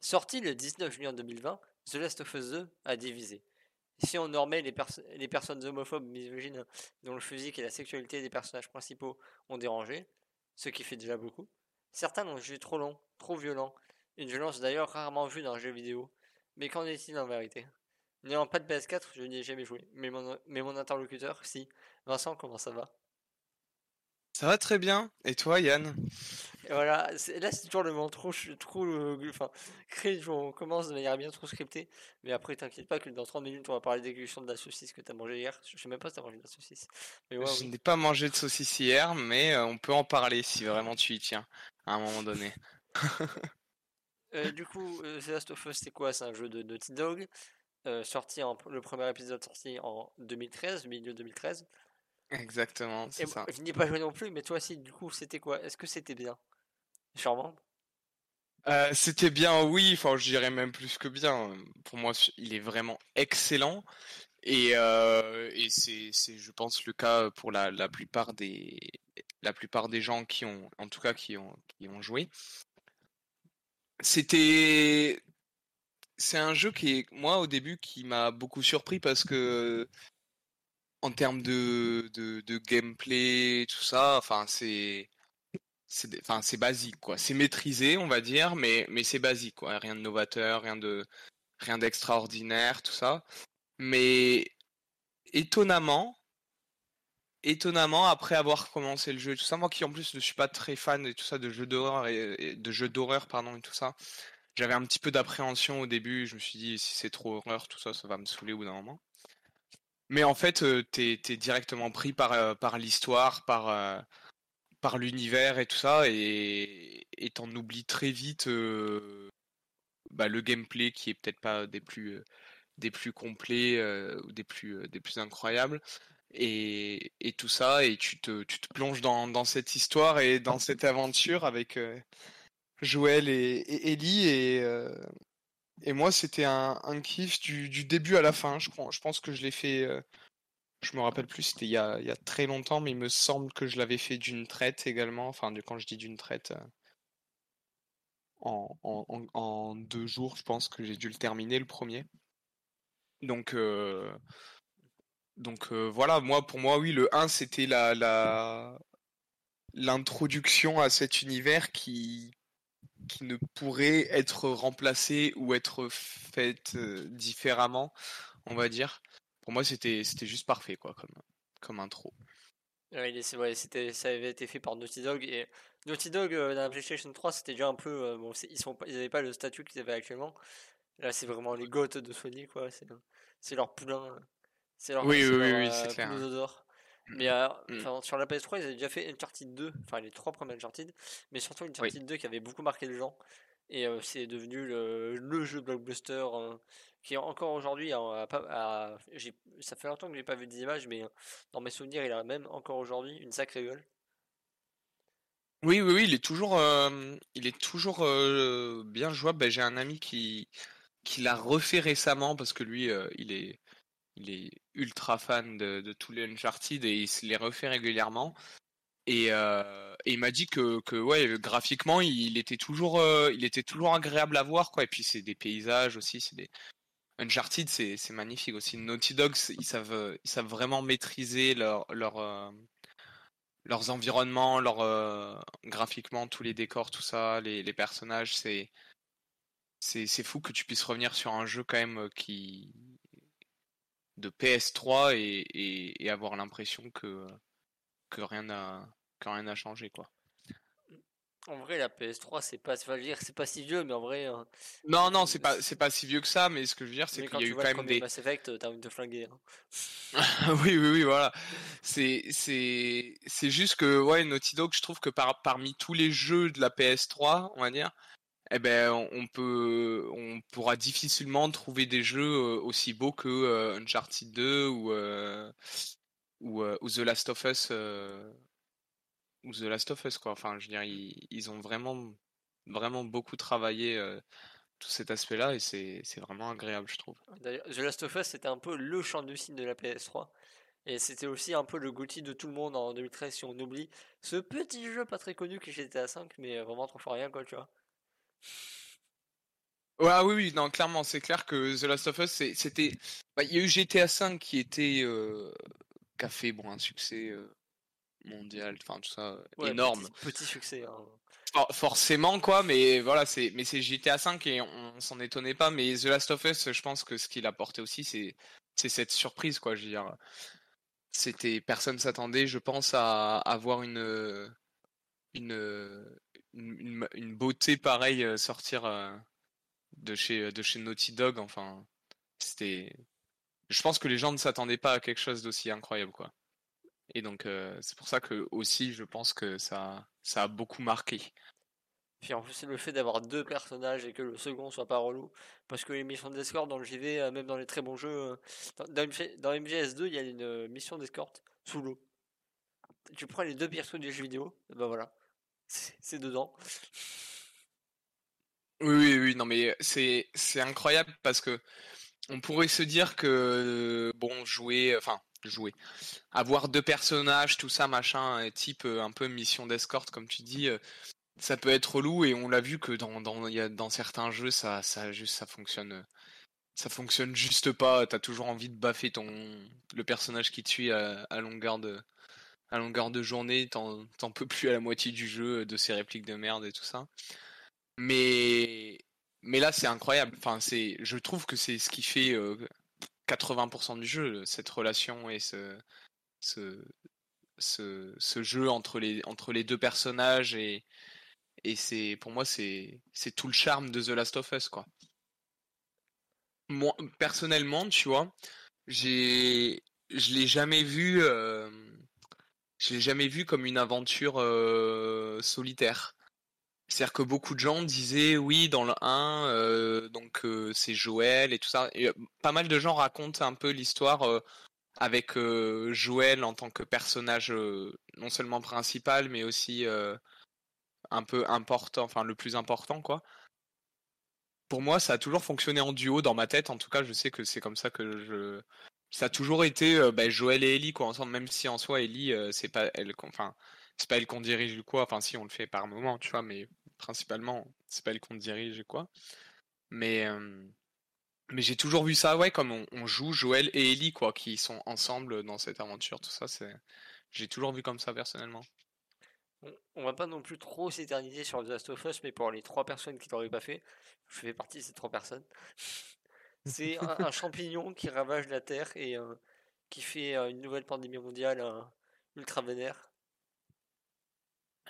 Sorti le 19 juin 2020, The Last of Us 2 a divisé. Si on normait les, les personnes homophobe, misogynes, dont le physique et la sexualité des personnages principaux ont dérangé, ce qui fait déjà beaucoup, certains l'ont jugé trop long, trop violent, une violence d'ailleurs rarement vue dans un jeu vidéo. Mais qu'en est-il en vérité? N'ayant pas de PS4, je n'y ai jamais joué. Mais mon interlocuteur, si. Vincent, comment ça va? Ça va très bien. Et toi, Yann? Et voilà, là c'est toujours le moment trop, trop, enfin, on commence de manière bien trop scriptée, mais après t'inquiète pas que dans 30 minutes on va parler d'exécution de la saucisse que t'as mangé hier. Je sais même pas si t'as mangé de la saucisse. Mais je n'ai pas mangé de saucisse hier, mais euh, on peut en parler si vraiment tu y tiens à un moment donné. Euh, du coup, euh, The Last of Us c'est quoi? C'est un jeu de Naughty Dog, sorti en, le premier épisode sorti en 2013, milieu 2013. Exactement, c'est ça. Je n'y ai pas joué non plus, mais toi aussi, du coup, c'était quoi? Est-ce que c'était bien? Charmant euh, C'était bien, oui. Enfin, je dirais même plus que bien. Pour moi, il est vraiment excellent. Et, euh, et c'est, je pense, le cas pour la, la, plupart des, la plupart des gens qui ont, en tout cas, qui ont, qui ont joué. C'était, c'est un jeu qui est, moi, au début, qui m'a beaucoup surpris parce que en termes de, de, gameplay, tout ça, enfin c'est c'est enfin c'est basique quoi. C'est maîtrisé, on va dire, mais mais c'est basique quoi. Rien de novateur, rien de rien d'extraordinaire, tout ça. Mais étonnamment, étonnamment après avoir commencé le jeu, tout ça, moi qui en plus ne suis pas très fan et tout ça de jeux d'horreur et, de jeux d'horreur pardon et tout ça, j'avais un petit peu d'appréhension au début. Je me suis dit si c'est trop horreur, tout ça, ça va me saouler au bout d'un moment. Mais en fait, tu t'es directement pris par, par l'histoire, par, par l'univers et tout ça, et t'en oublies très vite bah, le gameplay qui est peut-être pas des plus, des plus complets ou des plus, des plus incroyables. Et, tout ça, et tu te, tu te plonges dans, dans cette histoire et dans cette aventure avec Joël et, et Ellie, et, et moi, c'était un, kiff du, début à la fin. Je, pense que je l'ai fait. Euh, je me rappelle plus, c'était il, y a, très longtemps, mais il me semble que je l'avais fait d'une traite également. Enfin, quand je dis d'une traite, euh, en, deux jours, je pense que j'ai dû le terminer le premier. Donc, euh, donc voilà, moi, pour moi, oui, le 1, c'était l'introduction à cet univers qui, qui ne pourrait être remplacée ou être faite euh, différemment, on va dire. Pour moi, c'était c'était juste parfait quoi comme comme intro. Ouais, c'était ça avait été fait par Naughty Dog et Naughty Dog euh, dans la PlayStation 3, c'était déjà un peu euh, bon, ils sont ils avaient pas le statut qu'ils avaient actuellement. Là, c'est vraiment les goths de Sony quoi, c'est leur poulain, c'est leur Oui oui oui, oui c'est clair. Mais euh, mmh. sur la PS3, ils avaient déjà fait Uncharted 2, enfin les trois premiers Uncharted, mais surtout Uncharted 2 qui avait beaucoup marqué les gens. Et euh, c'est devenu le, le, jeu blockbuster euh, qui est encore aujourd'hui, ça fait longtemps que j'ai pas vu des images, mais dans mes souvenirs, il a même encore aujourd'hui une sacrée gueule. Oui, oui, oui, il est toujours, il est toujours bien jouable. Ben, j'ai un ami qui, qui l'a refait récemment parce que lui, il est, il est ultra fan de, tous les Uncharted et il se les refait régulièrement. Et, euh, il m'a dit que, que ouais, graphiquement, il était toujours, euh, il était toujours agréable à voir, quoi. Et puis c'est des paysages aussi, c'est des Uncharted, c'est, c'est magnifique aussi. Naughty Dogs, ils savent, ils savent vraiment maîtriser leur, leur, euh, leurs environnements, leur, graphiquement, tous les décors, tout ça, les, les personnages, c'est, c'est, c'est fou que tu puisses revenir sur un jeu quand même qui, de PS3 et, et, avoir l'impression que, que rien n'a rien n'a changé quoi. En vrai, la PS3, c'est pas, dire, c'est pas si vieux, mais en vrai. Hein, non, non, c'est pas, c'est pas si vieux que ça, mais ce que je veux dire, c'est qu'il y a eu quand même des. Mass Effect, t'as envie de flinguer. Hein. oui, oui, oui, voilà. C'est, c'est, c'est juste que, ouais, Naughty Dog, je trouve que par, parmi tous les jeux de la PS3, on va dire, eh ben on peut on pourra difficilement trouver des jeux euh, aussi beaux que euh, Uncharted 2 ou euh, ou, The Last of Us ou The Last of Us quoi. Enfin, je veux dire, ils, ont vraiment vraiment beaucoup travaillé tout cet aspect-là et c'est vraiment agréable, je trouve. The Last of Us c'était un peu le champ de signe de la PS3. Et c'était aussi un peu le goût de tout le monde en 2013 si on oublie ce petit jeu pas très connu qui était à 5 mais vraiment trop fort rien quoi tu vois. Ouais, ah oui, oui, non, clairement, c'est clair que The Last of Us, c'était. Bah, il y a eu GTA V qui était. Euh... qui a fait bon, un succès euh, mondial, enfin tout ça, énorme. Petit, succès. Hein. forcément, quoi, mais voilà, c'est mais c'est GTA V et on, s'en étonnait pas. Mais The Last of Us, je pense que ce qu'il a apporté aussi, c'est c'est cette surprise, quoi. Je veux dire, c'était personne s'attendait, je pense, à avoir une une, une, beauté pareille euh, sortir euh, de chez, de chez Naughty Dog. Enfin, c'était. Je pense que les gens ne s'attendaient pas à quelque chose d'aussi incroyable, quoi. Et donc, euh, c'est pour ça que aussi, je pense que ça, ça a beaucoup marqué. Puis en plus, le fait d'avoir deux personnages et que le second soit pas relou. Parce que les missions d'escorte dans le JV, même dans les très bons jeux, dans, dans MGS2, il y a une mission d'escorte sous l'eau. Tu prends les deux persos du jeu vidéo, ben voilà, c'est dedans. Oui, oui, oui, non, mais c'est incroyable parce que on pourrait se dire que bon, jouer, enfin jouer, avoir deux personnages, tout ça, machin, type euh, un peu mission d'escorte, comme tu dis, euh, ça peut être relou et on l'a vu que dans certains jeux, ça ça juste ça fonctionne. Ça fonctionne juste pas. T'as toujours envie de baffer ton le personnage qui te suit à, à longueur de à longueur de journée, t'en peux plus à la moitié du jeu de ces répliques de merde et tout ça. Mais mais là c'est incroyable. Enfin c'est, je trouve que c'est ce qui fait 80% euh, du jeu, cette relation et ce ce, ce, ce jeu entre les entre les deux personnages et et c'est pour moi c'est c'est tout le charme de The Last of Us quoi. Moi personnellement, tu vois, j'ai je l'ai jamais vu euh, je l'ai jamais vu comme une aventure solitaire. C'est-à-dire que beaucoup de gens disaient oui dans le 1 euh, donc c'est Joël et tout ça. Pas mal de gens racontent un peu l'histoire avec Joël en tant que personnage non seulement principal mais aussi un peu important, enfin le plus important quoi. Pour moi, ça a toujours fonctionné en duo dans ma tête. En tout cas, je sais que c'est comme ça que je ça a toujours été euh, bah, Joël et Ellie quoi ensemble même si en soi Ellie euh, c'est pas elle enfin c'est pas elle qu'on dirige quoi enfin si on le fait par moment tu vois mais principalement c'est pas elle qu'on dirige quoi. Mais euh, j'ai toujours vu ça ouais comme on, joue Joël et Ellie quoi qui sont ensemble dans cette aventure tout ça c'est j'ai toujours vu comme ça personnellement. On va pas non plus trop s'éterniser sur The Last of Us mais pour les trois personnes qui l'auraient pas fait je fais partie de ces trois personnes c'est un, champignon qui ravage la Terre et euh, qui fait euh, une nouvelle pandémie mondiale euh, ultra vénère.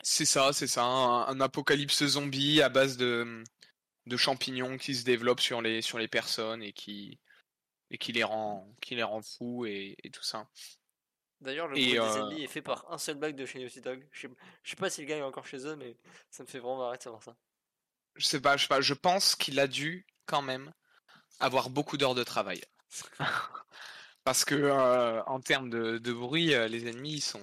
C'est ça, c'est ça, un, apocalypse zombie à base de, de champignons qui se développent sur les, sur les personnes et qui, et qui les rend, qui les rend fous et, tout ça. D'ailleurs, le bruit des ennemis est fait par un seul bug de chez Naughty Dog. Je sais, sais pas si le gars est encore chez eux, mais ça me fait vraiment marrer de savoir ça. Je sais pas, je sais pas, je pense qu'il a dû quand même avoir beaucoup d'heures de travail. Parce que euh, en termes de, bruit, euh, les ennemis ils sont.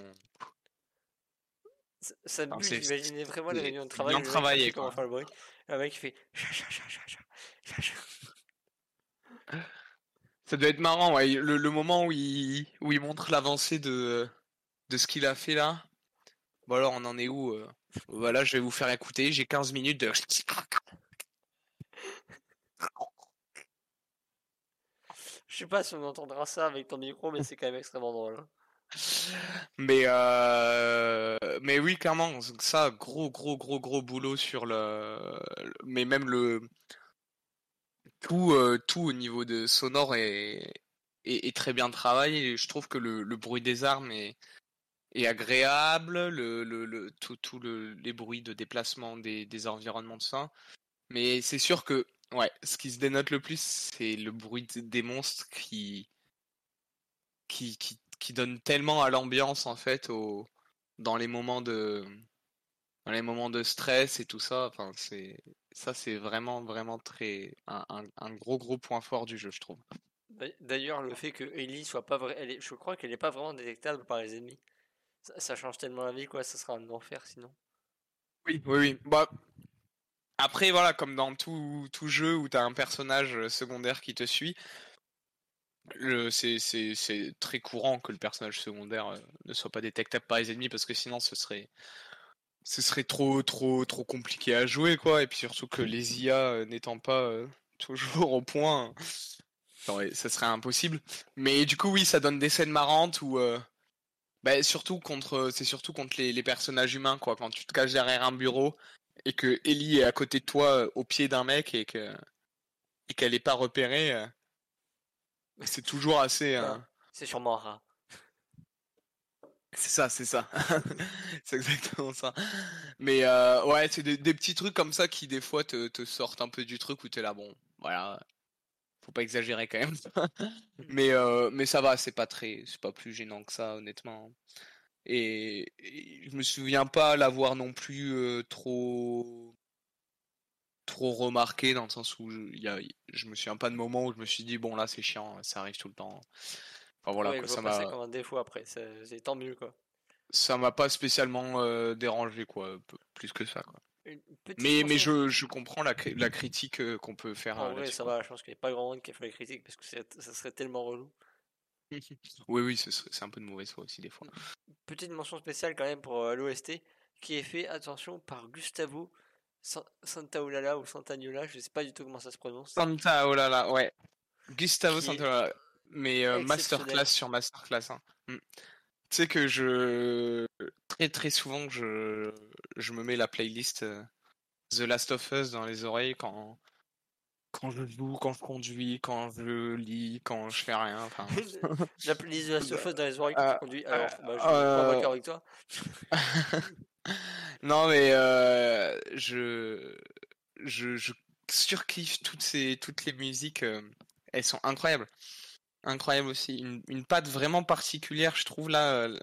Ça j'imaginais vraiment les réunions de travail. Bien travaillé quoi. Faire le bruit. Un mec qui fait. Ça doit être marrant, ouais. le, le, moment où il, où il montre l'avancée de, de ce qu'il a fait là. Bon alors on en est où euh? Voilà, je vais vous faire écouter. J'ai 15 minutes de. Je sais pas si on entendra ça avec ton micro, mais c'est quand même extrêmement drôle. Mais euh... mais oui clairement ça gros gros gros gros boulot sur le mais même le tout euh, tout au niveau de sonore est, est, très bien travaillé je trouve que le, bruit des armes est, est agréable le, le, tout tout le, les bruits de déplacement des, des environnements de ça mais c'est sûr que Ouais, ce qui se dénote le plus, c'est le bruit des monstres qui, qui, qui, qui donne tellement à l'ambiance en fait au, dans les moments de dans les moments de stress et tout ça. Enfin, c'est ça, c'est vraiment vraiment très un, un, gros gros point fort du jeu, je trouve. D'ailleurs, le fait que Ellie soit pas vrai, je crois qu'elle est pas vraiment détectable par les ennemis. Ça, ça, change tellement la vie, quoi. Ça sera un enfer sinon. Oui, oui, oui. Bah, après, voilà, comme dans tout, tout jeu où tu un personnage euh, secondaire qui te suit, c'est très courant que le personnage secondaire euh, ne soit pas détectable par les ennemis parce que sinon ce serait trop trop trop compliqué à jouer quoi. Et puis surtout que les IA euh, n'étant pas toujours au point ça, serait impossible. Mais du coup oui ça donne des scènes marrantes où bah, surtout contre c'est surtout contre les, les personnages humains quoi. Quand tu te caches derrière un bureau et que Ellie est à côté de toi euh, au pied d'un mec et que et qu'elle est pas repérée euh, c'est toujours assez euh, C'est sûrement un rat. C'est ça, c'est ça. c'est exactement ça. Mais euh, ouais, c'est des, des petits trucs comme ça qui des fois te, te sortent un peu du truc où t'es là, bon, voilà, faut pas exagérer quand même. mais mais ça va, c'est pas très, c'est pas plus gênant que ça, honnêtement. Et, et je me souviens pas l'avoir non plus euh, trop trop remarqué dans le sens où je, y a, je me souviens pas de moment où je me suis dit bon là c'est chiant, ça arrive tout le temps. Enfin voilà Ouais, quoi, ça m'a comme un défaut après. C'est tant mieux quoi. ça m'a pas spécialement euh, dérangé quoi plus que ça quoi mais mais je, je comprends la, la critique euh, qu'on peut faire En vrai, ça va. Je pense qu'il n'y a pas grand monde qui a fait la critique parce que ça serait tellement relou. oui oui ce c'est un peu de mauvaise foi aussi des fois Petite mention spéciale quand même pour euh, l'OST qui est fait, attention, par Gustavo San- Santaolalla ou Santagnola, je sais pas du tout comment ça se prononce. Santa là ouais Gustavo Qui est Santaolalla mais euh, masterclass sur masterclass hein. Mm. tu sais que je très très souvent je je me mets la playlist euh, The Last of Us dans les oreilles quand quand je joue quand je conduis quand je lis quand je fais rien enfin de la Sofos dans les oreilles quand tu conduis. Alors, bah, je suis pas d'accord avec toi. non mais euh, je, je je surkiffe toutes ces toutes les musiques euh, elles sont incroyables incroyables aussi une, une patte vraiment particulière je trouve là euh,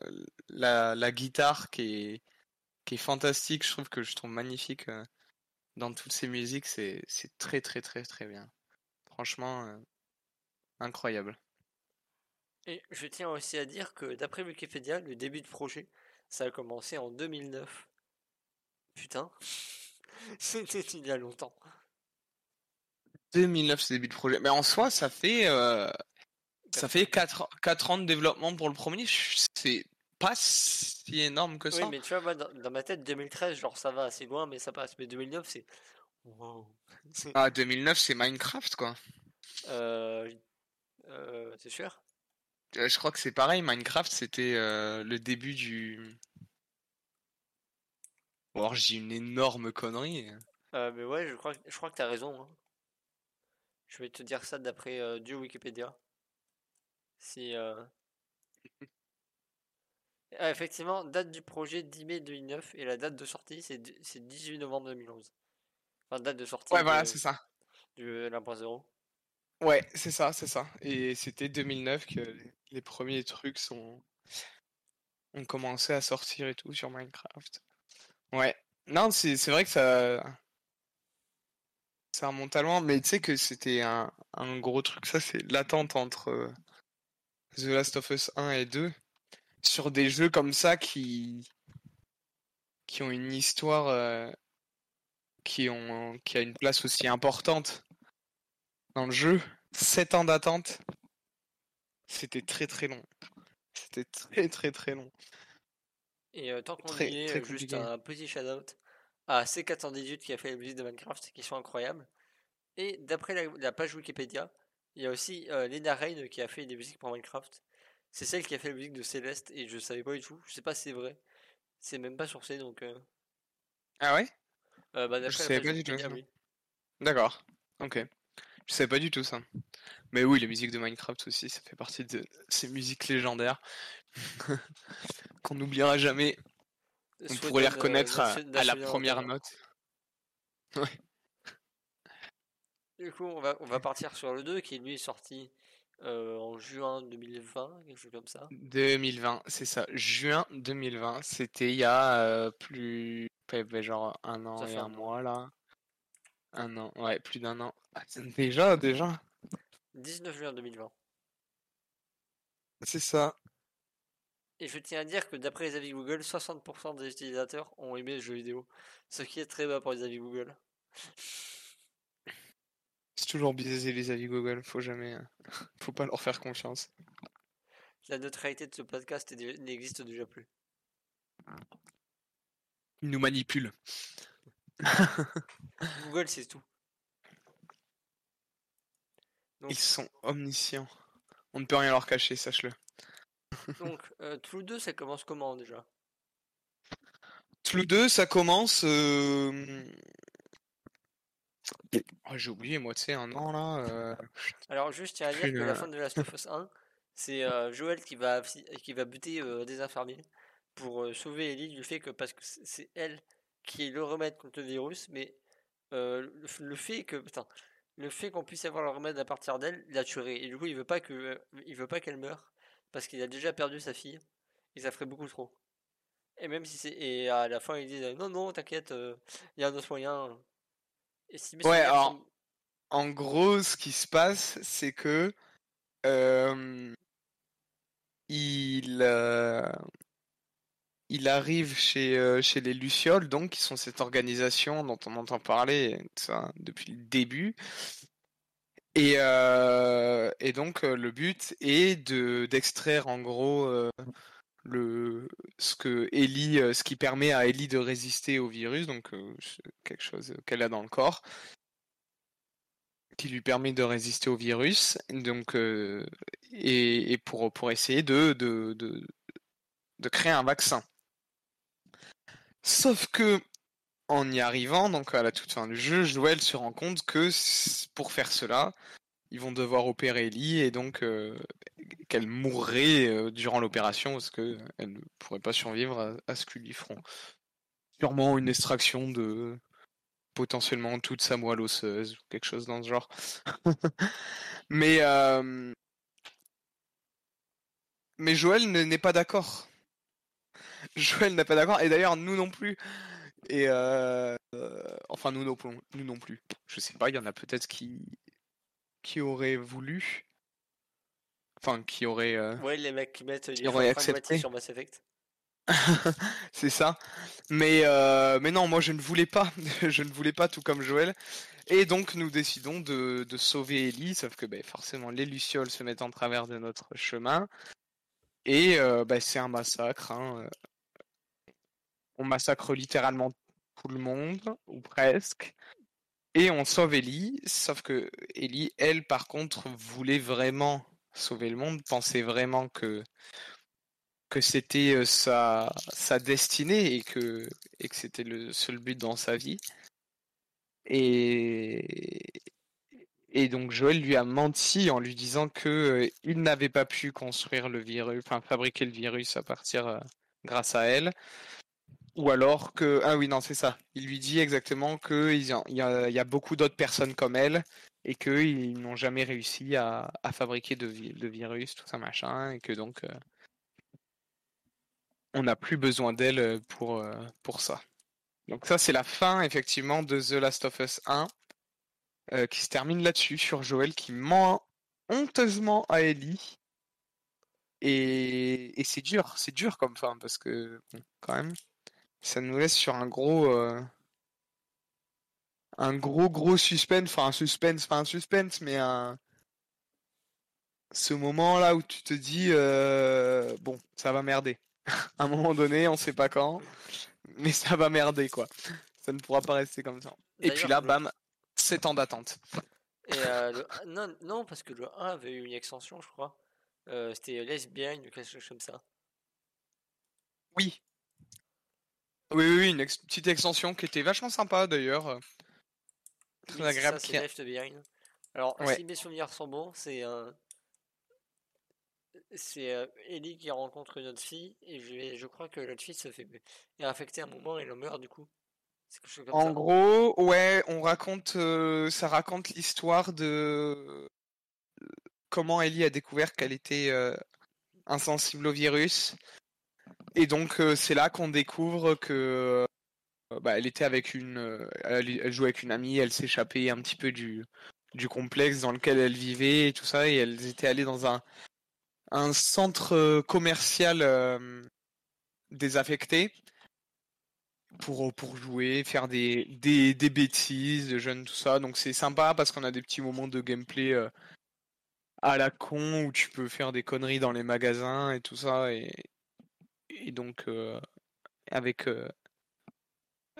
la, la guitare qui est qui est fantastique je trouve que je trouve magnifique euh, dans toutes ces musiques c'est très très très très bien. Franchement euh, incroyable. Et je tiens aussi à dire que d'après Wikipédia, le début de projet, ça a commencé en 2009. Putain, c'était il y a longtemps. 2009 c'est le début de projet. Mais en soi ça fait euh, Ça fait 4, 4 ans de développement pour le premier, c'est pas si énorme que Oui, ça. mais tu vois, moi, dans, dans ma tête, 2013, genre ça va assez loin, mais ça passe. Mais 2009, c'est. Wow. Ah, 2009, c'est Minecraft, quoi. Euh, euh, c'est sûr? Euh, Je crois que c'est pareil, Minecraft, c'était euh, le début du... Ou Alors, j'ai une énorme connerie. Euh, mais ouais, je crois, je crois que t'as raison. hein. Je vais te dire ça d'après du Wikipédia. Si. Euh, Ah, effectivement, date du projet 10 mai 2009 et la date de sortie c'est di- c'est 18 novembre 2011. Enfin, date de sortie Ouais, voilà, c'est ça. du 1.0. Ouais, c'est ça, c'est ça. Et c'était 2009 que les- premiers trucs sont... ont commencé à sortir et tout sur Minecraft. Ouais. Non, c'est c'est vrai que ça... Ça remonte à loin, mais tu sais que c'était un, un gros truc, ça, c'est l'attente entre euh, The Last of Us 1 et 2 sur des jeux comme ça qui qui ont une histoire euh, qui ont qui a une place aussi importante dans le jeu. 7 ans d'attente, c'était très très long. C'était très très très long. Et euh, tant qu'on Très- y est, très euh, juste compliqué. un petit shout-out à C418 qui a fait les musiques de Minecraft qui sont incroyables. Et d'après la, la page Wikipédia, il y a aussi euh, Lena Rain qui a fait des musiques pour Minecraft. C'est celle qui a fait la musique de Céleste et je savais pas du tout. Je sais pas si c'est vrai. C'est même pas sourcé donc. Euh, Ah ouais? euh, bah, la savais pas du tout oui. D'accord. Ok. Je savais pas du tout ça. Mais oui, les musiques de Minecraft aussi, ça fait partie de ces musiques légendaires qu'on n'oubliera jamais. On pourrait les euh, reconnaître à, la première note. Du coup, on va, on va partir sur le 2 qui lui est sorti euh, en juin 2020, quelque chose comme ça. 2020, c'est ça. Juin 2020, c'était il y a euh, plus... ouais, genre un an Ça et un mois là. Un an, ouais, plus d'un an. Ah, déjà, déjà. 19 juin 2020. C'est ça. Et je tiens à dire que d'après les avis Google, 60% des utilisateurs ont aimé le jeu vidéo, ce qui est très bas pour les avis Google. C'est toujours biaisé les avis Google, faut jamais... euh, faut pas leur faire confiance. La neutralité de ce podcast n'existe déjà plus. Ils nous manipulent. Google, c'est tout. Donc, Ils sont omniscients. On ne peut rien leur cacher, sache-le. donc euh, True 2, ça commence comment déjà? Tlou 2, ça commence. euh, ah, J'ai oublié, moi, tu sais, un an là. euh, Alors, juste, tiens à dire que la euh, fin de Last of Us 1, c'est euh, Joël qui va, fi- qui va buter euh, des infirmiers pour euh, sauver Ellie du fait que, parce que c'est elle qui est le remède contre le virus, mais euh, le, fait que, putain, le fait qu'on puisse avoir le remède à partir d'elle l'a tuerait. Et du coup, il veut pas que, euh, il veut pas qu'elle meure parce qu'il a déjà perdu sa fille et ça ferait beaucoup trop. Et même si c'est, et à la fin, ils disent non, non, t'inquiète, il y a un autre moyen. Et si mes Ouais, alors- En gros, ce qui se passe, c'est que. euh, il. euh, il arrive chez, euh, chez les Lucioles, donc, qui sont cette organisation dont on entend parler ça, depuis le début. Et, et donc, le but est de d'extraire en gros le, ce que Ellie, euh, ce qui permet à Ellie de résister au virus, donc euh, quelque chose qu'elle a dans le corps, qui lui permet de résister au virus, donc euh, et, pour, pour essayer de, de, de, de créer un vaccin. Sauf que en y arrivant, donc à la toute fin du jeu, Joël se rend compte que pour faire cela, ils vont devoir opérer Ellie et donc qu'elle mourrait euh, durant l'opération parce que elle ne pourrait pas survivre à, à ce qu'ils lui feront. Sûrement une extraction de potentiellement toute sa moelle osseuse ou quelque chose dans ce genre. mais euh, mais Joël ne- n'est pas d'accord. Joël n'est pas d'accord et d'ailleurs nous non plus. Et euh, enfin nous non, plus- nous non plus. Je sais pas, il y en a peut-être qui qui auraient voulu, enfin qui auraient, euh, Ouais, les mecs qui mettent des aurait choix pragmatiques accepté. sur Mass Effect. c'est ça. Mais euh, mais non, moi je ne voulais pas, je ne voulais pas tout comme Joël. Et donc nous décidons de, de sauver Ellie, sauf que ben, forcément les lucioles se mettent en travers de notre chemin. Et euh, ben, c'est un massacre. hein. On massacre littéralement tout le monde, ou presque. Et on sauve Ellie, sauf que Ellie, elle, par contre, voulait vraiment sauver le monde, pensait vraiment que, que c'était euh, sa, sa destinée et que, et que c'était le seul but dans sa vie. Et, et donc Joël lui a menti en lui disant que euh, il n'avait pas pu construire le virus, enfin fabriquer le virus à partir euh, grâce à elle. Ou alors que ah oui non c'est ça. Il lui dit exactement que il y a, beaucoup d'autres personnes comme elle et qu'ils n'ont jamais réussi à, fabriquer de, vi- de virus tout ça machin et que donc euh, on n'a plus besoin d'elle euh, pour euh, pour ça. Donc ça c'est la fin effectivement de The Last of Us 1 euh, qui se termine là-dessus sur Joël qui ment honteusement à Ellie. Et, et c'est dur, c'est dur comme fin parce que quand même ça nous laisse sur un gros un gros gros suspense, enfin un suspense, pas un suspense mais un ce moment là où tu te dis euh, bon ça va merder. à un moment donné, on sait pas quand, mais ça va merder quoi. Ça ne pourra pas rester comme ça. Et puis là, bam, 7 ans d'attente. Et euh, le non, non, parce que le 1 avait eu une extension, je crois. Euh, C'était lesbienne ou quelque chose comme ça. Oui. Oui, oui, oui, une ex- petite extension qui était vachement sympa d'ailleurs. Très Oui, agréable. ça, qui c'est a- Left Behind. Alors, Ouais. si mes souvenirs sont bons, c'est euh, Ellie qui rencontre une autre fille, et je, je crois que l'autre fille se fait est infectée à un moment et elle meurt du coup. Comme En ça. gros, ouais, on raconte, euh, ça raconte l'histoire de comment Ellie a découvert qu'elle était euh, insensible au virus. Et donc c'est là qu'on découvre que bah, elle était avec une, euh, elle, jouait avec une amie, elle s'échappait un petit peu du du complexe dans lequel elle vivait et tout ça, et elles étaient allées dans un un centre euh, commercial euh, désaffecté pour, pour jouer, faire des, des, des bêtises de jeunes, tout ça. Donc c'est sympa parce qu'on a des petits moments de gameplay euh, à la con où tu peux faire des conneries dans les magasins et tout ça. Et, et donc euh, avec, euh,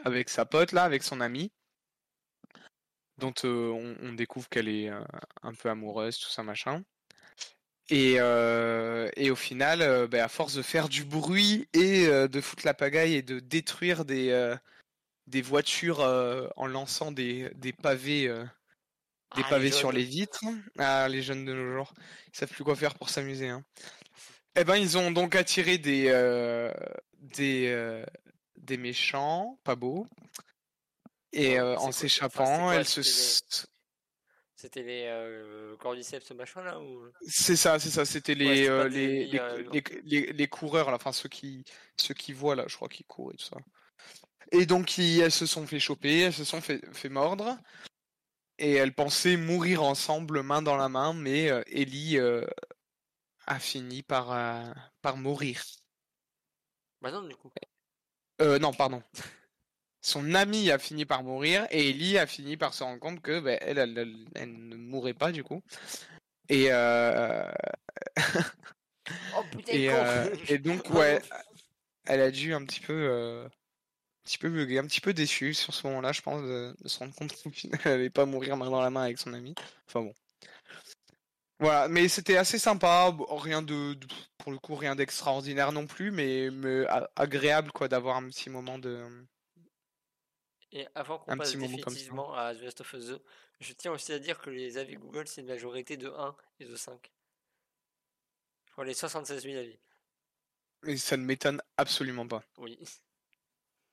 avec sa pote là, avec son amie, dont on, on, découvre qu'elle est un peu amoureuse, tout ça machin. Et, et au final, bah, à force de faire du bruit et de foutre la pagaille et de détruire des, des voitures en lançant des, des pavés, des Ah, les pavés sur les vitres, ah, les jeunes de nos jours, ils savent plus quoi faire pour s'amuser. Hein. Eh ben, ils ont donc attiré des, des, euh, des méchants, pas beaux. Et euh, en s'échappant, elle se. c'était les euh, cordyceps machin là ou? C'est ça, c'est ça. C'était les, euh, les, euh, les, les- coureurs, là, enfin ceux qui, ceux qui voient là, je crois qu'ils courent et tout ça. Et donc ils- elles se sont fait choper, elles se sont fait, fait mordre. Et elles pensaient mourir ensemble, main dans la main, mais Ellie a fini par, euh, par mourir. Bah non du coup. Euh, non, pardon. Son ami a fini par mourir et Ellie a fini par se rendre compte que ben, elle, elle, elle- elle ne mourrait pas du coup. Et, euh, Oh putain et, euh, et donc Oh, ouais, elle a dû un petit peu, euh, un petit peu bugger, un petit peu déçue sur ce moment-là, je pense, de, de se rendre compte qu'au final, elle allait pas mourir main dans la main avec son ami. Enfin bon. Voilà, mais c'était assez sympa, rien de, de- pour le coup, rien d'extraordinaire non plus, mais, mais agréable quoi d'avoir un petit moment de. Et avant qu'on passe définitivement à The Last of Us 2, je tiens aussi à dire que les avis Google c'est une majorité de 1 et de 5. Pour les 76 000 avis. Mais ça ne m'étonne absolument pas. Oui.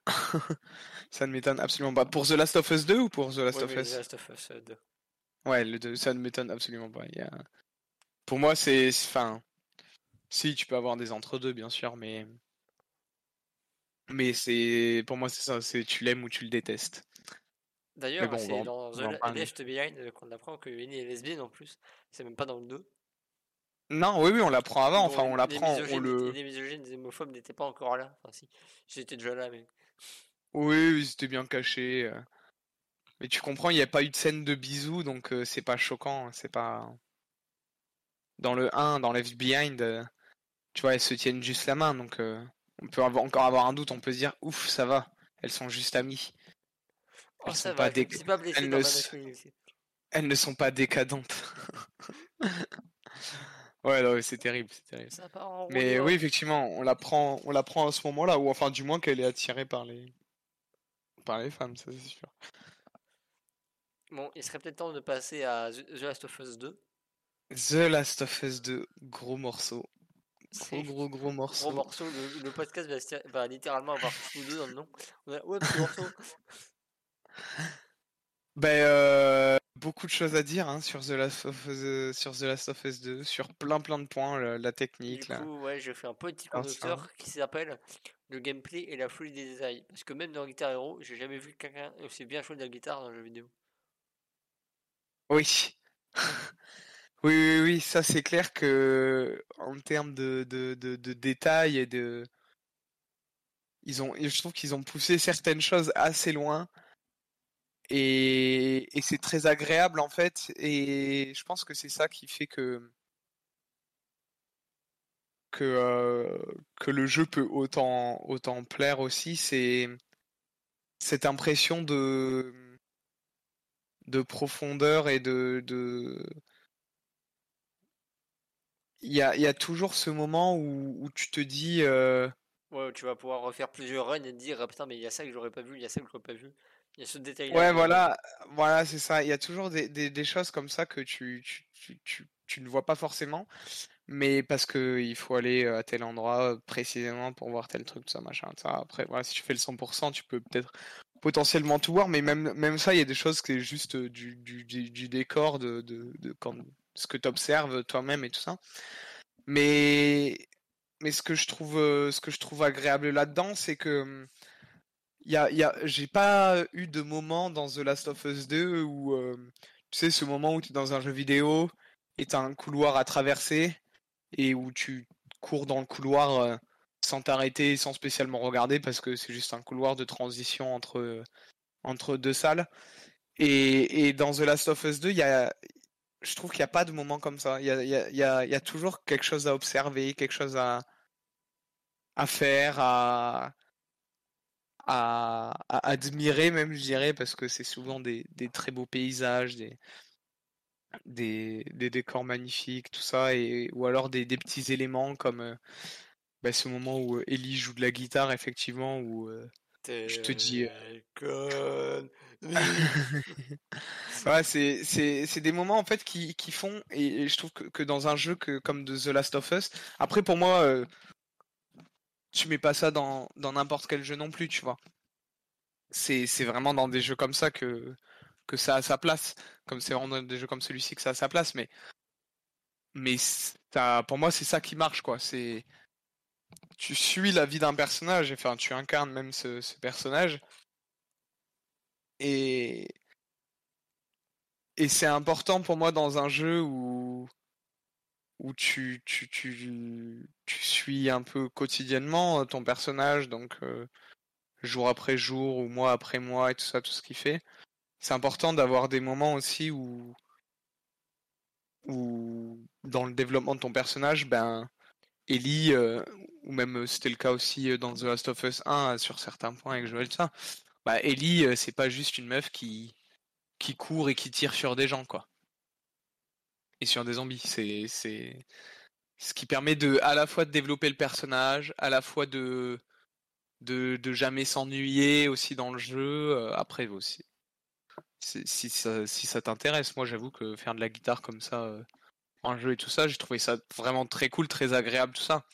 Ça ne m'étonne absolument pas. Pour The Last of Us 2 ou pour The Last of Us? The Last of Us euh, 2. Ouais, le 2, ça ne m'étonne absolument pas. Il y a... Pour moi, c'est. Enfin. Si, tu peux avoir des entre-deux, bien sûr, mais. Mais c'est. Pour moi, c'est ça. C'est tu l'aimes ou tu le détestes. D'ailleurs, bon, on c'est dans on The parler. Left Behind euh, qu'on apprend que Ellie est lesbienne en plus. C'est même pas dans le 2. Non, oui, oui, on l'apprend avant. Enfin, on les l'apprend. On misogynes- le. Les misogynes, les homophobes n'étaient pas encore là. Enfin, si. J'étais déjà là, mais. Oui, oui, c'était bien caché. Mais tu comprends, il n'y a pas eu de scène de bisous, donc euh, c'est pas choquant. C'est pas. Dans le 1, dans Left Behind, euh, tu vois, elles se tiennent juste la main, donc euh, on peut avoir, encore avoir un doute. On peut se dire, ouf, ça va, elles sont juste amies. Oh, Elles ça sont va, pas je me déc- suis pas blessé elles dans ne ma s- masculinité. Elles ne sont pas décadentes. ouais, c'est terrible, c'est terrible. Ça part en Mais oui, effectivement, on l'apprend, on l'apprend à ce moment-là, ou enfin, du moins qu'elle est attirée par les, par les femmes, ça c'est sûr. Bon, il serait peut-être temps de passer à The Last of Us 2. The Last of Us 2, gros morceau. Gros, gros, gros gros morceau. morceau. Le, le podcast va, littéralement avoir tous deux dans le nom. On a, ouais, petit morceau. Ben, euh, beaucoup de choses à dire hein, sur, The Last of Us, sur The Last of Us 2, sur plein plein de points, la, la Du technique. là. coup, ouais, je fais un petit Alors, ça. conducteur qui s'appelle le gameplay et la folie des détails. Parce que même dans Guitar Hero, j'ai jamais vu quelqu'un aussi bien jouer de la guitare dans un jeu vidéo. Oui. oui, oui, oui, ça c'est clair que en termes de, de, de, détails et de. Ils ont, je trouve qu'ils ont poussé certaines choses assez loin. Et, et c'est très agréable en fait. Et je pense que c'est ça qui fait que. Que, euh, que le jeu peut autant, autant plaire aussi. C'est cette impression de de profondeur et de, de... Il y a, il y a toujours ce moment où, où tu te dis euh, Ouais, tu vas pouvoir refaire plusieurs runs et te dire, ah putain, mais il y a ça que j'aurais pas vu, il y a ça que j'aurais pas vu. Il y a ce détail-là. ouais voilà voilà c'est ça il y a toujours des, des, des choses comme ça que tu, tu, tu, tu, tu ne vois pas forcément mais parce que il faut aller à tel endroit précisément pour voir tel truc ça machin ça après voilà si tu fais le 100% tu peux peut-être potentiellement tout voir mais même même ça il y a des choses qui est juste du, du, du, du décor de, de, de ce que tu observes toi-même et tout ça. Mais mais ce que je trouve euh, ce que je trouve agréable là-dedans c'est que hum, y a, y a, j'ai pas eu de moment dans The Last of Us 2 où, euh, tu sais, ce moment où tu es dans un jeu vidéo et tu as un couloir à traverser et où tu cours dans le couloir euh, sans t'arrêter, sans spécialement regarder parce que c'est juste un couloir de transition entre, entre deux salles. Et, et dans The Last of Us 2, il y a, je trouve qu'il n'y a pas de moment comme ça. Il y a, y a- y y a toujours quelque chose à observer, quelque chose à, à faire, à, à, admirer même, je dirais, parce que c'est souvent des, très beaux paysages, des, des, décors magnifiques, tout ça, et, ou alors des, petits éléments comme euh, bah, ce moment où euh, Ellie joue de la guitare, effectivement, où euh, je te dis... ouais, c'est des moments en fait qui, qui font et, je trouve que, que, dans un jeu que comme de The Last of Us. Après pour moi, tu mets pas ça dans n'importe quel jeu non plus, tu vois. C'est vraiment dans des jeux comme ça que, que ça a sa place. Comme c'est vraiment dans des jeux comme celui-ci que ça a sa place, mais mais pour moi c'est ça qui marche quoi. C'est tu suis la vie d'un personnage, enfin tu incarnes même ce, personnage. Et et c'est important pour moi dans un jeu où où tu, tu, tu, tu, suis un peu quotidiennement euh, ton personnage, donc euh, jour après jour ou mois après mois et tout ça, tout ce qu'il fait. C'est important d'avoir des moments aussi où, où dans le développement de ton personnage, ben Ellie, euh, ou même c'était le cas aussi dans The Last of Us 1 sur certains points avec Joel, ça, bah Ellie, c'est pas juste une meuf qui, qui court et qui tire sur des gens, quoi et sur des zombies. C'est, c'est ce qui permet de à la fois de développer le personnage, à la fois de de, de jamais s'ennuyer aussi dans le jeu. Euh, après aussi, si ça, si ça t'intéresse, moi j'avoue que faire de la guitare comme ça euh, en jeu et tout ça, j'ai trouvé ça vraiment très cool, très agréable tout ça.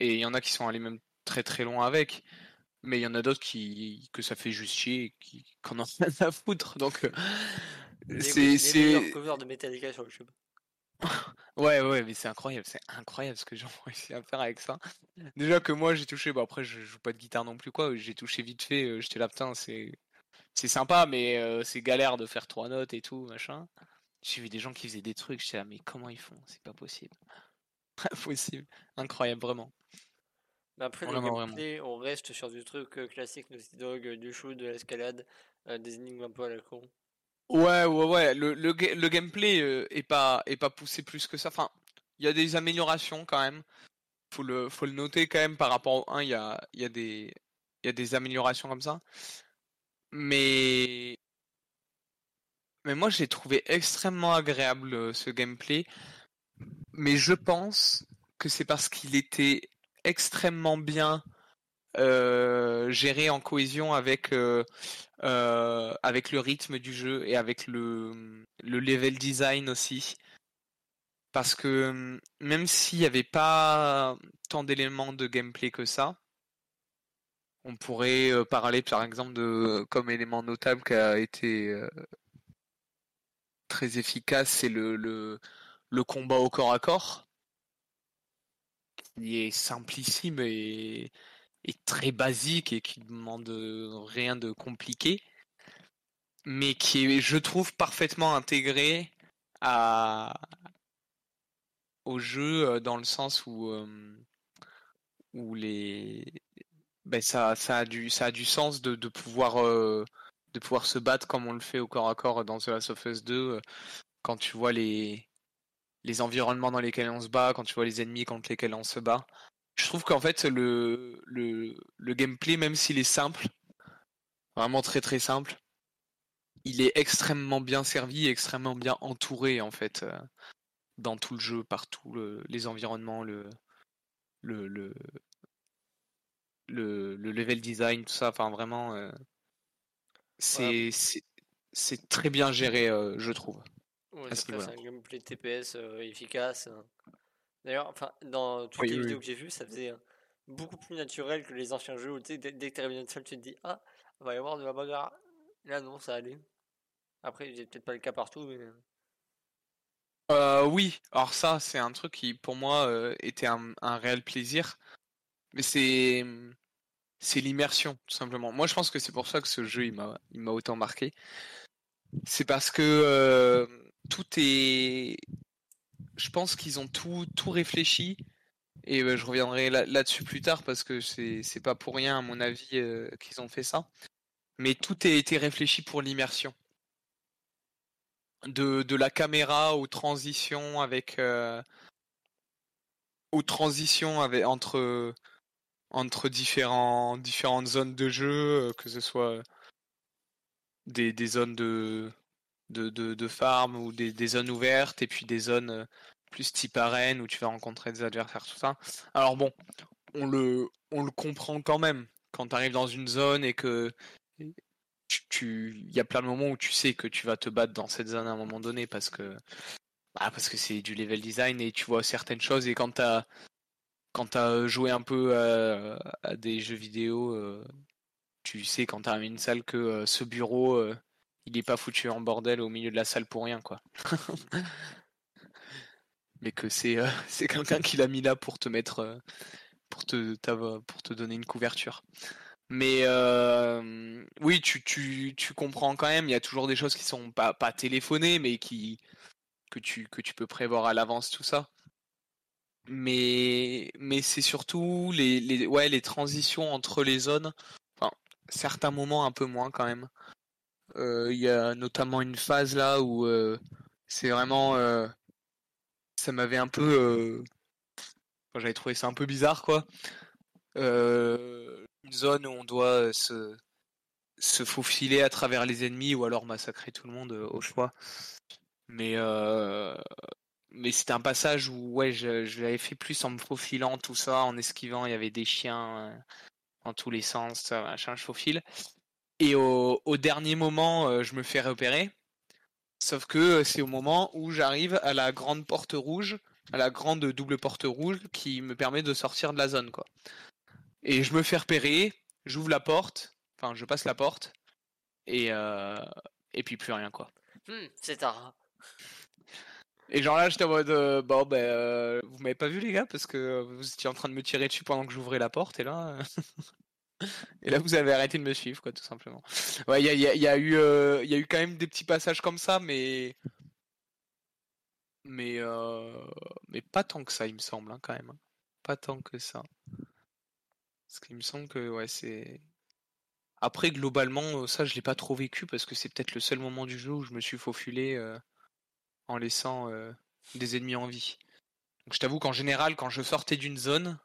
Et il y en a qui sont allés même très très loin avec. Mais il y en a d'autres qui que ça fait juste chier, qui qu'on en a à foutre. Donc euh, c'est c'est cover de Metallica sur YouTube. Ouais, ouais, mais c'est incroyable, c'est incroyable ce que j'ai réussi à faire avec ça. Déjà que moi j'ai touché, bah après je joue pas de guitare non plus quoi, j'ai touché vite fait, euh, j'étais là putain c'est c'est sympa mais euh, c'est galère de faire trois notes et tout machin. J'ai vu des gens qui faisaient des trucs, j'étais là mais comment ils font? C'est pas possible. Impossible, incroyable vraiment. Mais après le on reste sur du truc euh, classique Naughty Dog, du shoot, de l'escalade, des énigmes un peu à la con. Ouais, ouais, ouais. Le, le, le gameplay euh, est pas est pas poussé plus que ça. Enfin, il y a des améliorations quand même. Faut le faut le noter quand même par rapport au 1, il y a y a des y a des améliorations comme ça. Mais mais moi j'ai trouvé extrêmement agréable euh, ce gameplay. Mais je pense que c'est parce qu'il était extrêmement bien euh, géré en cohésion avec euh, euh, avec le rythme du jeu et avec le le level design aussi. Parce que même s'il n'y avait pas tant d'éléments de gameplay que ça on pourrait parler par exemple de comme élément notable qui a été très efficace c'est le le combat au corps à corps qui est simplissime et très basique et qui demande rien de compliqué, mais qui est, je trouve, parfaitement intégré au jeu euh, dans le sens où euh, où les ben ça, ça a du ça a du sens de, de pouvoir euh, de pouvoir se battre comme on le fait au corps à corps dans The Last of Us 2 quand tu vois les les environnements dans lesquels on se bat, quand tu vois les ennemis contre lesquels on se bat, je trouve qu'en fait le, le, le gameplay, même s'il est simple, vraiment très très simple, il est extrêmement bien servi, extrêmement bien entouré en fait euh, dans tout le jeu, partout les environnements, le le, le le, level design, tout ça, enfin vraiment, euh, c'est c'est très bien géré, euh, je trouve. C'est un gameplay TPS efficace. Hein. D'ailleurs, enfin, dans toutes les vidéos que j'ai vues, ça faisait beaucoup plus naturel que les anciens jeux où dès, dès que tu arrives dans une salle, tu te dis Ah, il va y avoir de la bagarre. Là, non, ça allait. Après, j'ai peut-être pas le cas partout, mais. Euh, oui, alors ça, c'est un truc qui, pour moi, euh, était un, un, réel plaisir. Mais c'est. C'est l'immersion, tout simplement. Moi, je pense que c'est pour ça que ce jeu, il m'a, il m'a autant marqué. C'est parce que euh, tout est je pense qu'ils ont tout, réfléchi. Et euh, je reviendrai là-dessus plus tard parce que c'est pas pour rien, à mon avis, euh, qu'ils ont fait ça. Mais tout a été réfléchi pour l'immersion. De, la caméra aux transitions avec. Euh, aux transitions entre, différents, différentes zones de jeu, que ce soit des zones de, de, de, de farm ou des, des, zones ouvertes et puis des zones plus type arène où tu vas rencontrer des adversaires, tout ça. Alors bon, on le, on le comprend quand même quand tu arrives dans une zone et que tu, il y a plein de moments où tu sais que tu vas te battre dans cette zone à un moment donné parce que bah, parce que c'est du level design et tu vois certaines choses et quand t'as quand as joué un peu à, des jeux vidéo euh, tu sais quand t'as une salle que euh, ce bureau euh, il est pas foutu en bordel au milieu de la salle pour rien quoi mais que c'est c'est quelqu'un qui l'a mis là pour te mettre pour te pour te donner une couverture mais euh, oui, tu, tu, tu, comprends quand même, il y a toujours des choses qui sont pas, pas téléphonées, mais qui que tu, que tu peux prévoir à l'avance tout ça. Mais, mais c'est surtout les, les, ouais, les transitions entre les zones, enfin, certains moments un peu moins quand même. Euh, il y a notamment une phase là où euh, c'est vraiment... ça m'avait un peu... J'avais trouvé ça un peu bizarre quoi. Euh, une zone où on doit se, se faufiler à travers les ennemis ou alors massacrer tout le monde au choix. Mais, mais c'était un passage où ouais, je, l'avais fait plus en me faufilant, tout ça, en esquivant. Il y avait des chiens en tous les sens, machin, je faufile. Et au, au dernier moment, je me fais repérer. Sauf que c'est au moment où j'arrive à la grande porte rouge, à la grande double porte rouge qui me permet de sortir de la zone, quoi. Et je me fais repérer, j'ouvre la porte, enfin je passe la porte, et, euh, et puis plus rien quoi. Hmm, c'est tard. Et genre là j'étais en mode euh, bon ben euh, vous m'avez pas vu les gars parce que vous étiez en train de me tirer dessus pendant que j'ouvrais la porte et là et là vous avez arrêté de me suivre quoi tout simplement. Ouais il y a, y, y eu il y a eu quand même des petits passages comme ça mais mais mais pas tant que ça il me semble hein, quand même. Hein. Pas tant que ça. Parce qu'il me semble que ouais, c'est. Après, globalement, ça, je l'ai pas trop vécu parce que c'est peut-être le seul moment du jeu où je me suis faufilé euh, en laissant euh, des ennemis en vie. Donc, je t'avoue qu'en général, quand je sortais d'une zone,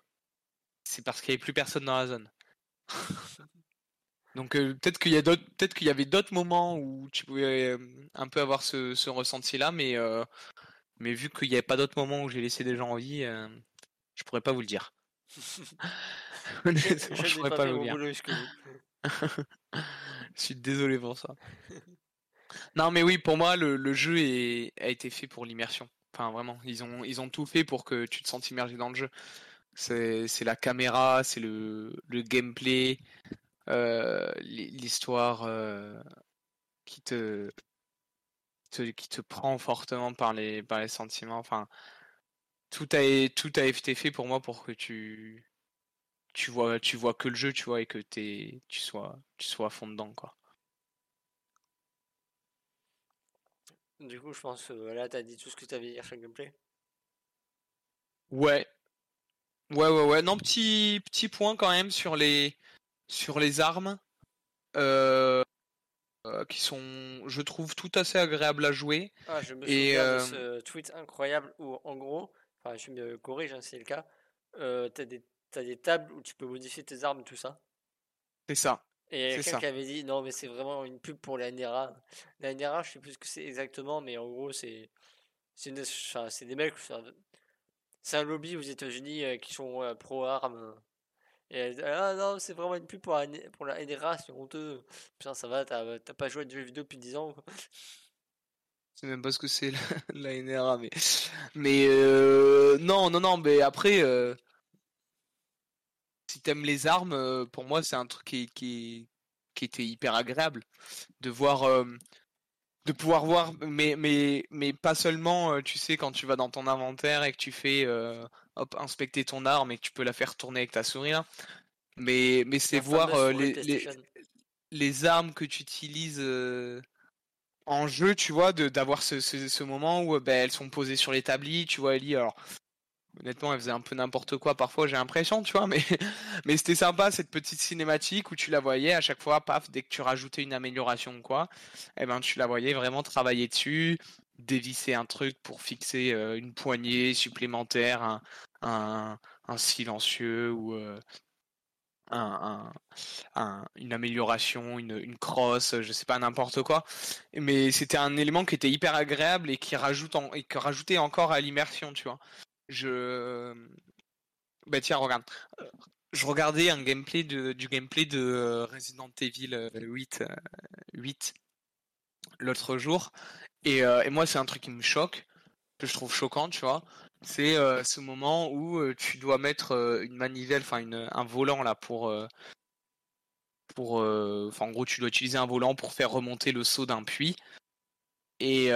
c'est parce qu'il n'y avait plus personne dans la zone. Donc euh, peut-être qu'il y a d'autres, peut-être qu'il y avait d'autres moments où tu pouvais un peu avoir ce, ce ressenti-là, mais mais vu qu'il n'y avait pas d'autres moments où j'ai laissé des gens en vie, je pourrais pas vous le dire. je, je pourrais pas, le je suis désolé pour ça. non, mais oui, pour moi, le, le jeu est, a été fait pour l'immersion. Enfin, vraiment, ils ont, ils ont tout fait pour que tu te sentes immergé dans le jeu. C'est la caméra, c'est le, le gameplay, euh, l'histoire euh, qui te, te, qui te prend fortement par les, par les sentiments. Enfin, tout a, tout a été fait pour moi pour que tu, tu vois, tu vois que le jeu, tu vois, et que es, tu sois, tu sois à fond dedans, quoi. Du coup, je pense que là, t'as dit tout ce que t'avais dire sur le gameplay? Ouais. Ouais, ouais, ouais. Non, petit, petit point quand même sur les, sur les armes. Euh, euh, qui sont, je trouve, tout assez agréables à jouer. Ah, je me souviens de ce tweet incroyable où, en gros, enfin, je me corrige, hein, c'est le cas, euh, t'as des t'as des tables où tu peux modifier tes armes, tout ça. C'est ça. Et quelqu'un qui avait dit non, mais c'est vraiment une pub pour la NRA. La NRA, je sais plus ce que c'est exactement, mais en gros, c'est c'est des mecs. C'est un lobby aux États-Unis euh, qui sont euh, pro-armes. Ah non, c'est vraiment une pub pour la, pour la NRA, c'est honteux. Putain, ça va, t'as pas joué à des jeux vidéo depuis 10 ans. C'est même pas ce que c'est la, NRA, mais. Mais euh, non, non, non, mais après, si t'aimes les armes, pour moi, c'est un truc qui, qui, était hyper agréable de voir, de pouvoir voir, mais, mais, mais pas seulement, euh, tu sais, quand tu vas dans ton inventaire et que tu fais, hop, inspecter ton arme et que tu peux la faire tourner avec ta souris, mais, mais c'est voir les, les, les, armes que tu utilises en jeu, tu vois, d'avoir ce, ce, ce, moment où ben, elles sont posées sur l'établi, tu vois, Ellie. Alors, Honnêtement, elle faisait un peu n'importe quoi parfois, j'ai l'impression, tu vois, mais, mais c'était sympa cette petite cinématique où tu la voyais à chaque fois, paf, dès que tu rajoutais une amélioration ou quoi, eh ben tu la voyais vraiment travailler dessus, dévisser un truc pour fixer euh, une poignée supplémentaire, un, un, silencieux ou, euh, un, une amélioration, une, une crosse, je sais pas n'importe quoi. Mais c'était un élément qui était hyper agréable et qui rajoute et qui rajoutait encore à l'immersion, tu vois. Je bah tiens regarde, je regardais un gameplay de, du gameplay de Resident Evil 8 8 l'autre jour. Et, et moi c'est un truc qui me choque que je trouve choquant, tu vois. C'est ce moment où tu dois mettre une manivelle, enfin un volant là pour pour en gros tu dois utiliser un volant pour faire remonter le saut d'un puits et,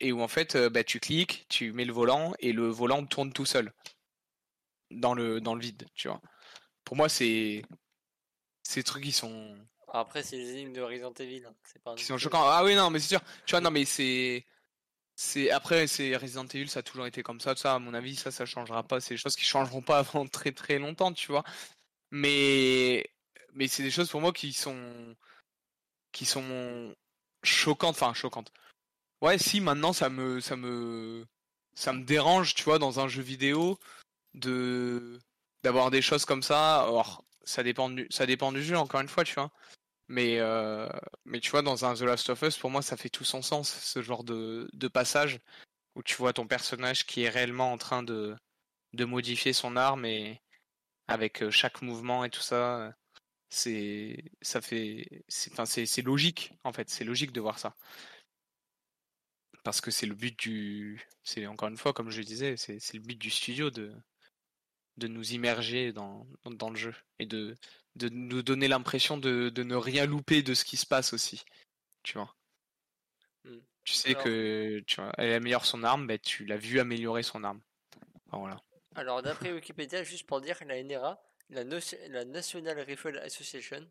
et où en fait bah, tu cliques, tu mets le volant et le volant tourne tout seul dans le dans le vide, tu vois. Pour moi c'est ces trucs qui sont après c'est les énigmes de Resident Evil, hein. pas qui sont choquants. Ah oui non mais c'est sûr, tu vois non mais c'est c'est après c'est Resident Evil ça a toujours été comme ça ça à mon avis ça ça changera pas c'est des choses qui changeront pas avant très très longtemps tu vois mais mais c'est des choses pour moi qui sont qui sont choquantes enfin choquantes ouais si maintenant ça me ça me ça me dérange tu vois dans un jeu vidéo de d'avoir des choses comme ça. Or ça dépend du ça dépend du jeu encore une fois tu vois. Mais, euh, mais tu vois, dans un The Last of Us, pour moi, ça fait tout son sens, ce genre de, de passage où tu vois ton personnage qui est réellement en train de, de modifier son arme et avec euh, chaque mouvement et tout ça, c'est ça fait c'est c'est logique en fait, c'est logique de voir ça. Parce que c'est le but du c'est encore une fois comme je disais, c'est le but du studio de de nous immerger dans, dans le jeu et de de nous donner l'impression de, de, ne rien louper de ce qui se passe aussi. Tu vois. Mmh. Tu sais que tu vois, elle améliore son arme, bah, tu l'as vu améliorer son arme. voilà. Alors d'après Wikipédia, juste pour dire, la NRA, la, la National Rifle Association,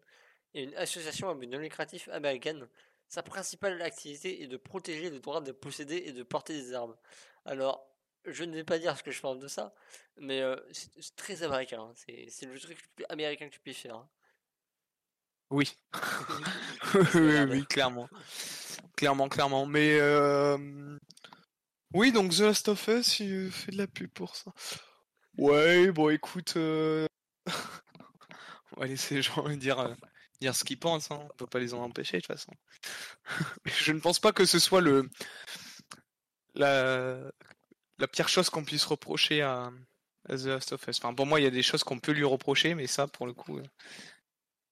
est une association à but non lucratif américaine. Sa principale activité est de protéger le droit de posséder et de porter des armes. Alors, je ne vais pas dire ce que je pense de ça, mais euh, c'est très américain. Hein. C'est le truc américain que tu puisses faire. Hein. Oui. oui, oui, clairement. Clairement, clairement. Mais euh... oui, donc The Last of Us, il fait de la pub pour ça. Ouais, bon, écoute, euh... on va laisser les gens dire, dire ce qu'ils pensent. Hein. On peut pas les en empêcher de toute façon. je ne pense pas que ce soit le la la pire chose qu'on puisse reprocher à, The Last of Us. Enfin, pour moi, il y a des choses qu'on peut lui reprocher, mais ça, pour le coup, euh,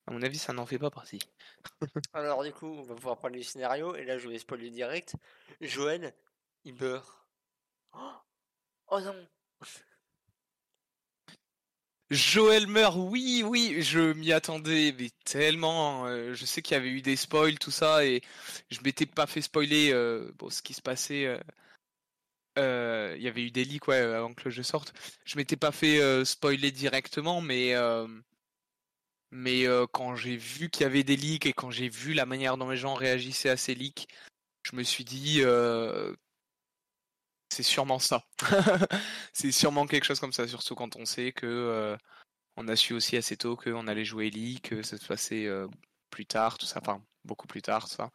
à mon avis, ça n'en fait pas partie. Alors, du coup, on va pouvoir parler du scénario, et là, je vais spoiler direct. Joël, il meurt. Oh, oh non Joël meurt, oui, oui, je m'y attendais, mais tellement. Euh, je sais qu'il y avait eu des spoils, tout ça, et je m'étais pas fait spoiler euh, bon, ce qui se passait euh, il y avait eu des leaks ouais, avant que le jeu sorte. Je m'étais pas fait spoiler directement, mais mais quand j'ai vu qu'il y avait des leaks et quand j'ai vu la manière dont les gens réagissaient à ces leaks, je me suis dit c'est sûrement ça. c'est sûrement quelque chose comme ça, surtout quand on sait que on a su aussi assez tôt qu'on allait jouer leak, que ça se passait plus tard, tout ça, enfin beaucoup plus tard, ça.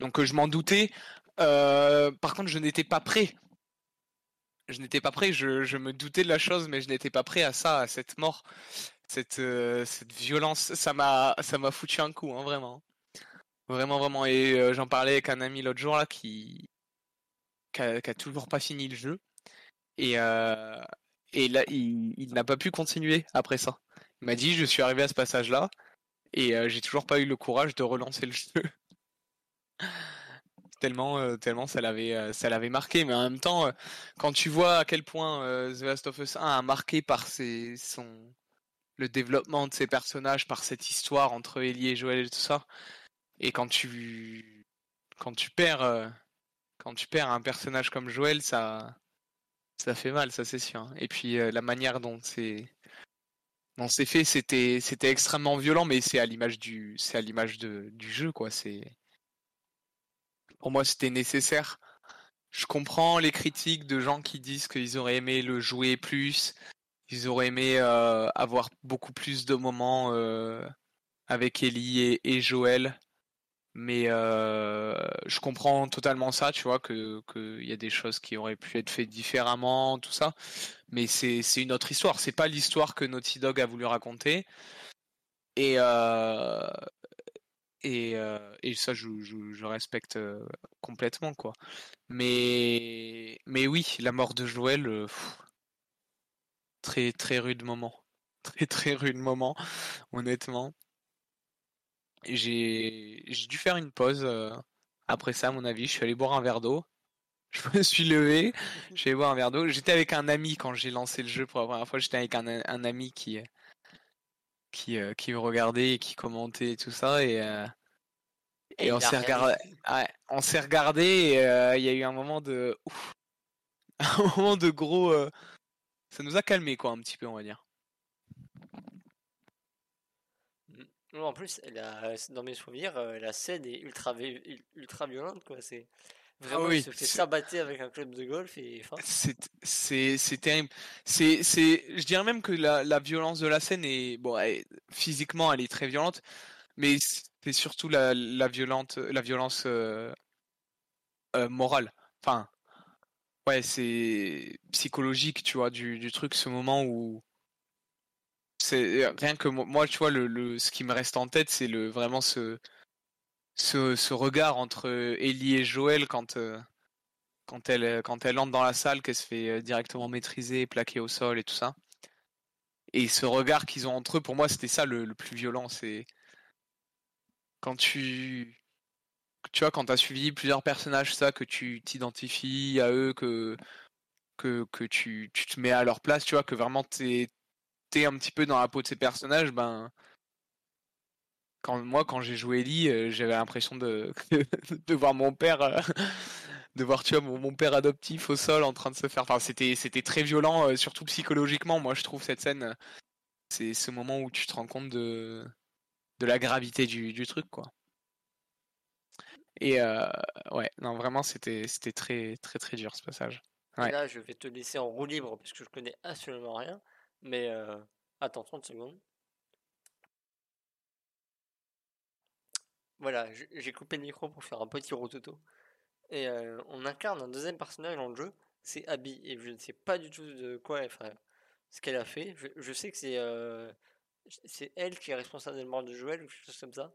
Donc je m'en doutais. par contre, je n'étais pas prêt je n'étais pas prêt, je, me doutais de la chose, mais je n'étais pas prêt à ça, à cette mort, cette, cette violence. Ça m'a, foutu un coup, hein, vraiment. Vraiment, vraiment. Et j'en parlais avec un ami l'autre jour là qui, qui a, toujours pas fini le jeu. Et, euh, et là, il, n'a pas pu continuer après ça. Il m'a dit, je suis arrivé à ce passage-là et j'ai toujours pas eu le courage de relancer le jeu tellement, euh, tellement ça l'avait, euh, ça marqué. Mais en même temps, euh, quand tu vois à quel point The Last of Us 1 a marqué par ses, son, le développement de ses personnages, par cette histoire entre Ellie et Joël et tout ça, et quand tu, quand tu perds, quand tu perds un personnage comme Joël, ça, ça fait mal, ça c'est sûr. Et puis la manière dont c'est dont c'est fait, c'était c'était extrêmement violent, mais c'est à l'image du c'est à l'image de du jeu quoi. C'est pour moi, c'était nécessaire. Je comprends les critiques de gens qui disent qu'ils auraient aimé le jouer plus, ils auraient aimé euh, avoir beaucoup plus de moments euh, avec Ellie et, Joël. Mais euh, je comprends totalement ça, tu vois, qu'il que y a des choses qui auraient pu être faites différemment, tout ça. Mais c'est une autre histoire. C'est pas l'histoire que Naughty Dog a voulu raconter. Et, euh, et, euh, et ça, je, je, respecte complètement, quoi. Mais, mais oui, la mort de Joël, très, très rude moment. Très, très rude moment, honnêtement. J'ai dû faire une pause euh, après ça, à mon avis. Je suis allé boire un verre d'eau. Je me suis levé, je suis allé boire un verre d'eau. J'étais avec un ami quand j'ai lancé le jeu pour la première fois. J'étais avec un, un ami qui, qui, euh, qui me regardait et qui commentait et tout ça. Et, euh, et Et on s'est regardé, ouais, on s'est regardé et il y a eu un moment de, ouf, un moment de gros. ça nous a calmé quoi, un petit peu, on va dire. Non, en plus, la, dans mes souvenirs, euh, la scène est ultra, ultra violente, quoi. C'est vraiment, il oui, se fait sabater avec un club de golf et enfin. C'est c'est c'est terrible. C'est c'est je dirais même que la, la violence de la scène est bon elle- physiquement elle est très violente mais c'est surtout la la violente la violence euh, euh, morale. Enfin ouais, c'est psychologique, tu vois du du truc ce moment où c'est rien que mo- moi tu vois le, le ce qui me reste en tête c'est le vraiment ce ce ce regard entre Ellie et Joël quand euh, quand elle, euh, quand elle entre dans la salle, qu'elle se fait euh, directement maîtriser, plaquer au sol et tout ça. Et ce regard qu'ils ont entre eux, pour moi, c'était ça le, le plus violent. C'est quand tu, tu vois, quand t'as suivi plusieurs personnages, ça, que tu t'identifies à eux, que, que, que tu, tu te mets à leur place, tu vois, que vraiment t'es, t'es un petit peu dans la peau de ces personnages, ben, quand, moi, quand j'ai joué Ellie, euh, j'avais l'impression de, de voir mon père, euh, de voir, tu vois, mon, mon père adoptif au sol en train de se faire. Enfin, c'était, c'était très violent, euh, surtout psychologiquement. Moi, je trouve cette scène, c'est ce moment où tu te rends compte de, de la gravité du, du truc, quoi. Et ouais, non, vraiment, c'était, c'était très, très, très dur ce passage. Ouais. là, je vais te laisser en roue libre parce que je connais absolument rien. Mais euh, attends 30 secondes. Voilà, j'ai coupé le micro pour faire un petit rototo. Et euh, on incarne un deuxième personnage dans le jeu, c'est Abby. Et je ne sais pas du tout de quoi, enfin, ce qu'elle a fait. Je, sais que c'est euh, c'est elle qui est responsable de la mort de Joël ou quelque chose comme ça.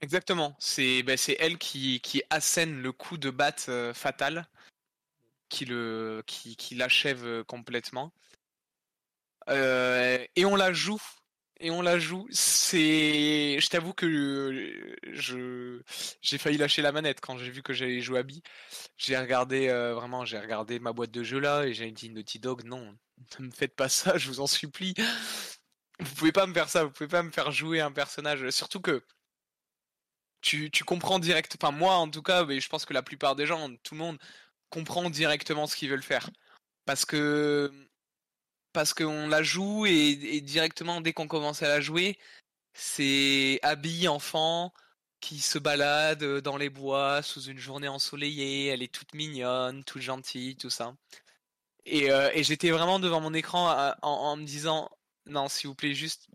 Exactement. C'est ben, c'est elle qui, qui assène le coup de batte euh, fatal, qui le qui, qui l'achève euh, complètement. Euh, et on la joue. Et on la joue. C'est, je t'avoue que euh, je j'ai failli lâcher la manette quand j'ai vu que j'allais jouer Abby. J'ai regardé vraiment, j'ai regardé ma boîte de jeu là et j'ai dit Naughty Dog, non, ne me faites pas ça, je vous en supplie. Vous pouvez pas me faire ça, vous pouvez pas me faire jouer un personnage. Surtout que tu, tu comprends direct, enfin moi en tout cas, mais je pense que la plupart des gens, tout le monde comprend directement ce qu'ils veulent faire. Parce que parce qu'on la joue et, directement dès qu'on commence à la jouer, c'est Abby enfant qui se balade euh, dans les bois sous une journée ensoleillée, elle est toute mignonne, toute gentille, tout ça. Et, euh, j'étais vraiment devant mon écran à- en, en me disant non s'il vous plaît juste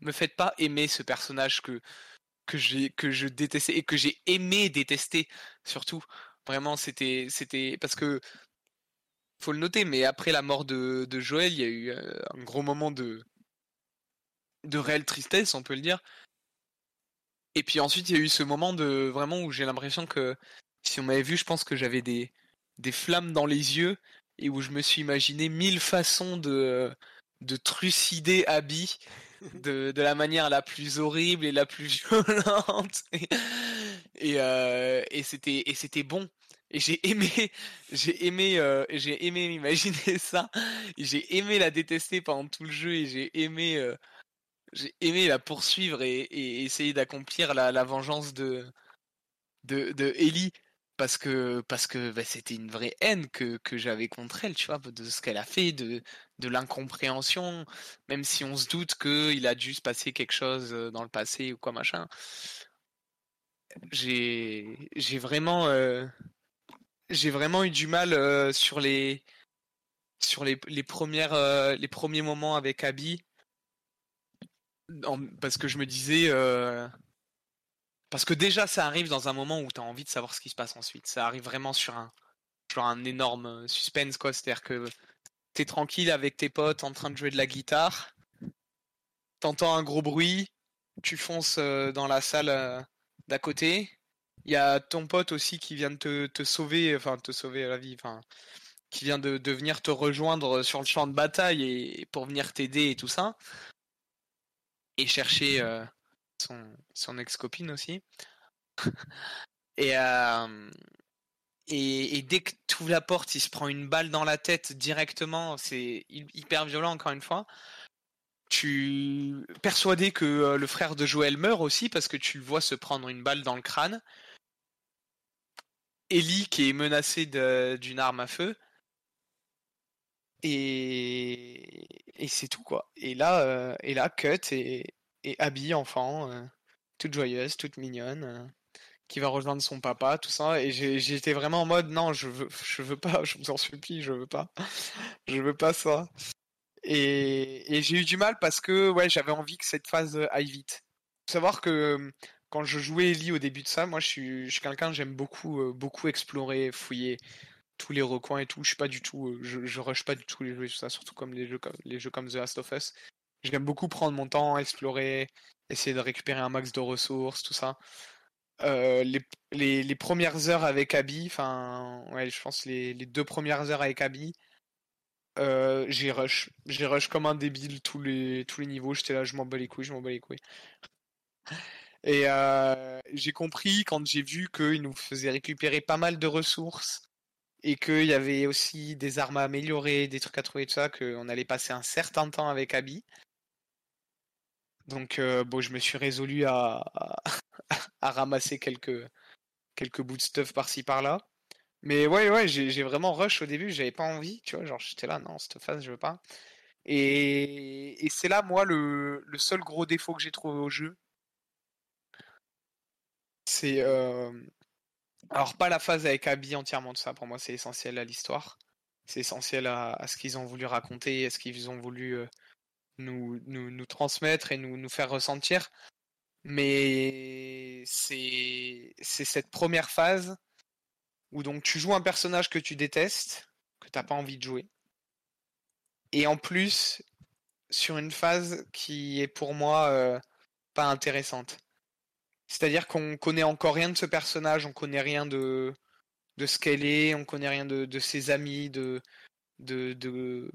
me faites pas aimer ce personnage que que j'ai que je détestais et que j'ai aimé détester surtout vraiment c'était c'était parce que faut le noter mais après la mort de, de Joël il y a eu euh, un gros moment de de réelle tristesse on peut le dire. Et puis ensuite il y a eu ce moment de vraiment où j'ai l'impression que si on m'avait vu je pense que j'avais des des flammes dans les yeux et où je me suis imaginé mille façons de de trucider Abby de, de la manière la plus horrible et la plus violente. Et et, euh, et c'était et c'était bon et j'ai aimé j'ai aimé euh, j'ai aimé m'imaginer ça. J'ai aimé la détester pendant tout le jeu et j'ai aimé euh, j'ai aimé la poursuivre et, essayer d'accomplir la, vengeance de de de Ellie. Parce que parce que bah, c'était une vraie haine que, que j'avais contre elle tu vois de ce qu'elle a fait de de l'incompréhension. Même si on se doute qu'il a dû se passer quelque chose euh, dans le passé ou quoi machin. J'ai j'ai vraiment j'ai vraiment eu du mal euh, sur les sur les, les premières euh, les premiers moments avec Abby. Parce que je me disais euh, parce que déjà ça arrive dans un moment où tu as envie de savoir ce qui se passe ensuite. Ça arrive vraiment sur un sur un énorme suspense quoi. C'est à dire que t'es tranquille avec tes potes en train de jouer de la guitare. T'entends un gros bruit, tu fonces dans la salle d'à côté. Il y a ton pote aussi qui vient de te, te sauver, enfin te sauver la vie, enfin qui vient de, de, venir te rejoindre sur le champ de bataille et, pour venir t'aider et tout ça. Et chercher son, son ex-copine aussi. et, et, et, dès que tu ouvres la porte, il se prend une balle dans la tête directement. C'est hyper violent encore une fois tu persuadé que euh, le frère de Joël meurt aussi parce que tu le vois se prendre une balle dans le crâne. Ellie qui est menacée d'une arme à feu. Et, et c'est tout quoi. Et là, euh, et là Cut et, et Abby, enfant, euh, toute joyeuse, toute mignonne, qui va rejoindre son papa, tout ça. Et j'étais vraiment en mode non, je veux, je veux pas, je vous en supplie, je veux pas, je veux pas ça. Et, j'ai eu du mal parce que ouais, j'avais envie que cette phase euh, aille vite. Faut savoir que quand je jouais Ellie au début de ça, moi je suis, quelqu'un j'aime beaucoup, euh, beaucoup explorer, fouiller tous les recoins et tout. Je suis pas du tout, euh, je, rush pas du tout les jeux, tout ça, surtout comme les jeux, les jeux comme The Last of Us. J'aime beaucoup prendre mon temps, explorer, essayer de récupérer un max de ressources, tout ça. les, les, les, premières heures avec Abby, enfin, ouais, je pense les, les deux premières heures avec Abby, euh, j'ai rush. J'ai rush comme un débile tous les, tous les niveaux. J'étais là, je m'en bats les couilles, je m'en bats les couilles. Et euh, j'ai compris quand j'ai vu qu'il nous faisait récupérer pas mal de ressources et qu'il y avait aussi des armes à améliorer, des trucs à trouver, tout ça, qu'on allait passer un certain temps avec Abby. Donc, euh, bon, je me suis résolu à, à, ramasser quelques, quelques bouts de stuff par-ci par-là. Mais ouais, ouais, j'ai vraiment rush au début, j'avais pas envie, tu vois, genre j'étais là, non, cette phase, je veux pas. Et, et c'est là, moi, le, le, seul gros défaut que j'ai trouvé au jeu. C'est. Alors, pas la phase avec Abby entièrement, tout ça, pour moi, c'est essentiel à l'histoire. C'est essentiel à, ce qu'ils ont voulu raconter, à ce qu'ils ont voulu nous, transmettre et nous, faire ressentir. Mais c'est cette première phase où donc tu joues un personnage que tu détestes, que t'as pas envie de jouer. Et en plus, sur une phase qui est pour moi pas intéressante. C'est-à-dire qu'on connaît encore rien de ce personnage, on connaît rien de, de ce qu'elle est, on connaît rien de, de ses amis, de, de, de,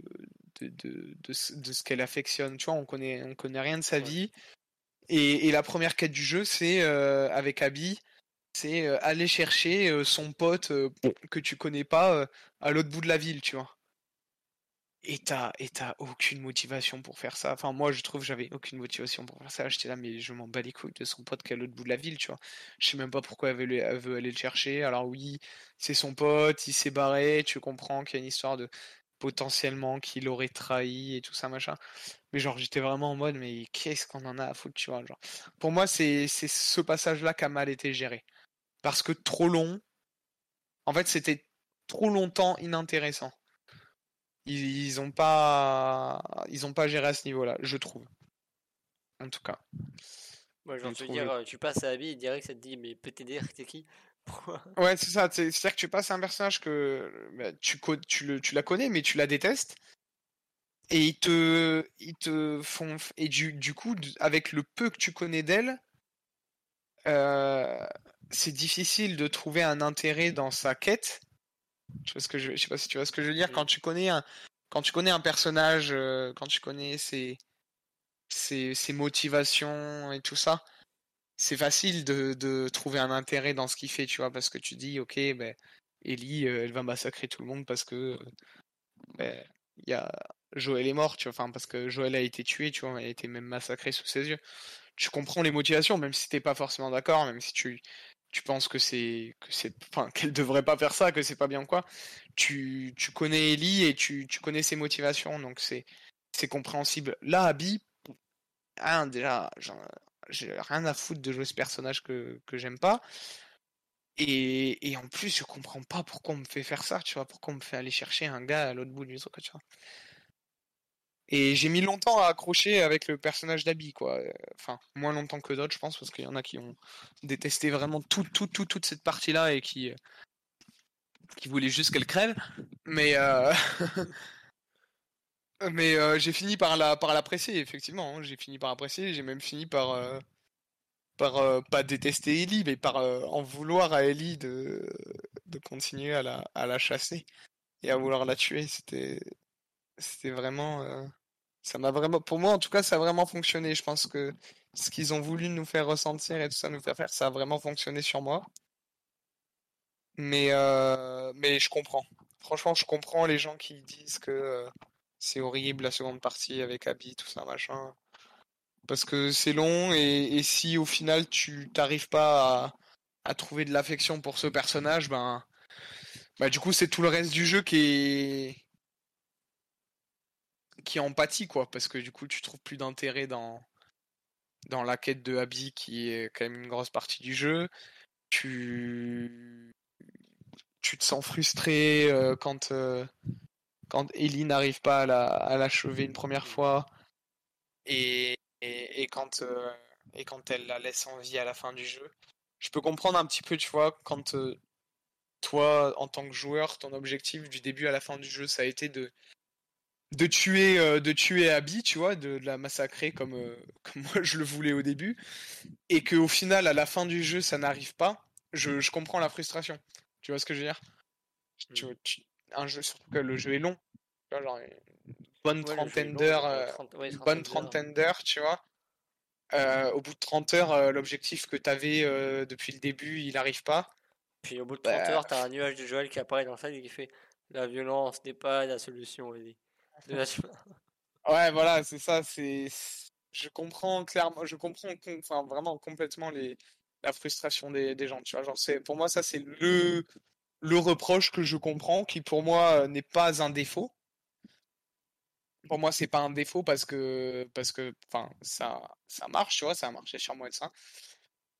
de, ce qu'elle affectionne. Tu vois, on connaît, on connaît rien de sa vie. Et, et, la première quête du jeu, c'est euh, avec Abby, c'est aller chercher son pote que tu connais pas à l'autre bout de la ville, tu vois. Et t'as, et aucune motivation pour faire ça. Enfin, moi, je trouve que j'avais aucune motivation pour faire ça. J'étais là, mais je m'en bats les couilles de son pote qui est à l'autre bout de la ville, tu vois. Je sais même pas pourquoi elle veut, elle veut aller le chercher. Alors oui, c'est son pote, il s'est barré, tu comprends qu'il y a une histoire de potentiellement qu'il aurait trahi et tout ça, machin. Mais genre, j'étais vraiment en mode, mais qu'est-ce qu'on en a à foutre, tu vois. Genre. Pour moi, c'est, c'est ce passage-là qui a mal été géré parce que trop long. En fait, c'était trop longtemps inintéressant. Ils, ont pas, ils ont pas géré à ce niveau-là, je trouve. En tout cas. Moi, je te dire, euh, tu passes à la vie, il dirait que ça te dit, mais PTDR, t'es qui? Ouais, c'est ça. C'est-à-dire que tu passes à un personnage que bah, tu, tu, le, tu la connais, mais tu la détestes. Et ils te, ils te font. Et du, du coup, avec le peu que tu connais d'elle, euh, c'est difficile de trouver un intérêt dans sa quête. Je sais, que je, sais pas si tu vois ce que je veux dire. Quand tu connais un, quand tu connais un personnage, euh, quand tu connais ses, ses, ses, motivations et tout ça, c'est facile de, de, trouver un intérêt dans ce qu'il fait, tu vois, parce que tu dis, ok, ben, Ellie, euh, elle va massacrer tout le monde parce que ben, y a Joël est mort, tu vois, enfin parce que Joël a été tué, tu vois, elle a été même massacrée sous ses yeux. Tu comprends les motivations, même si t'es pas forcément d'accord, même si tu tu penses que c'est que c'est enfin qu'elle devrait pas faire ça, que c'est pas bien quoi. Tu, tu connais Ellie et tu, tu connais ses motivations, donc c'est c'est compréhensible. Là, Abby, hein, déjà, j'ai rien à foutre de jouer ce personnage que, que j'aime pas. Et, et en plus, je comprends pas pourquoi on me fait faire ça, tu vois, pourquoi on me fait aller chercher un gars à l'autre bout du truc, tu vois. Et j'ai mis longtemps à accrocher avec le personnage d'Abby, quoi. Enfin, moins longtemps que d'autres, je pense, parce qu'il y en a qui ont détesté vraiment tout, tout, tout, toute cette partie-là et qui, qui voulaient juste qu'elle crève. Mais, euh... Mais euh, j'ai fini par la par l'apprécier, effectivement. hein. J'ai fini par apprécier. J'ai même fini par euh, par euh, pas détester Ellie, mais par en vouloir à Ellie de de continuer à la à la chasser et à vouloir la tuer. C'était c'était vraiment ça m'a vraiment pour moi en tout cas ça a vraiment fonctionné. Je pense que ce qu'ils ont voulu nous faire ressentir et tout ça nous faire faire, ça a vraiment fonctionné sur moi. Mais euh, mais je comprends. Franchement, je comprends les gens qui disent que euh, c'est horrible la seconde partie avec Abby, tout ça, machin. Parce que c'est long et, si au final tu t'arrives pas à, trouver de l'affection pour ce personnage, ben, bah du coup c'est tout le reste du jeu qui est qui en quoi, parce que du coup tu trouves plus d'intérêt dans dans la quête de Abby qui est quand même une grosse partie du jeu. Tu tu te sens frustré euh, quand euh, quand Ellie n'arrive pas à la à l'achever une première fois et quand euh, et quand elle la laisse en vie à la fin du jeu. Je peux comprendre un petit peu, tu vois, quand toi, en tant que joueur, ton objectif du début à la fin du jeu, ça a été de de tuer euh, de tuer Abby, tu vois, de, de la massacrer comme euh, comme moi je le voulais au début, et que au final, à la fin du jeu, ça n'arrive pas. Je, je comprends la frustration. Tu vois ce que je veux dire? Mm. tu- un jeu, surtout que le jeu est long. Tu vois, genre une bonne Ouais, trentaine d'heures, euh, 30 ouais, une trentaine bonne trentaine d'heures, tu vois. Au bout de 30 heures, l'objectif que tu avais depuis le début, il n'arrive pas. Puis au bout de 30 Bah, heures, t'as un nuage de Joël qui apparaît dans la salle et qui fait La violence n'est pas la solution, Ellie. De ouais, voilà, c'est ça. C'est, je comprends clairement, je comprends, com- enfin vraiment complètement les, la frustration des, des gens. Tu vois, genre c'est, pour moi, ça c'est le, le reproche que je comprends, qui pour moi euh, n'est pas un défaut. Pour moi, c'est pas un défaut parce que, parce que, enfin, ça, ça marche, tu vois, ça a marché sur moi de ça.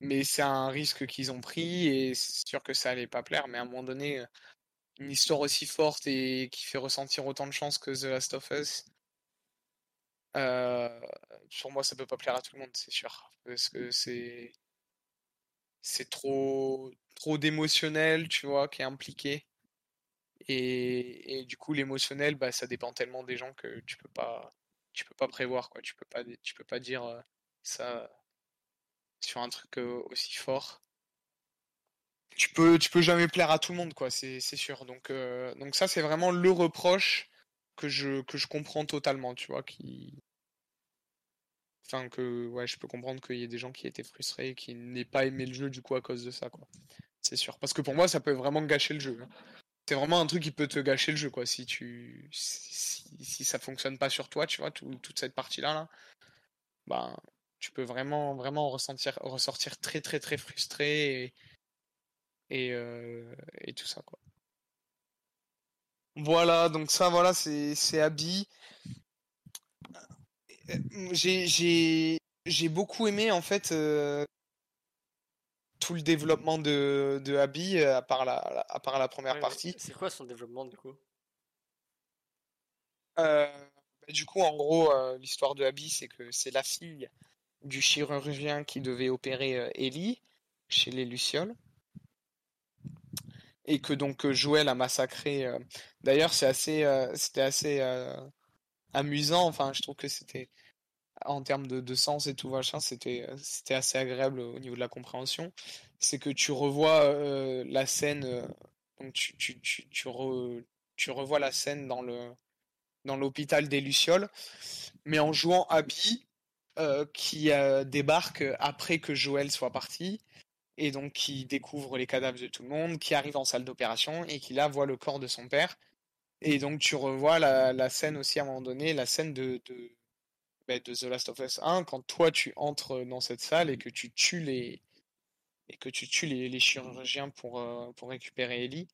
Mais c'est un risque qu'ils ont pris et c'est sûr que ça allait pas plaire. Mais à un moment donné, euh, une histoire aussi forte et qui fait ressentir autant de chance que The Last of Us, euh, sur moi, ça peut pas plaire à tout le monde, c'est sûr. Parce que c'est, c'est trop, trop d'émotionnel, tu vois, qui est impliqué. Et, et du coup, l'émotionnel, bah, ça dépend tellement des gens que tu peux pas, tu peux pas prévoir, quoi. Tu peux pas, tu peux pas dire euh, ça sur un truc euh, aussi fort. Tu peux, tu peux jamais plaire à tout le monde, quoi, c'est, sûr. Donc, euh, donc ça, c'est vraiment le reproche que je, que je comprends totalement, tu vois, qui... Enfin, que, ouais, je peux comprendre qu'il y ait des gens qui étaient frustrés et qui n'aient pas aimé le jeu, du coup, à cause de ça, quoi. C'est sûr. Parce que pour moi, ça peut vraiment gâcher le jeu. hein. C'est vraiment un truc qui peut te gâcher le jeu, quoi, si tu... Si, ça fonctionne pas sur toi, tu vois, tout- toute cette partie-là, là, ben, tu peux vraiment, vraiment ressentir, ressortir très, très, très frustré et, euh, et tout ça, quoi. Voilà, donc ça, voilà, c'est c'est Abby. J'ai j'ai j'ai beaucoup aimé en fait euh, tout le développement de de Abby euh, à part la la- à part la première Ouais, partie. C'est quoi son développement du coup? Euh, bah, du coup, en gros, euh, l'histoire de Abby, c'est que c'est la fille du chirurgien qui devait opérer euh, Ellie chez les Lucioles. Et que donc euh, Joël a massacré. euh, D'ailleurs, c'est assez, euh, c'était assez amusant. Enfin, je trouve que c'était, en termes de, sens et tout machin, c'était, c'était assez agréable au niveau de la compréhension. C'est que tu revois la scène. donc, tu, tu, tu, re- tu revois la scène dans le, dans l'hôpital des Lucioles, mais en jouant Abby, qui débarque après que Joël soit parti, et donc qui découvre les cadavres de tout le monde, qui arrive en salle d'opération, et qui là voit le corps de son père. Et donc tu revois la, scène aussi à un moment donné, la scène de, bah, The Last of Us 1, quand toi tu entres dans cette salle et que tu tues les, et que tu tues les, chirurgiens pour, euh, pour récupérer Ellie.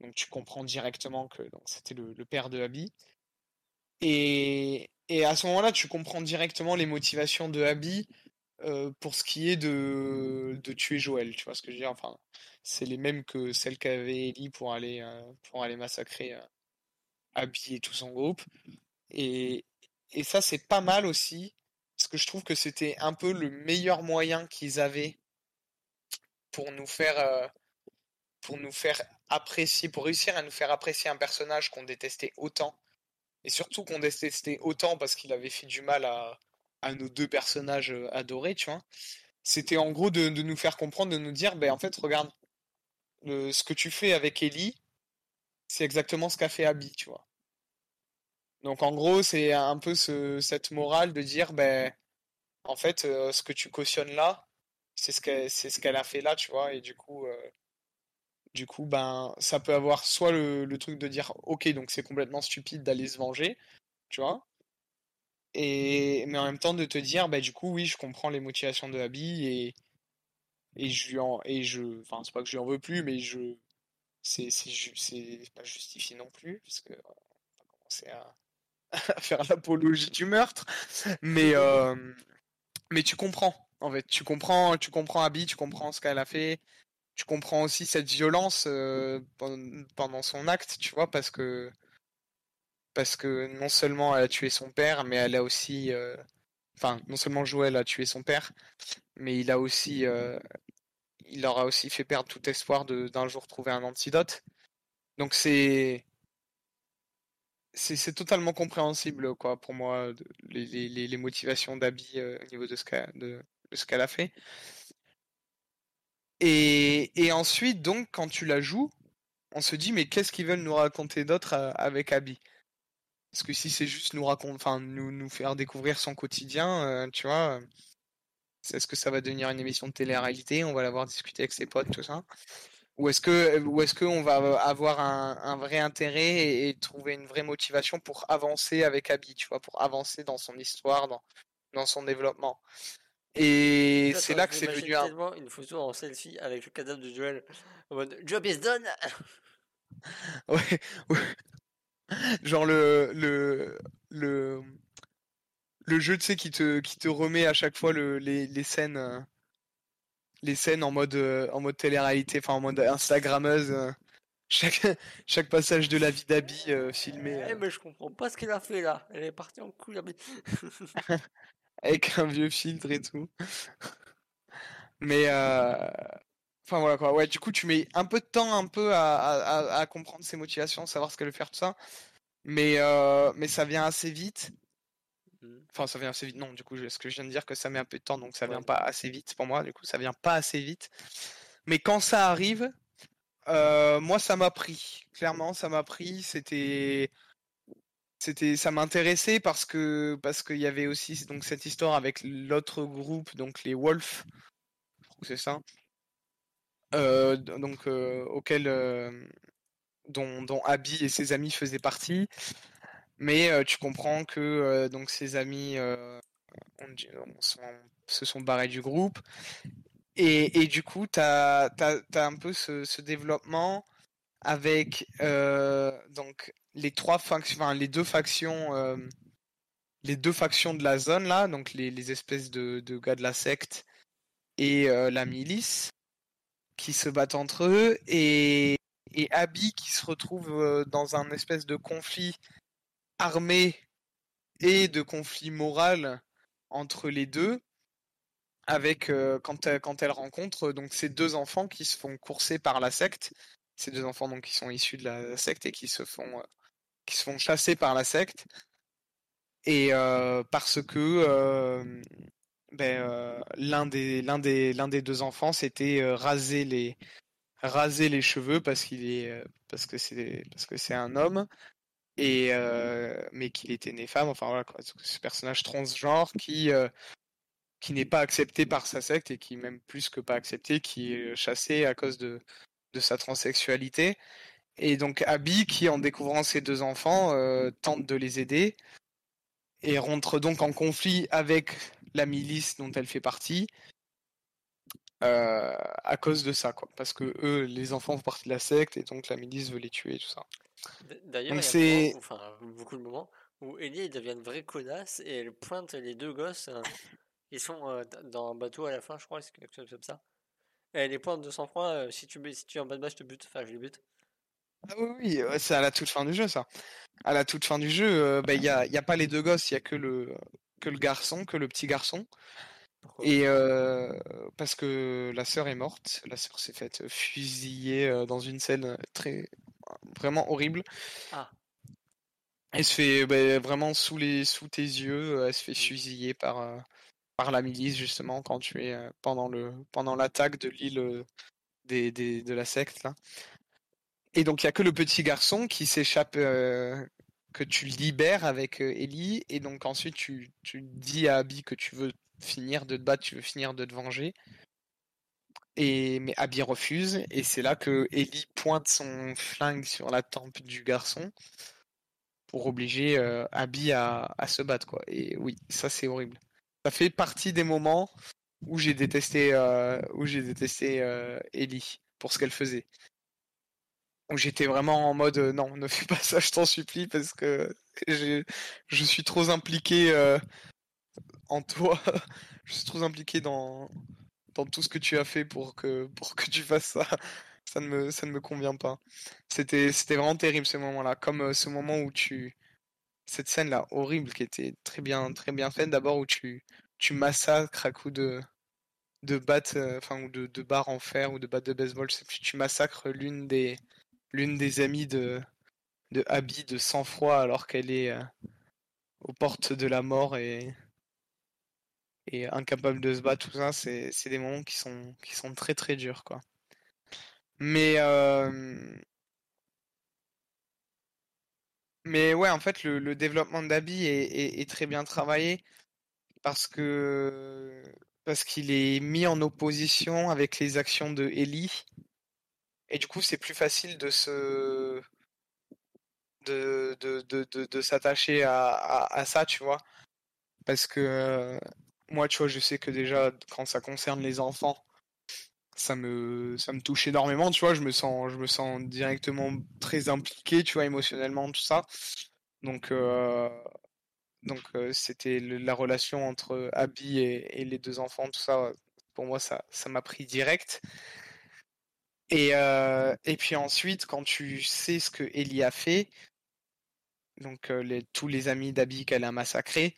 Donc tu comprends directement que c'était le, le père de Abby. Et, et à ce moment-là, tu comprends directement les motivations de Abby pour ce qui est de, de tuer Joël. Tu vois ce que je veux dire? Enfin, c'est les mêmes que celles qu'avait Ellie pour aller, pour aller massacrer euh, Abby et tout son groupe. Et, et ça, c'est pas mal aussi, parce que je trouve que c'était un peu le meilleur moyen qu'ils avaient pour nous faire, pour nous faire apprécier, pour réussir à nous faire apprécier un personnage qu'on détestait autant et surtout qu'on détestait autant parce qu'il avait fait du mal à, à nos deux personnages euh, adorés, tu vois, c'était en gros de, nous faire comprendre, de nous dire, ben en fait, regarde, ce que tu fais avec Ellie, c'est exactement ce qu'a fait Abby, tu vois. Donc en gros, c'est un peu ce, cette morale de dire, ben, en fait, euh, ce que tu cautionnes là, c'est ce qu'elle, c'est ce qu'elle a fait là, tu vois, et du coup, euh, du coup, ben, ça peut avoir soit le, le truc de dire, ok, donc c'est complètement stupide d'aller se venger, tu vois, et mais en même temps de te dire, bah du coup, oui, je comprends les motivations de Abby et et je lui en et je, enfin, c'est pas que je lui en veux plus, mais je, c'est c'est pas justifié non plus, parce que va commencer à, faire l'apologie du meurtre, mais euh, mais tu comprends. En fait, tu comprends, tu comprends Abby, tu comprends ce qu'elle a fait, tu comprends aussi cette violence euh, pen- pendant son acte, tu vois, parce que parce que non seulement elle a tué son père, mais elle a aussi, euh, enfin, non seulement Joël a tué son père, mais il a aussi, euh, il leur a aussi fait perdre tout espoir d'un jour trouver un antidote. Donc c'est c'est totalement compréhensible quoi pour moi les, motivations d'Abby euh, au niveau de ce qu'elle a fait. Et et ensuite donc quand tu la joues, on se dit mais qu'est-ce qu'ils veulent nous raconter d'autre avec Abby? Parce que si c'est juste nous raconter, enfin nous nous faire découvrir son quotidien, euh, tu vois, euh, est-ce que ça va devenir une émission de télé-réalité? On va la voir discuter avec ses potes, tout ça? Ou est-ce que, ou est-ce qu'on va avoir un, un vrai intérêt et, et trouver une vraie motivation pour avancer avec Abby, tu vois, pour avancer dans son histoire, dans, dans son développement? Et c'est là que c'est venu un... une photo en selfie avec le cadavre de Joel en mode Job is done Ouais, ouais. Genre le, le, le, le jeu, tu sais, qui te, qui te remet à chaque fois le, les, les scènes, euh, les scènes en mode, euh, en mode télé-réalité, enfin en mode Instagrammeuse. euh, chaque, chaque passage de la vie d'Abby euh, filmé Eh mais je comprends pas ce qu'elle a fait là. Elle est partie en couille. avec un vieux filtre et tout. Mais euh, enfin voilà quoi. Ouais, du coup, tu mets un peu de temps un peu à, à, à- à comprendre ses motivations, savoir ce qu'elle veut faire, tout ça. Mais, euh, mais ça vient assez vite. Mhm. Enfin, ça vient assez vite. Non, du coup, ce que je viens de dire que ça met un peu de temps, donc ça vient Ouais. pas assez vite pour moi. Du coup, ça vient pas assez vite. Mais quand ça arrive, euh, moi, ça m'a pris. Clairement, ça m'a pris. C'était, c'était, ça m'intéressait parce que parce qu'il y avait aussi donc cette histoire avec l'autre groupe, donc les Wolves. Je crois que c'est ça. Euh, donc euh, euh, dont, Abby et ses amis faisaient partie. Mais euh, tu comprends que donc ses amis se sont barrés du groupe. Et, et du coup, tu as, un peu ce, ce développement avec donc les trois factions, enfin, les deux factions, les deux factions de la zone là, donc les, espèces de, de gars de la secte et la milice qui se battent entre eux et, et Abby qui se retrouve euh, dans un espèce de conflit armé et de conflit moral entre les deux avec euh, quand, elle, quand elle rencontre donc ces deux enfants qui se font courser par la secte. Ces deux enfants donc qui sont issus de la secte et qui se font euh, qui se font chasser par la secte. Et euh, parce que euh, ben, euh, l'un des l'un des l'un des deux enfants s'était euh, rasé les raser les cheveux parce qu'il est euh, parce que c'est parce que c'est un homme et mais qu'il était né femme enfin voilà quoi. Ce personnage transgenre qui qui n'est pas accepté par sa secte et qui même plus que pas accepté qui est chassé à cause de de sa transsexualité. Et donc Abby qui en découvrant ses deux enfants tente de les aider et rentre donc en conflit avec la milice dont elle fait partie euh, à cause de ça, quoi. Parce que eux, les enfants font partie de la secte et donc la milice veut les tuer et tout ça. D'ailleurs, c'est- enfin beaucoup de moments où Ellie elle devient une vraie connasse et elle pointe les deux gosses. euh, ils sont euh, dans un bateau à la fin, je crois, c'est quelque chose comme ça. Et elle les pointe de sang-froid. si tu si tu es en bas de match, je te bute. Enfin, je les bute. Ah oui, oui, c'est à la toute fin du jeu, ça. À la toute fin du jeu, bah, il y a, y a pas les deux gosses, il y a que le, que le garçon, que le petit garçon. Pourquoi Et euh, parce que la sœur est morte, la sœur s'est faite fusiller euh, dans une scène très vraiment horrible. Ah. Elle se fait bah, vraiment sous les sous tes yeux, elle se fait fusiller par par la milice justement quand tu es pendant le pendant l'attaque de l'île des, des, de la secte là. Et donc il y a que le petit garçon qui s'échappe que tu libères avec Ellie et donc ensuite tu, tu dis à Abby que tu veux finir de te battre, tu veux finir de te venger. Et, mais Abby refuse, et c'est là que Ellie pointe son flingue sur la tempe du garçon pour obliger euh, Abby à, se battre. Quoi. Et oui, ça c'est horrible. Ça fait partie des moments où j'ai détesté, euh, où j'ai détesté euh, Ellie pour ce qu'elle faisait. Où j'étais vraiment en mode non, ne fais pas ça, je t'en supplie, parce que je suis trop impliqué en toi. je suis trop impliqué dans, dans tout ce que tu as fait pour que, pour que tu fasses ça. Ça ne me, ça ne me convient pas. C'était, vraiment terrible ce moment-là. Comme euh, ce moment où tu. Cette scène-là horrible qui était très bien, très bien faite. D'abord où tu, tu massacres à coups de, de batte, euh, enfin, ou de, de barre en fer ou de batte de baseball. Tu massacres l'une des, l'une des amies de, de Abby de sang-froid alors qu'elle est euh, aux portes de la mort et incapable de se battre, tout ça, c'est, des moments qui sont, très très durs, quoi. Mais, ouais, en fait, le, développement d'Abby est, est, très bien travaillé parce que parce qu'il est mis en opposition avec les actions de Ellie. Et du coup, c'est plus facile de se de, de, de, de, s'attacher à, à, ça, tu vois. Parce que moi, tu vois, je sais que déjà, quand ça concerne les enfants, ça me, ça me touche énormément, tu vois, je me sens, je me sens directement très impliqué, tu vois, émotionnellement, tout ça. Donc, euh, donc euh, c'était la relation entre Abby et, les deux enfants, tout ça, pour moi, ça m'a pris direct. Et, euh, et puis ensuite, quand tu sais ce que Ellie a fait, donc les, tous les amis d'Abby qu'elle a massacrés,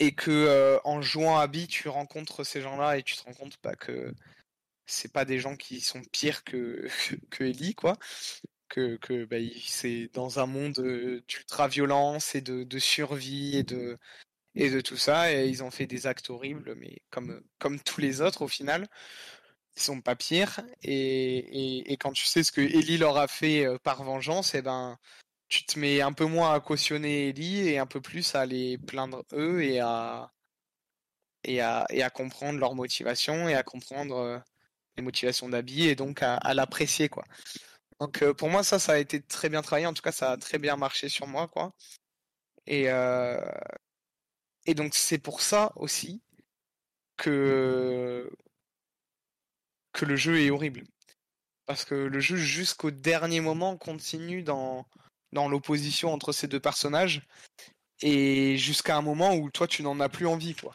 et que euh, en jouant Bi, tu rencontres ces gens-là et tu te rends compte bah, que c'est pas des gens qui sont pires que, que Ellie, quoi. Que, que bah, c'est dans un monde euh, d'ultra-violence et de, de, survie et de, et de tout ça, et ils ont fait des actes horribles, mais comme, comme tous les autres au final, sont pas pires. Et, et, quand tu sais ce que Ellie leur a fait euh, par vengeance, et eh ben tu te mets un peu moins à cautionner Ellie et un peu plus à les plaindre eux et à et à, et à comprendre leur motivation et à comprendre euh, les motivations d'Abby et donc à, l'apprécier quoi. Donc euh, pour moi ça ça a été très bien travaillé en tout cas ça a très bien marché sur moi quoi. Et et donc c'est pour ça aussi que que le jeu est horrible parce que le jeu jusqu'au dernier moment continue dans dans l'opposition entre ces deux personnages et jusqu'à un moment où toi tu n'en as plus envie quoi.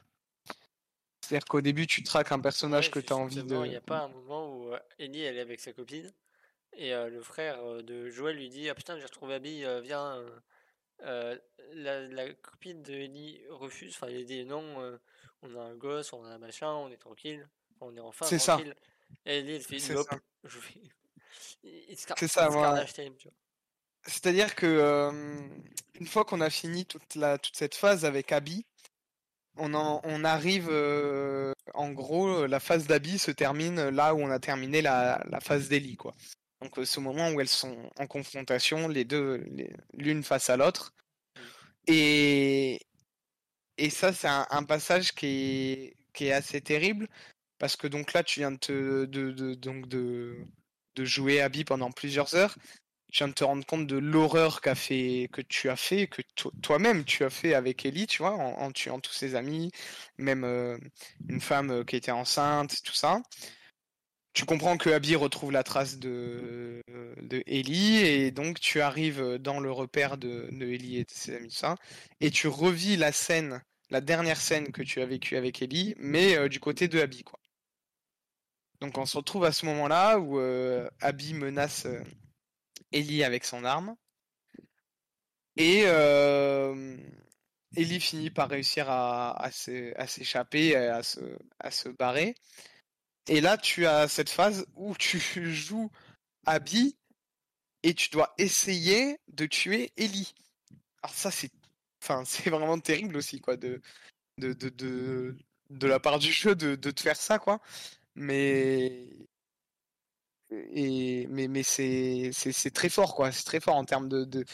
C'est-à-dire qu'au début tu traques un personnage que tu as envie de. Il n'y a pas un moment où euh, Ellie elle est avec sa copine et euh, le frère euh, de Joël lui dit Ah putain, j'ai retrouvé Abby, viens. la, copine de Ellie refuse, enfin il dit non, on a un gosse, on a un machin, on est tranquille, on est enfin tranquille. Ça. Fait je. C'est ça, moi. C'est-à-dire que une fois qu'on a fini toute, la, toute cette phase avec Abby, on, on arrive en gros, la phase d'Abby se termine là où on a terminé la, la phase d'Ellie, quoi. Donc ce moment où elles sont en confrontation, les deux, l'une face à l'autre. Et, et ça, c'est un, passage qui est, qui est assez terrible parce que donc là, tu viens de, de jouer Abby pendant plusieurs heures je viens de te rendre compte de l'horreur qu'a fait, que tu as fait, que toi-même tu as fait avec Ellie, tu vois, en, tuant tous ses amis, même euh, une femme euh, qui était enceinte, tout ça. Tu comprends que Abby retrouve la trace de, Ellie et donc tu arrives dans le repère de, de Ellie et de ses amis, tout ça, et tu revis la scène, la dernière scène que tu as vécue avec Ellie, mais euh, du côté de Abby, quoi. Donc on se retrouve à ce moment-là où Abby menace Ellie avec son arme. Et euh, Ellie finit par réussir à, s'échapper, à se, barrer. Et là, tu as cette phase où tu joues Abby et tu dois essayer de tuer Ellie. alors ça c'est, enfin vraiment terrible aussi quoi de la part du jeu de, de te faire ça quoi. Mais et mais mais c'est c'est très fort quoi, c'est très fort en termes de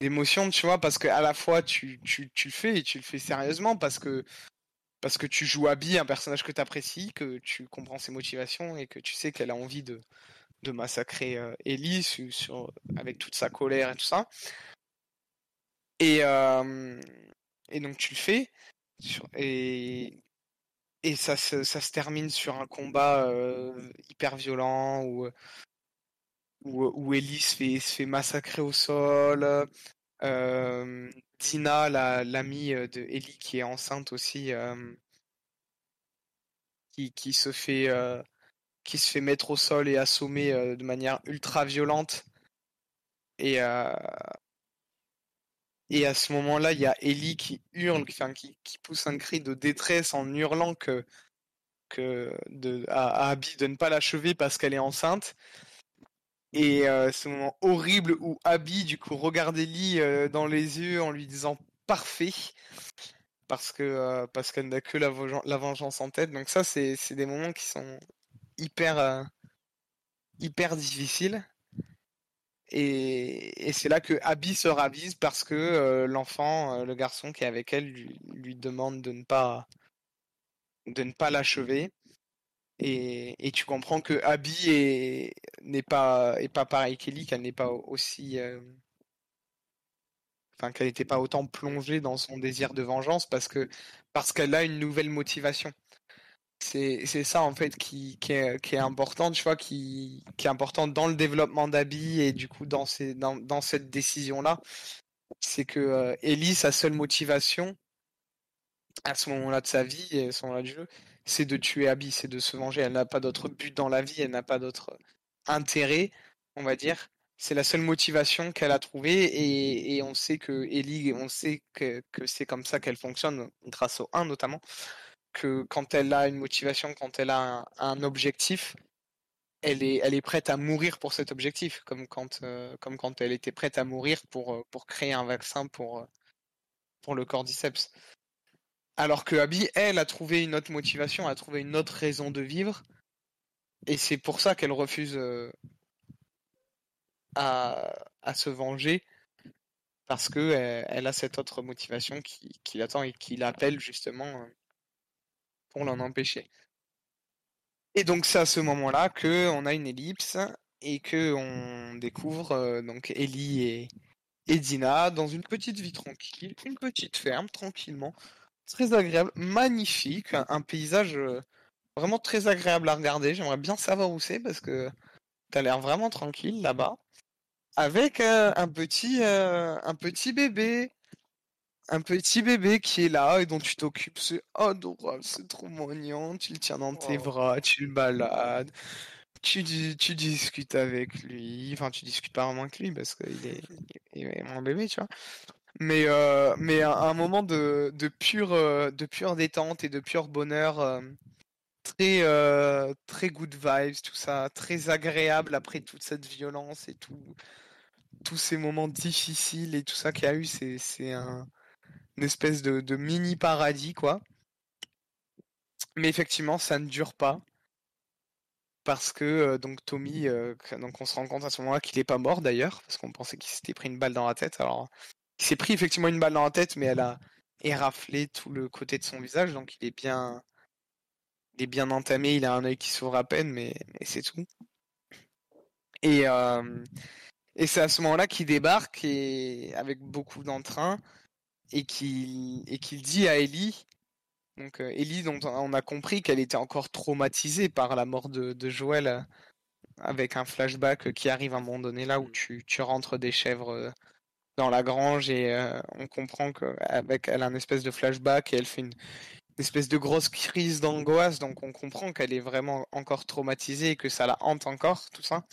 d'émotion, tu vois, parce que à la fois tu, tu, tu le fais et tu le fais sérieusement parce que parce que tu joues Abby, un personnage que tu apprécies, que tu comprends ses motivations et que tu sais qu'elle a envie de, de massacrer euh, Ellie sur, avec toute sa colère et tout ça. Et, euh, et donc tu le fais. et, et ça se, ça se termine sur un combat hyper violent où, où, Ellie se fait, se fait massacrer au sol. Euh, Dina, l'amie de Ellie qui est enceinte aussi, qui, qui, se fait, qui se fait mettre au sol et assommer de manière ultra violente. Et, et à ce moment-là, il y a Ellie qui hurle, qui, pousse un cri de détresse en hurlant que, que à, Abby de ne pas l'achever parce qu'elle est enceinte. Et euh, ce moment horrible où Abby, du coup, regarde Ellie euh, dans les yeux en lui disant parfait, euh, parce qu'elle n'a que la, la, vengeance en tête. Donc ça, c'est des moments qui sont hyper hyper difficiles. Et, c'est là que Abby se ravise parce que euh, l'enfant, euh, le garçon qui est avec elle, lui, demande de ne pas de ne pas l'achever. Et, tu comprends que Abby n'est pas est pas pareil qu'Ellie, qu'elle n'est pas aussi euh, enfin qu'elle n'était pas autant plongée dans son désir de vengeance parce que parce qu'elle a une nouvelle motivation c'est ça en fait qui, est, qui est important, vois, qui, est important dans le développement d'Abby et du coup dans, cette décision-là. C'est que euh, Ellie, sa seule motivation à ce moment-là de sa vie ce moment-là du jeu, c'est de tuer Abby, c'est de se venger. Elle n'a pas d'autre but dans la vie, elle n'a pas d'autre intérêt, on va dire. C'est la seule motivation qu'elle a trouvée et, et, on sait que Ellie, on sait que, que c'est comme ça qu'elle fonctionne grâce au 1 notamment que quand elle a une motivation, quand elle a un, objectif, elle est, prête à mourir pour cet objectif, comme quand, euh, elle était prête à mourir pour, euh, créer un vaccin pour, euh, pour le cordyceps. Alors que Abby, elle, a trouvé une autre motivation, a trouvé une autre raison de vivre, et c'est pour ça qu'elle refuse à, se venger, parce que elle, a cette autre motivation qui l'attend et qui l'appelle justement l'en empêcher. Et donc c'est à ce moment-là que on a une ellipse et que on découvre euh, donc Ellie et, et, Dina dans une petite vie tranquille, une petite ferme tranquillement, très agréable, magnifique, un, paysage euh, vraiment très agréable à regarder. J'aimerais bien savoir où c'est parce que t'as l'air vraiment tranquille là-bas, avec euh, un petit un petit bébé un petit bébé qui est là et dont tu t'occupes, c'est adorable, c'est trop mignon, tu le tiens dans tes bras, tu le balades, tu, tu discutes avec lui, enfin tu discutes pas vraiment avec lui parce qu'il est, il est mon bébé, tu vois. Mais, euh, mais un, moment de, de, pure, euh, de pure détente et de pur bonheur, euh, très, très good vibes, tout ça, très agréable après toute cette violence et tout, tous ces moments difficiles et tout ça qu'il y a eu, c'est un une espèce de, mini paradis, quoi. Mais effectivement, ça ne dure pas. Parce que euh, donc Tommy, euh, donc on se rend compte à ce moment-là qu'il n'est pas mort d'ailleurs, parce qu'on pensait qu'il s'était pris une balle dans la tête. Alors, il s'est pris effectivement une balle dans la tête, mais elle a éraflé tout le côté de son visage, donc il est bien, il est bien entamé. Il a un œil qui s'ouvre à peine, mais, c'est tout. Et, euh, et c'est à ce moment-là qu'il débarque et avec beaucoup d'entrain et qu'il et qu'il dit à Ellie donc euh, Ellie dont on a compris qu'elle était encore traumatisée par la mort de, de Joël euh, avec un flashback qui arrive à un moment donné là où mm. tu, tu rentres des chèvres euh, dans la grange et on comprend qu'avec elle a un espèce de flashback et elle fait une, une espèce de grosse crise d'angoisse donc on comprend qu'elle est vraiment encore traumatisée et que ça la hante encore tout ça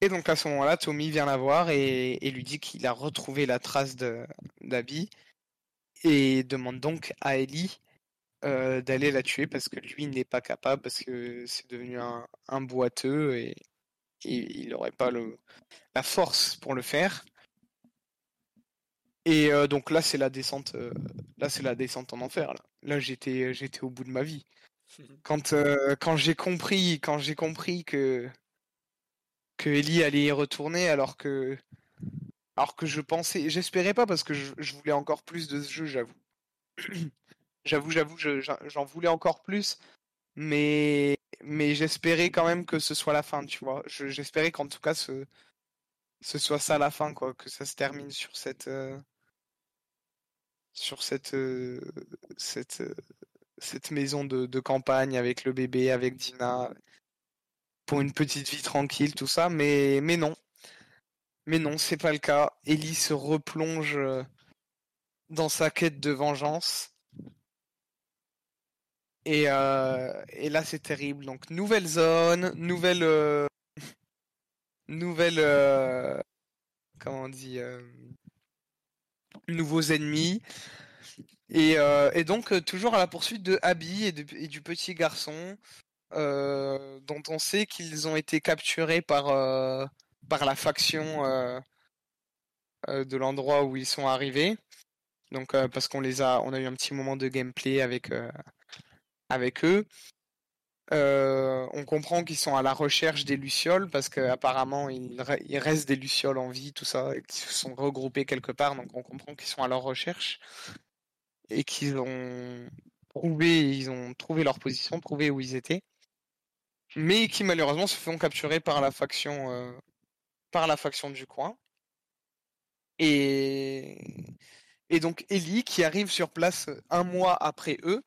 et donc à ce moment-là, Tommy vient la voir et, lui dit qu'il a retrouvé la trace d'Abby et demande donc à Ellie euh, d'aller la tuer parce que lui n'est pas capable parce que c'est devenu un, boiteux et, il n'aurait pas le, la force pour le faire. Et euh, donc là, c'est la descente. euh, là, c'est la descente en enfer. Là, là j'étais, j'étais au bout de ma vie. Quand, euh, quand j'ai compris, quand j'ai compris que que Ellie allait y retourner, alors que alors que je pensais, j'espérais pas parce que je, voulais encore plus de ce jeu, j'avoue. j'avoue, j'avoue, je- j'en voulais encore plus, mais mais j'espérais quand même que ce soit la fin, tu vois. Je- J'espérais qu'en tout cas ce soit ça la fin, quoi, que ça se termine sur cette euh, sur cette euh, cette euh, cette maison de, de campagne avec le bébé, avec Dina, pour une petite vie tranquille, tout ça, mais mais non. Mais non, c'est pas le cas. Ellie se replonge euh, dans sa quête de vengeance. Et, euh, et là, c'est terrible. Donc, nouvelle zone, nouvelle. euh, nouvelle. comment on dit Nouveaux ennemis. Et, donc, toujours à la poursuite de Abby et, du petit garçon, dont on sait qu'ils ont été capturés par, euh, la faction euh, euh, de l'endroit où ils sont arrivés. Donc, euh, parce qu'on les a, on a eu un petit moment de gameplay avec, euh, eux. Euh, on comprend qu'ils sont à la recherche des lucioles parce qu'apparemment il, re- il reste des lucioles en vie, tout ça, et qu'ils se sont regroupés quelque part. Donc on comprend qu'ils sont à leur recherche et qu'ils ont trouvé, ils ont trouvé leur position, trouvé où ils étaient, mais qui malheureusement se font capturer par la faction, euh, du coin. Et donc Ellie qui arrive sur place un mois après eux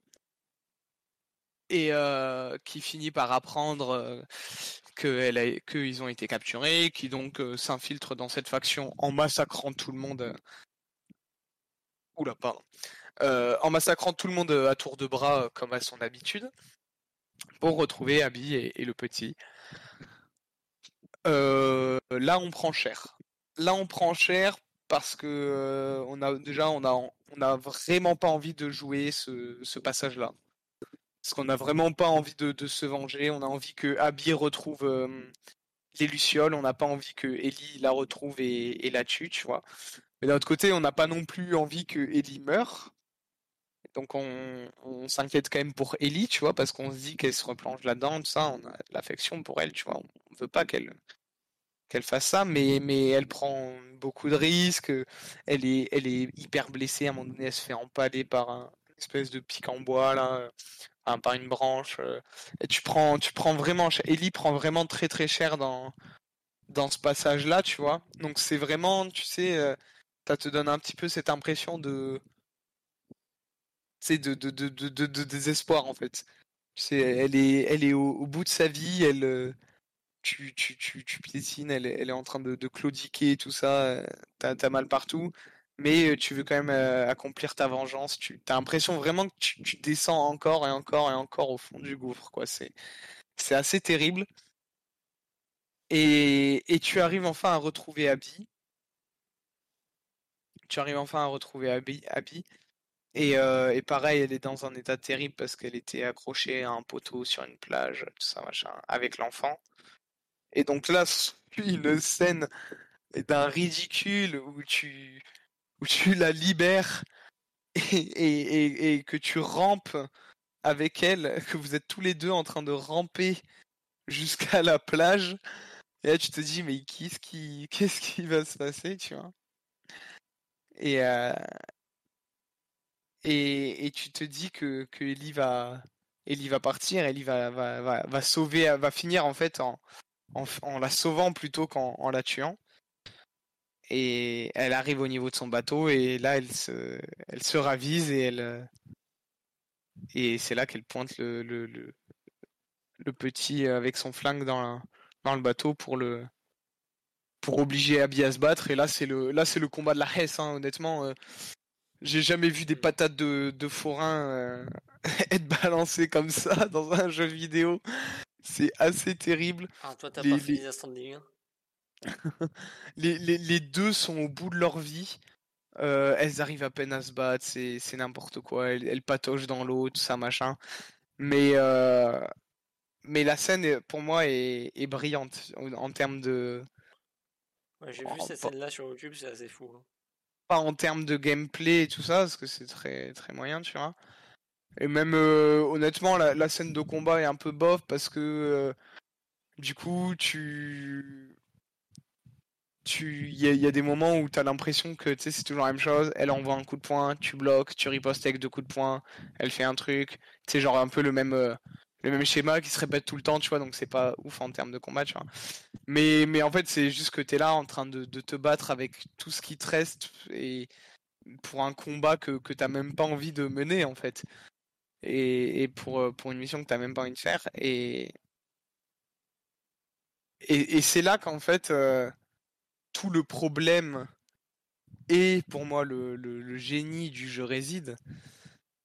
et euh, qui finit par apprendre euh, que qu'ils ont été capturés, qui donc euh, s'infiltre dans cette faction en massacrant tout le monde. euh. Oula, pardon. Euh, en massacrant tout le monde euh, à tour de bras, euh, comme à son habitude, pour retrouver Abby et, le petit. Euh, là, on prend cher. Là, on prend cher parce que euh, on a déjà, on a, on a vraiment pas envie de jouer ce, ce passage-là. Parce qu'on n'a vraiment pas envie de, se venger. On a envie que Abby retrouve euh, les Lucioles. On n'a pas envie que Ellie la retrouve et, et la tue, tu vois. Mais d'un autre côté, on n'a pas non plus envie que Ellie meure. Donc on, s'inquiète quand même pour Ellie, tu vois, parce qu'on se dit qu'elle se replonge là-dedans, tout ça. On a l'affection pour elle, tu vois. On veut pas qu'elle fasse ça, mais, elle prend beaucoup de risques. Elle est, hyper blessée. À un moment donné, elle se fait empaler par un espèce de pic en bois, là par une branche. et tu prends, tu prends vraiment, Ellie prend vraiment très très cher dans, dans ce passage-là, tu vois. Donc c'est vraiment, tu sais, euh, ça te donne un petit peu cette impression de, c'est de, de, de, de, désespoir en fait. Tu sais, elle est, elle est au, au bout de sa vie, elle, euh, tu, tu, tu, tu piétines, elle, elle est en train de, claudiquer, tout ça, euh, t'as, t'as mal partout mais tu veux quand même euh, accomplir ta vengeance. Tu as l'impression vraiment que tu, tu, descends encore et encore et encore au fond du gouffre. quoi. C'est, c'est assez terrible. Et, et tu arrives enfin à retrouver Abby. Tu arrives enfin à retrouver Abby. Abby. Et, euh, et pareil, elle est dans un état terrible parce qu'elle était accrochée à un poteau sur une plage, tout ça, machin, avec l'enfant. Et donc là, une scène d'un ridicule où tu où tu la libères et, et, et, et, que tu rampes avec elle, que vous êtes tous les deux en train de ramper jusqu'à la plage. Et là, tu te dis, mais qu'est-ce qui, qu'est-ce qui va se passer, tu vois? Et, euh, et, tu te dis que, Ellie va, Ellie va partir, Ellie va, va, va, va sauver, va finir en fait en, en, la sauvant plutôt qu'en en la tuant. Et elle arrive au niveau de son bateau et là elle se, elle se ravise et elle et c'est là qu'elle pointe le, le, le, petit avec son flingue dans, dans le bateau pour le pour obliger Abby à se battre. Et là c'est le là c'est le combat de la Hesse hein, honnêtement euh, j'ai jamais vu des patates de, de forain euh, être balancées comme ça dans un jeu vidéo c'est assez terrible ah toi t'as pas fini les les, les, les, deux sont au bout de leur vie. Euh, elles arrivent à peine à se battre, c'est n'importe quoi. Elles, elles, patauchent dans l'eau, tout ça, machin. Mais, euh, mais la scène, pour moi, est, est brillante en, en, termes de. Ouais, J'ai vu cette scène-là sur YouTube, c'est assez fou. Hein. Pas en termes de gameplay et tout ça, parce que c'est très très moyen, tu vois. Et même euh, honnêtement, la, scène de combat est un peu bof parce que euh, du coup, tu tu il y, a- des moments où tu as l'impression que c'est toujours la même chose elle envoie un coup de poing tu bloques tu ripostes avec deux coups de poing elle fait un truc sais genre un peu le même euh, le même schéma qui se répète tout le temps tu vois donc c'est pas ouf en termes de combat tu vois. Mais mais en fait c'est juste que tu es là en train de, te battre avec tout ce qui te reste et pour un combat que que t'as même pas envie de mener en fait. Et, et pour euh, pour une mission que t'as même pas envie de faire. Et et, c'est là qu'en fait euh, tout le problème et pour moi le, le génie du jeu réside,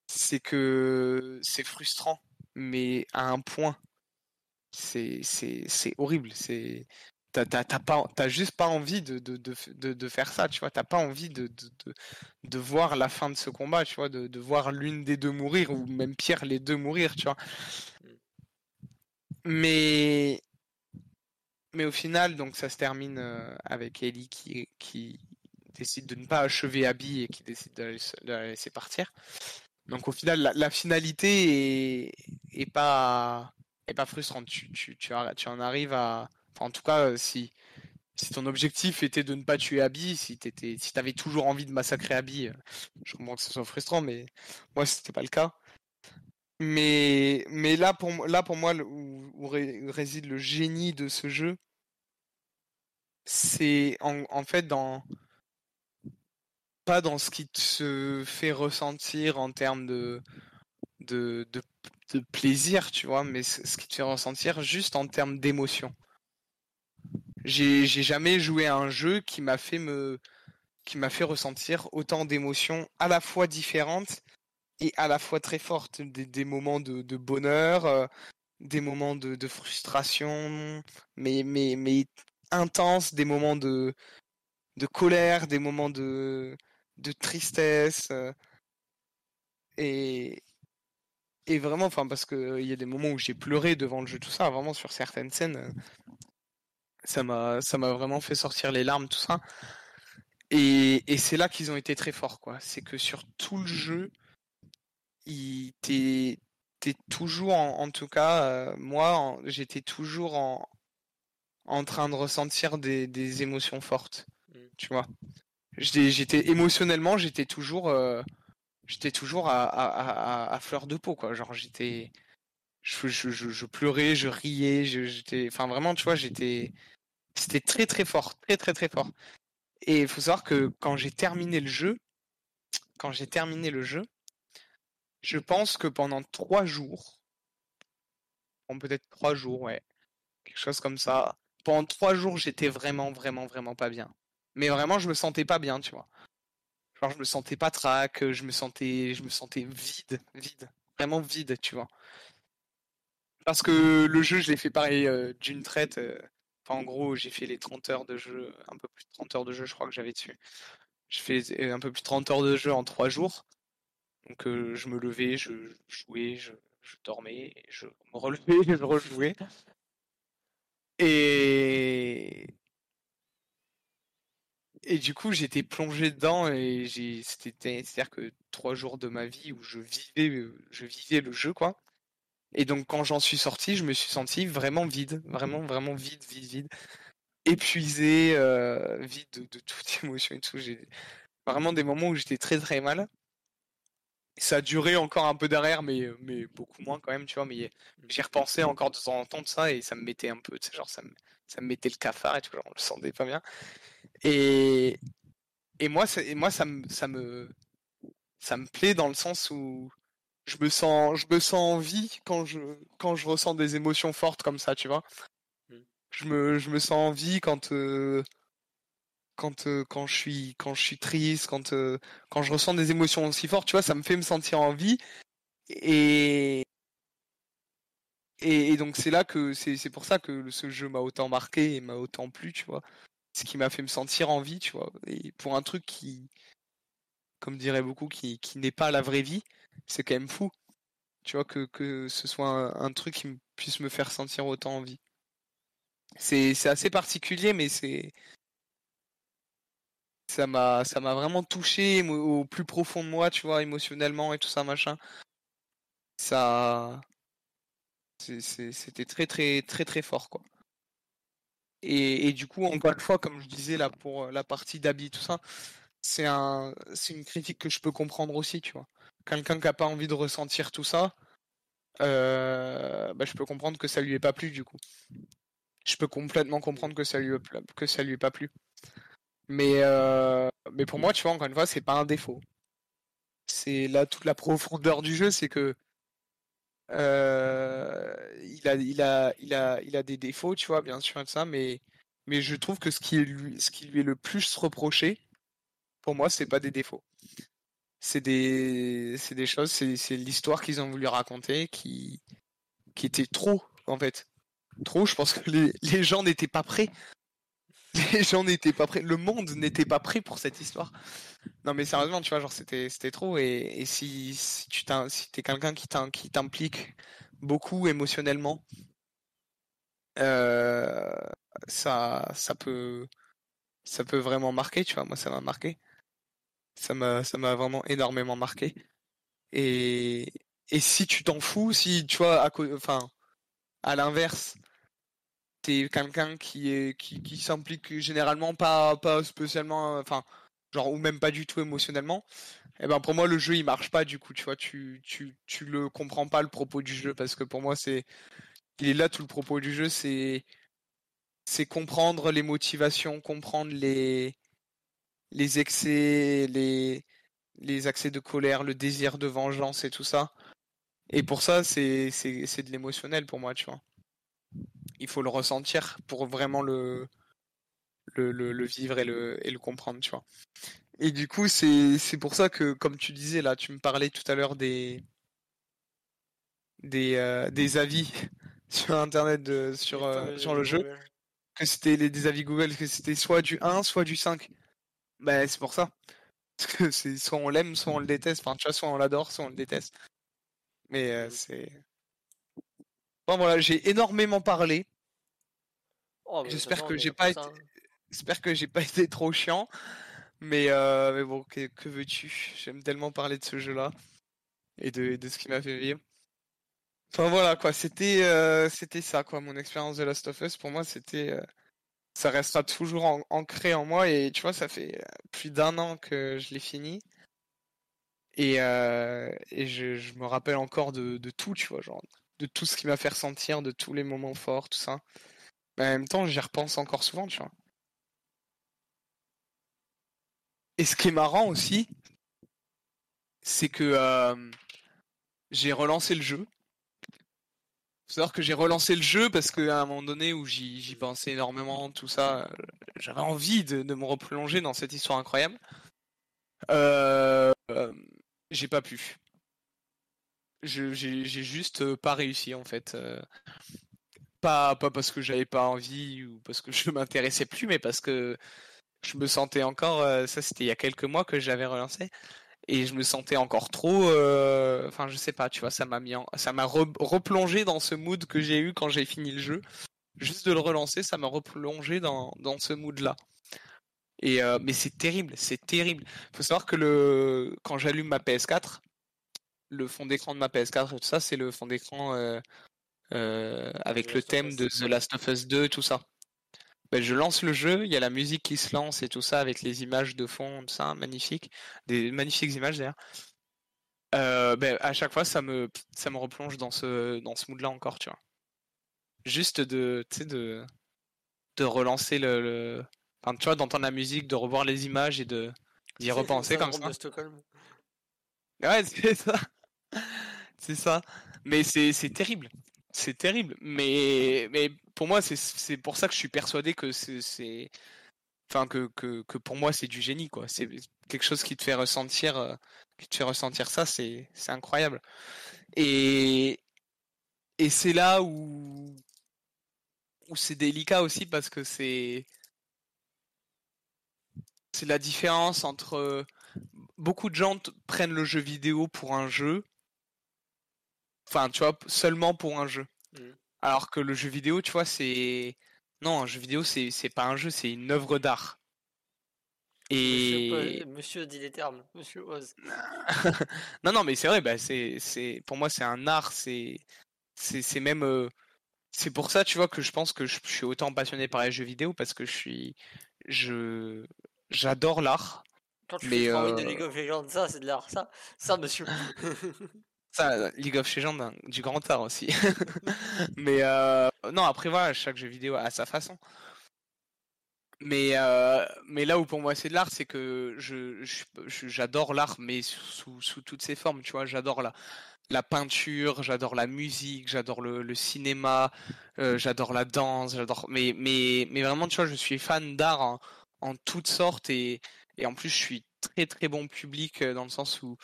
c'est que c'est frustrant, mais à un point. C'est horrible. C'est t'as juste pas envie de de, de, de, faire ça, tu vois. T'as pas envie de, de, de, de voir la fin de ce combat, tu vois, de, de voir l'une des deux mourir ou même pire les deux mourir, tu vois. Mais mais au final, donc ça se termine euh, avec Ellie qui, qui décide de ne pas achever Abby et qui décide de la laisser partir. Donc au final, la, finalité est, pas est pas frustrante. Tu, tu, tu, en arrives à, enfin, en tout cas, euh, si si ton objectif était de ne pas tuer Abby, si t'étais, si t'avais toujours envie de massacrer Abby, euh, je comprends que ce soit frustrant, mais moi c'était pas le cas. Mais mais là pour moi- là pour moi où, où ré- réside le génie de ce jeu, c'est en fait dans pas dans ce qui te fait ressentir en termes de de, plaisir, tu vois, mais ce qui te fait ressentir juste en termes d'émotion. J'ai jamais joué à un jeu qui m'a fait me qui m'a fait ressentir autant d'émotions à la fois différentes et à la fois très fortes, des, moments de, de bonheur, euh, des moments de, de frustration, mais mais mais intenses, des moments de de colère, des moments de de tristesse euh, et et vraiment enfin parce que euh, il y a des moments où j'ai pleuré devant le jeu tout ça vraiment sur certaines scènes euh, ça m'a ça m'a vraiment fait sortir les larmes tout ça. Et, et c'est là qu'ils ont été très forts quoi. C'est que sur tout le jeu il t'es toujours en, en tout cas euh, moi j'étais toujours en en train de ressentir des, des émotions fortes Mm. tu vois j'étais émotionnellement j'étais toujours euh, j'étais toujours à, fleur de peau quoi. Genre j'étais je, je, je, je pleurais je riais j'étais enfin vraiment tu vois j'étais c'était très très fort très très très fort. Et il faut savoir que quand j'ai terminé le jeu quand j'ai terminé le jeu je pense que pendant trois jours bon, peut-être trois jours ouais quelque chose comme ça pendant trois jours j'étais vraiment vraiment vraiment pas bien mais vraiment je me sentais pas bien tu vois Genre, je me sentais pas trac, je me sentais, je me sentais vide, vide, vraiment vide, tu vois. Parce que le jeu, je l'ai fait pareil euh, d'une traite. euh, Enfin, en gros, j'ai fait les 30 heures de jeu, un peu plus de 30 heures de jeu, je crois que j'avais dessus. Je fais euh, un peu plus de 30 heures de jeu en 3 jours. Donc, je me levais, je jouais, je, je dormais, je me relevais, je rejouais. Et, et du coup, j'étais plongé dedans et c'était, c'est-à-dire que trois jours de ma vie où je vivais, euh, je vivais le jeu, quoi. Et donc, quand j'en suis sorti, je me suis senti vraiment vide, vraiment, vraiment vide, vide, vide, épuisé, euh, vide de, de toute émotion et tout. J'ai vraiment des moments où j'étais très, très mal. Ça a duré encore un peu derrière, mais, mais beaucoup moins quand même, tu vois. Mais j'y repensais encore de temps en temps de ça et ça me mettait un peu, genre, ça me mettait le cafard et tout, genre, on le sentait pas bien. Et, et moi, ça, et moi ça, me, ça, me, ça me plaît dans le sens où je me sens, je me sens en vie quand je, quand je ressens des émotions fortes comme ça, tu vois. Mm. Je me, je me sens en vie quand, euh, quand, euh, quand, je suis, quand je suis triste, quand, euh, quand je ressens des émotions aussi fortes, tu vois, ça me fait me sentir en vie. Et, et, et donc c'est là que c'est c'est pour ça que ce jeu m'a autant marqué et m'a autant plu, tu vois. Ce qui m'a fait me sentir en vie, tu vois? Et pour un truc qui, comme diraient beaucoup, qui, qui n'est pas la vraie vie, c'est quand même fou. Tu vois, que, que ce soit un, truc qui puisse me faire sentir autant en vie. C'est assez particulier, mais c'est ça m'a ça m'a vraiment touché au plus profond de moi, tu vois, émotionnellement et tout ça machin. Ça c'était très très très très fort quoi. Et, du coup, encore une fois, comme je disais là pour la partie d'habit, tout ça, c'est un, c'est une critique que je peux comprendre aussi, tu vois. Quelqu'un qui a pas envie de ressentir tout ça, euh, bah, je peux comprendre que ça lui ait pas plu du coup. Je peux complètement comprendre que ça lui lui ait pas plu. Mais euh, mais pour moi, tu vois, encore une fois, c'est pas un défaut. C'est là toute la profondeur du jeu, c'est que euh, il a il a il a il a des défauts, tu vois, bien sûr, ça, mais mais je trouve que ce qui lui ce qui lui est le plus reproché, pour moi, c'est pas des défauts c'est des, c'est des choses, c'est, l'histoire qu'ils ont voulu raconter qui, qui était trop, en fait. Trop, je pense que les, les gens n'étaient pas prêts. Les gens n'étaient pas prêts. Le monde n'était pas prêt pour cette histoire. Non, mais sérieusement, tu vois, genre, c'était, c'était trop. Et, si, tu si quelqu'un qui, qui t'implique beaucoup émotionnellement, euh, ça, ça peut, ça peut vraiment marquer, tu vois. Moi, ça m'a marqué ça m'a ça m'a vraiment énormément marqué. Et et si tu t'en fous, si tu vois, à, enfin, à l'inverse, t'es quelqu'un qui est qui, qui s'implique généralement pas pas spécialement, enfin, genre ou même pas du tout émotionnellement. Et eh ben pour moi le jeu il marche pas du coup, tu vois, tu tu tu le comprends pas le propos du jeu parce que pour moi c'est il est là tout le propos du jeu, c'est c'est comprendre les motivations, comprendre les les excès, les, les accès de colère, le désir de vengeance et tout ça. Et pour ça, c'est, c'est, de l'émotionnel pour moi, tu vois. Il faut le ressentir pour vraiment le, le, le, vivre et le, et le comprendre, tu vois. Et du coup, c'est, c'est pour ça que, comme tu disais là, tu me parlais tout à l'heure des, des, euh, des avis sur Internet de, sur, euh, sur le jeu, que c'était les, des avis Google, que c'était soit du 1, soit du 5. Bah, c'est pour ça. Parce que c'est soit on l'aime, soit on le déteste. Enfin, tu vois, soit on l'adore, soit on le déteste. Mais euh, c'est. Bon, voilà, j'ai énormément parlé. Oh, J'espère que j'ai pas été. Hein. J'espère que j'ai pas été trop chiant. Mais, euh, mais bon, que, que veux-tu? J'aime tellement parler de ce jeu-là. Et de, de ce qui m'a fait vivre. Enfin voilà quoi, c'était euh, c'était ça quoi, mon expérience de Last of Us. Pour moi, c'était euh, ça restera toujours ancré en moi et tu vois ça fait plus d'un an que je l'ai fini et, et je, je, me rappelle encore de, de, tout tu vois genre de tout ce qui m'a fait ressentir de tous les moments forts tout ça mais en même temps j'y repense encore souvent tu vois et ce qui est marrant aussi c'est que euh, j'ai relancé le jeu faut savoir que j'ai relancé le jeu parce qu'à un moment donné où j'y pensais énormément, tout ça, j'avais envie de, me replonger dans cette histoire incroyable. Euh, j'ai pas pu. J'ai juste pas réussi en fait. Euh, pas, pas parce que j'avais pas envie ou parce que je m'intéressais plus, mais parce que je me sentais encore. Euh, ça, c'était il y a quelques mois que j'avais relancé et je me sentais encore trop euh, enfin je sais pas tu vois ça m'a replongé dans ce mood que j'ai eu quand j'ai fini le jeu juste de le relancer ça m'a replongé dans, dans ce mood là et euh, mais c'est terrible c'est terrible faut savoir que le quand j'allume ma PS4 le fond d'écran de ma PS4 et tout ça c'est le fond d'écran euh, avec le thème de The Last of Us 2 tout ça ben, je lance le jeu, il y a la musique qui se lance et tout ça avec les images de fond, tout ça, magnifique, des magnifiques images d'ailleurs. Euh, ben, à chaque fois, ça me, ça me replonge dans ce, dans ce mood-là encore, tu vois. Juste de, de, de relancer le, Enfin, tu vois, d'entendre la musique, de revoir les images et de d'y repenser comme ça. Ouais, c'est ça. C'est ça. Mais c'est terrible c'est terrible. Mais, mais pour moi, c'est pour ça que je suis persuadé que c'est. Enfin, que, que, que, pour moi, c'est du génie, quoi. C'est quelque chose qui te fait ressentir, euh, qui te fait ressentir ça, c'est incroyable. Et, et c'est là où, où c'est délicat aussi parce que c'est. C'est la différence entre. Beaucoup de gens prennent le jeu vidéo pour un jeu Enfin, tu vois, seulement pour un jeu. Mmh. Alors que le jeu vidéo, tu vois, c'est. Non, un jeu vidéo, c'est pas un jeu, c'est une œuvre d'art. Monsieur, Et Po- Monsieur dit les termes, Monsieur Oz. non, non, mais c'est vrai, bah, c'est, c'est, pour moi, c'est un art, c'est, c'est, c'est même, euh, c'est pour ça, tu vois, que je pense que je, je suis autant passionné par les jeux vidéo parce que je suis, je, j'adore l'art. Quand tu Mais, fais minutes de euh, League of Legends, ça, c'est de l'art. Ça, ça, monsieur. Ça, League of Legends, du grand art aussi. Mais euh, non, après voilà, chaque jeu vidéo a sa façon. Mais, euh, mais là où pour moi c'est de l'art, c'est que je, j'adore l'art, mais sous, sous, toutes ses formes, tu vois. J'adore la, la peinture, j'adore la musique, j'adore le, cinéma, euh, j'adore la danse, j'adore. Mais, mais, mais vraiment, tu vois, je suis fan d'art en, en toutes sortes et, et en plus, je suis très très bon public dans le sens où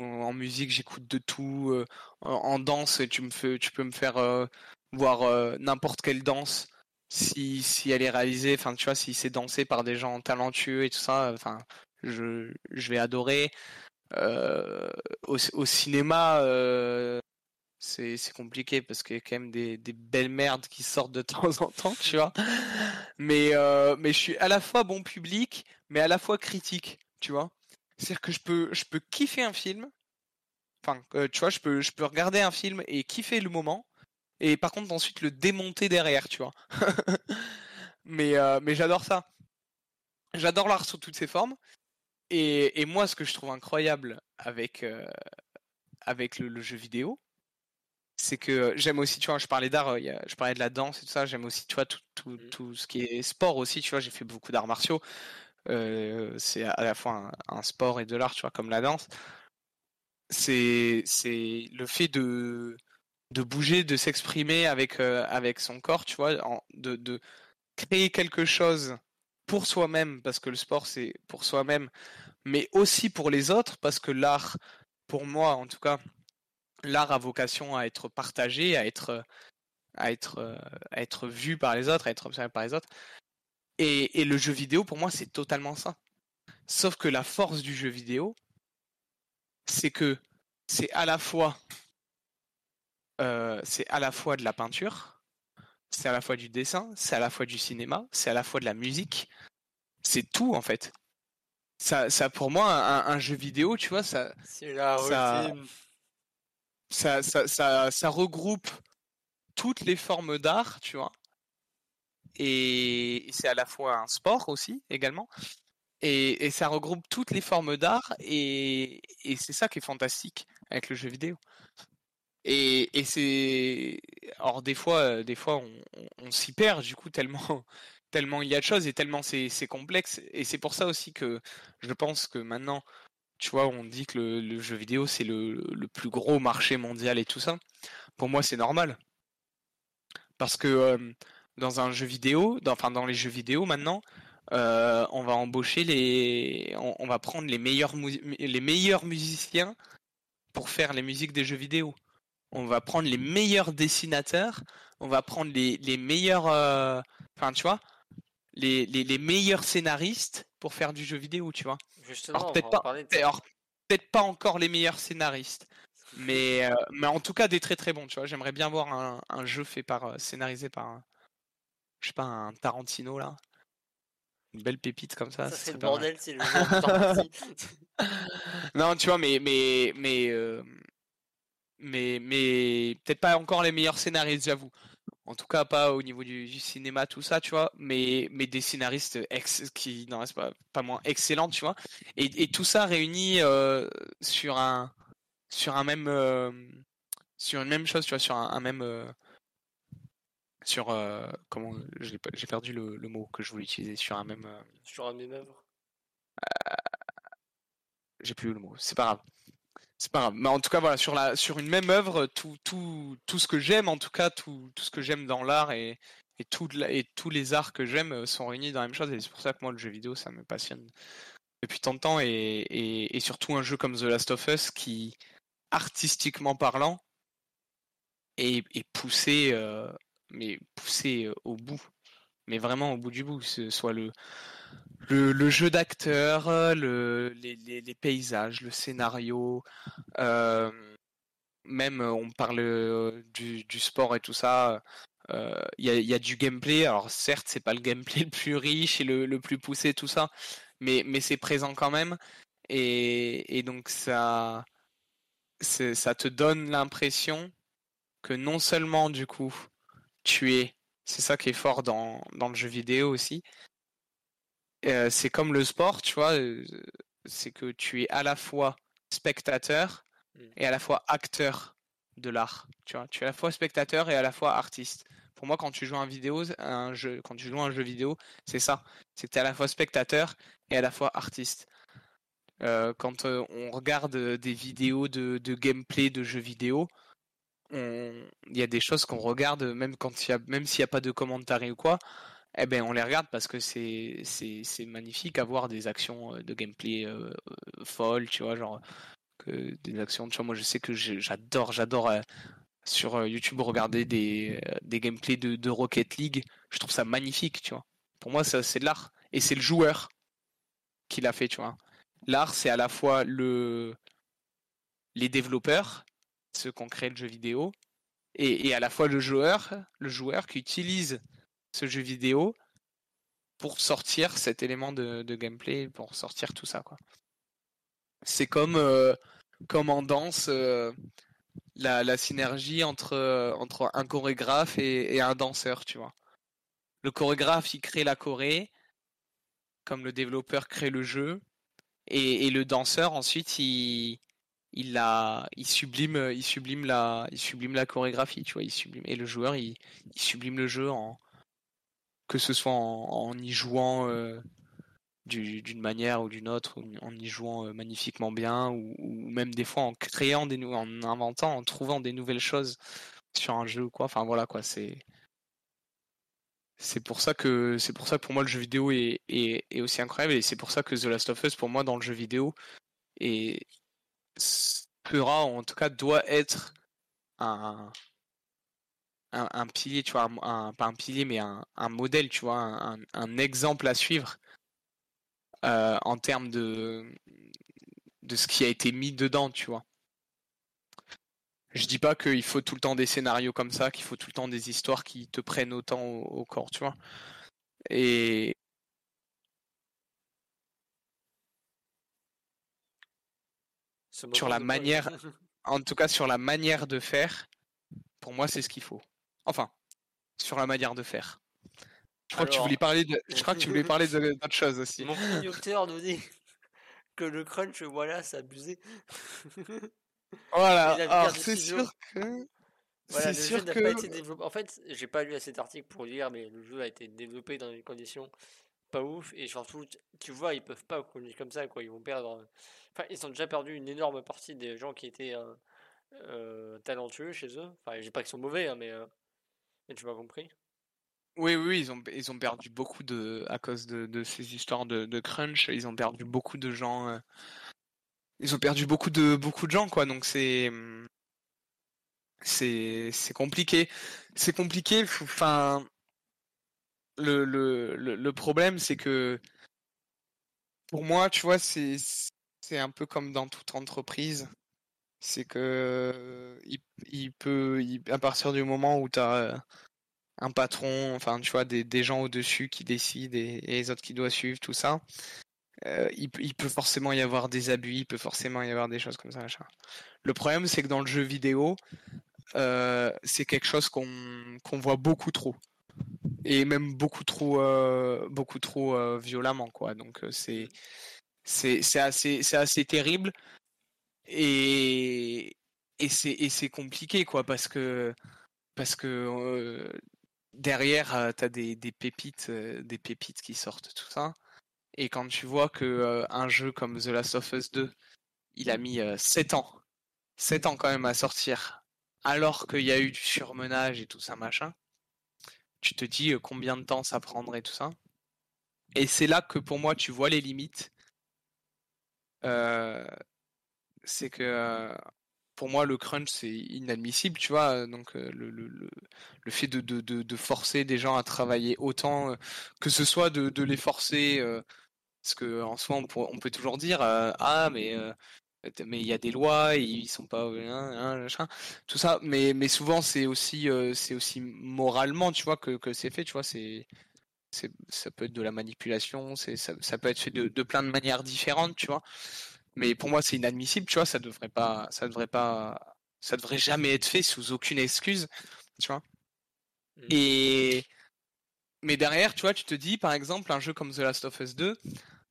en musique, j'écoute de tout. euh, en, danse, tu me fais, tu peux me faire euh, voir euh, n'importe quelle danse si, si elle est réalisée, enfin tu vois, si c'est dansé par des gens talentueux et tout ça, enfin je, je vais adorer. Au, cinéma, euh, c'est compliqué parce qu'il y a quand même des, belles merdes qui sortent de temps en temps, tu vois. Mais, mais je suis à la fois bon public, mais à la fois critique, tu vois. C'est-à-dire que je peux, je peux kiffer un film, enfin, euh, tu vois, je peux, je peux regarder un film et kiffer le moment, et par contre ensuite le démonter derrière, tu vois. mais euh, mais j'adore ça. J'adore l'art sous toutes ses formes. Et, et moi, ce que je trouve incroyable avec, euh, avec le, le jeu vidéo, c'est que j'aime aussi, tu vois, je parlais d'art, je parlais de la danse et tout ça, j'aime aussi, tu vois, tout, tout, Mhm. tout ce qui est sport aussi, tu vois, j'ai fait beaucoup d'arts martiaux. Euh, c'est à la fois un, sport et de l'art, tu vois, comme la danse. C'est, le fait de, de bouger, de s'exprimer avec, euh, avec son corps, tu vois, de, de créer quelque chose pour soi-même, parce que le sport c'est pour soi-même, mais aussi pour les autres, parce que l'art, pour moi en tout cas, l'art a vocation à être partagé, à être, à être, euh, à être vu par les autres, à être observé par les autres. Et, et le jeu vidéo, pour moi, c'est totalement ça. Sauf que la force du jeu vidéo, c'est que c'est à la fois, euh, c'est à la fois de la peinture, c'est à la fois du dessin, c'est à la fois du cinéma, c'est à la fois de la musique, c'est tout en fait. Ça, ça pour moi, un, un jeu vidéo, tu vois, la ça, ça, ça, ça regroupe toutes les formes d'art, tu vois. Et c'est à la fois un sport aussi, également. Et, ça regroupe toutes les formes d'art, et, c'est ça qui est fantastique avec le jeu vidéo. Et, c'est. Alors, des fois, euh, des fois on, s'y perd, du coup, tellement, tellement il y a de choses et tellement c'est complexe. Et c'est pour ça aussi que je pense que maintenant, tu vois, on dit que le, le jeu vidéo, c'est le, le plus gros marché mondial et tout ça. Pour moi, c'est normal. Parce que euh, dans un jeu vidéo, dans, enfin dans les jeux vidéo maintenant, euh, on va embaucher les, on, on va prendre les meilleurs, les meilleurs musiciens pour faire les musiques des jeux vidéo. On va prendre les meilleurs dessinateurs, on va prendre les, les meilleurs, euh, enfin tu vois, les, les, les meilleurs scénaristes pour faire du jeu vidéo, tu vois. Justement, peut-être pas, de alors, peut-être pas encore les meilleurs scénaristes, mais, euh, mais en tout cas des très très bons, tu vois. J'aimerais bien voir un, un jeu fait par, scénarisé par, un- je sais pas, un Tarantino là. Une belle pépite comme ça. Ça serait le bordel, c'est le jeu. Non, tu vois, mais mais mais euh, mais mais peut-être pas encore les meilleurs scénaristes, j'avoue. En tout cas, pas au niveau du, du cinéma, tout ça, tu vois. Mais mais des scénaristes ex qui n'en restent pas pas moins excellents, tu vois. Et, et tout ça réuni euh, sur un sur un même euh, sur une même chose, tu vois, sur un, un même sur euh, comment j'ai perdu le, le mot que je voulais utiliser sur un même euh, Sur un même œuvre. j'ai plus le mot, c'est pas grave. C'est pas grave. Mais en tout cas, voilà, sur, la, sur une même œuvre, tout, tout, tout ce que j'aime, en tout cas, tout, tout ce que j'aime dans l'art et, et, tout la- et tous les arts que j'aime euh, sont réunis dans la même chose. Et c'est pour ça que moi, le jeu vidéo, ça me passionne depuis tant de temps. Et, et, et surtout un jeu comme The Last of Us qui, artistiquement parlant, est, est poussé, euh, mais poussé au bout. Mais vraiment au bout du bout. Que ce soit le, le, jeu d'acteur, le, les, paysages, le scénario, même on parle du, du sport et tout ça. Il y, a, y a du gameplay. Alors certes, c'est pas le gameplay le plus riche et le, le plus poussé, tout ça. mais, mais c'est présent quand même. Et, et donc ça, ça te donne l'impression que non seulement du coup tu es, c'est ça qui est fort dans, dans le jeu vidéo aussi, euh, c'est comme le sport, tu vois, euh, c'est que tu es à la fois spectateur Mm. et à la fois acteur de l'art. Tu vois, tu es à la fois spectateur et à la fois artiste. Pour moi, quand tu joues un vidéo, un jeu, quand tu joues un jeu vidéo, c'est ça. C'est que tu es à la fois spectateur et à la fois artiste. Euh, quand euh, on regarde des vidéos de, de gameplay de jeux vidéo, il y a des choses qu'on regarde même quand même s'il n'y a pas de commentaires ou quoi, eh ben on les regarde parce que c'est c'est magnifique à voir des actions euh, de gameplay euh, euh, folles, tu vois, genre que des actions. Tu vois, moi je sais que j'adore j'adore sur YouTube regarder des des gameplays de, de Rocket League. Je trouve ça magnifique, tu vois. Pour moi, ça c'est de l'art et c'est le joueur qui l'a fait, tu vois. L'art, c'est à la fois le les développeurs, ceux qui ont créé le jeu vidéo, et, à la fois le joueur, le joueur qui utilise ce jeu vidéo pour sortir cet élément de, gameplay, pour sortir tout ça. C'est comme, euh, comme en danse, euh, la, la synergie entre, euh, entre un chorégraphe et, et un danseur, tu vois. Le chorégraphe, il crée la choré, comme le développeur crée le jeu, et, et le danseur, ensuite, il, il, la, il, sublime, il, sublime la, il sublime la chorégraphie, tu vois, il sublime, et le joueur, il, sublime le jeu en que ce soit en, en y jouant euh, du- d'une manière ou d'une autre, en y jouant euh, magnifiquement bien, ou, même des fois en créant des en inventant, en trouvant des nouvelles choses sur un jeu ou quoi. Enfin voilà quoi, c'est c'est pour ça que c'est pour ça pour moi le jeu vidéo est, est, est aussi incroyable et c'est pour ça que The Last of Us pour moi dans le jeu vidéo est sera en tout cas doit être un un, pilier, tu vois, pas un pilier, mais un, modèle, tu vois, un, exemple à suivre euh, en termes de, de ce qui a été mis dedans, tu vois. Je dis pas qu'il faut tout le temps des scénarios comme ça, qu'il faut tout le temps des histoires qui te prennent autant au, au corps, tu vois. Et Sur la manière- en tout cas sur la manière de faire, pour moi c'est ce qu'il faut. Enfin, sur la manière de faire. Je crois que tu voulais parler de, je crois que tu voulais parler d'autre chose aussi. Mon nous dit que le crunch, voilà, c'est abusé. Voilà, alors c'est sûr que Voilà, le sûr jeu n'a que pas été développé. En fait, j'ai pas lu assez d'articles pour lire, mais le jeu a été développé dans des conditions pas ouf. Et surtout, tu- vois, ils peuvent pas continuer comme ça, quoi. Ils vont perdre. Enfin, ils ont déjà perdu une énorme partie des gens qui étaient euh, euh, talentueux chez eux. Enfin, je dis pas qu'ils sont mauvais, hein, mais, euh, tu m'as compris. oui, oui, ils ont ils ont perdu beaucoup de à cause de, de ces histoires de, crunch, ils ont perdu beaucoup de gens euh, ils ont perdu beaucoup de beaucoup de gens quoi, donc c'est c'est compliqué. C'est compliqué, enfin le, problème c'est que pour moi, tu vois, c'est un peu comme dans toute entreprise. C'est que peut, à partir du moment où tu as un patron, enfin, tu vois, des, gens au-dessus qui décident et, les autres qui doivent suivre, tout ça, euh, il, peut- forcément y avoir des abus, il peut forcément y avoir des choses comme ça. Le problème, c'est que dans le jeu vidéo, euh, c'est quelque chose qu'on voit beaucoup trop. Et même beaucoup trop, euh, beaucoup trop euh, violemment, quoi. Donc, euh, c'est c'est assez, c'est assez terrible. Et, et c'est compliqué, quoi, parce que, parce que derrière, euh, t'as des, des pépites, des pépites qui sortent, tout ça. Et quand tu vois que un jeu comme The Last of Us 2, il a mis euh, 7 ans, 7 ans quand même à sortir, alors qu'il y a eu du surmenage et tout ça, machin, tu te dis euh, combien de temps ça prendrait, tout ça. Et c'est là que pour moi, tu vois les limites. Euh, c'est que euh, pour moi, le crunch, c'est inadmissible, tu vois. Donc, le, fait de, forcer des gens à travailler autant, que ce soit de, les forcer, parce que en soi, on, peut toujours dire, ah, mais mais il y a des lois, et ils sont pas, euh, hein, hein, tout ça. Mais mais souvent, c'est aussi euh, c'est aussi moralement, tu vois, que que c'est fait, tu vois. C'est ça peut être de la manipulation, c'est, ça, ça peut être fait de, de plein de manières différentes, tu vois. Mais pour moi, c'est inadmissible, tu vois. Ça devrait pas, ça devrait pas, ça devrait jamais être fait sous aucune excuse, tu vois. Mm. Et mais derrière, tu vois, tu te dis, par exemple, un jeu comme The Last of Us 2,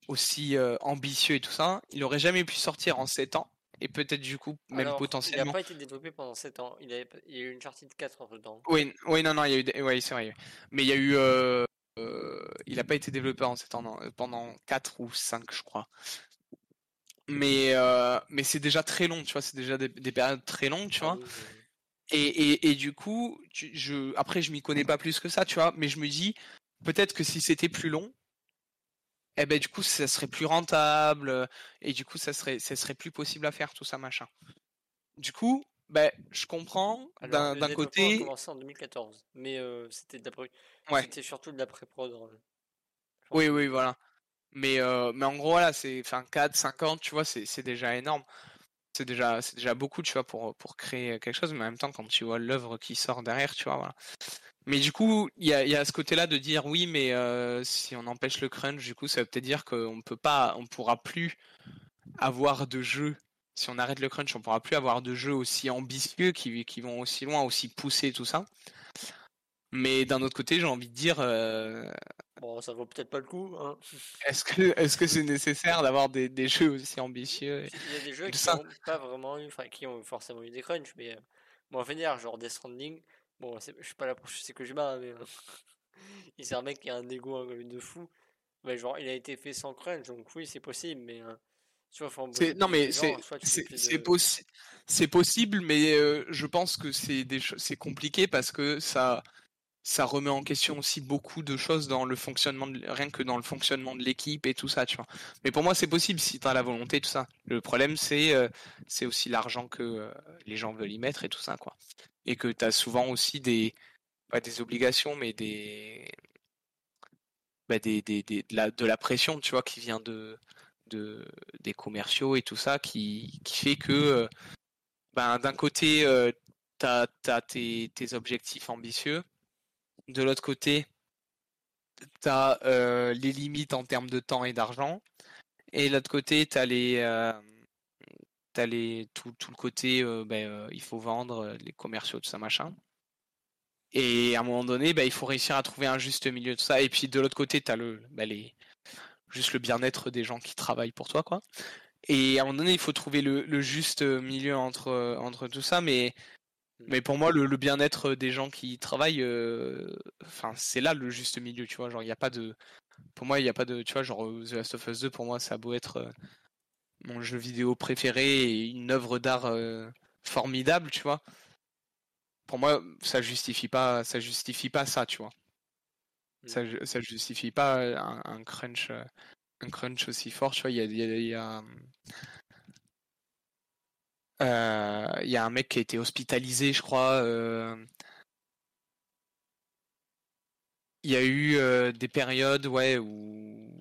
aussi euh, ambitieux et tout ça, il aurait jamais pu sortir en 7 ans. Et peut-être du coup, même Alors, Il n'a potentiellement. pas été développé pendant 7 ans. Il, avait- il y a eu une Uncharted 4 entre temps. Oui, oui, non, non, il y a eu, des- ouais, c'est vrai. Mais il y a eu, euh, euh, il n'a pas été développé en 7 ans, non, pendant 4 ou 5, je crois. Mais, mais c'est déjà très long, tu vois, c'est déjà des, des périodes très longues, tu vois. Et, et, et du coup, tu- je, après, je m'y connais pas plus que ça, tu vois, mais je me dis, peut-être que si c'était plus long, eh ben, du coup, ça serait plus rentable, euh, et du coup, ça serait, ça serait plus possible à faire, tout ça, machin. Du coup, ben, je comprends, d'un développement a côté, commencé en 2014. Mais euh, c'était de l'après- Ouais. C'était surtout de l'après-prod. hein. Je pense. Oui, oui, voilà. Mais, euh, mais en gros, voilà, c'est enfin, 4, 50, tu vois, c'est c'est déjà énorme. C'est déjà, c'est déjà beaucoup, tu vois, pour, pour créer quelque chose. Mais en même temps, quand tu vois l'œuvre qui sort derrière, tu vois, voilà. Mais du coup, il y a, il y a ce côté-là de dire oui, mais euh, si on empêche le crunch, du coup, ça veut peut-être dire qu'on peut pas, on pourra plus avoir de jeux. Si on arrête le crunch, on pourra plus avoir de jeux aussi ambitieux qui, qui vont aussi loin, aussi poussés, tout ça. Mais d'un autre côté, j'ai envie de dire, euh, Bon, ça vaut peut-être pas le coup. Hein. est-ce que est-ce que c'est nécessaire d'avoir des, des jeux aussi ambitieux et- Il y a des jeux qui ça? ont pas vraiment eu, enfin, qui ont forcément eu des crunchs, mais euh, bon, enfin, dire, genre Death Stranding. Bon, je suis pas là pour c'est que je bats, mais euh, il c'est un mec qui a un ego hein, de fou. Mais genre, il a été fait sans crunch, donc oui, c'est possible, mais tu vois, faut C'est- non mais c'est c'est de- possi- possible mais euh, je pense que c'est des c'est compliqué parce que ça ça remet en question aussi beaucoup de choses dans le fonctionnement de, rien que dans le fonctionnement de l'équipe et tout ça tu vois. Mais pour moi c'est possible si tu as la volonté tout ça. Le problème c'est euh, c'est aussi l'argent que euh, les gens veulent y mettre et tout ça quoi. Et que tu as souvent aussi des pas des obligations mais des bah, des, des, des- de, la, pression tu vois qui vient de de des commerciaux et tout ça qui, qui fait que euh, ben, d'un côté euh, t'as as tes, objectifs ambitieux. De l'autre côté t'as euh, les limites en termes de temps et d'argent. Et de l'autre côté t'as les t'as les tout, le côté euh, ben, euh, il faut vendre euh, les commerciaux tout ça machin et à un moment donné ben, il faut réussir à trouver un juste milieu de ça et puis de l'autre côté t'as le ben, juste le bien-être des gens qui travaillent pour toi, quoi. Et à un moment donné, il faut trouver le, juste milieu entre, entre tout ça, mais, mais pour moi, le, bien-être des gens qui travaillent, c'est là le juste milieu, tu vois. Genre, il n'y a pas de, pour moi, il n'y a pas de, tu vois, genre The Last of Us 2, pour moi, ça a beau être mon jeu vidéo préféré et une œuvre d'art euh, formidable, tu vois. Pour moi, ça justifie pas, ça justifie pas ça, tu vois. Ça, ju- ça justifie pas euh, un, un crunch, euh, un crunch aussi fort. Tu vois, il y a, il y a- il y a, euh, il y a un mec qui a été hospitalisé, je crois. euh, Il y a eu euh, des périodes, ouais, où,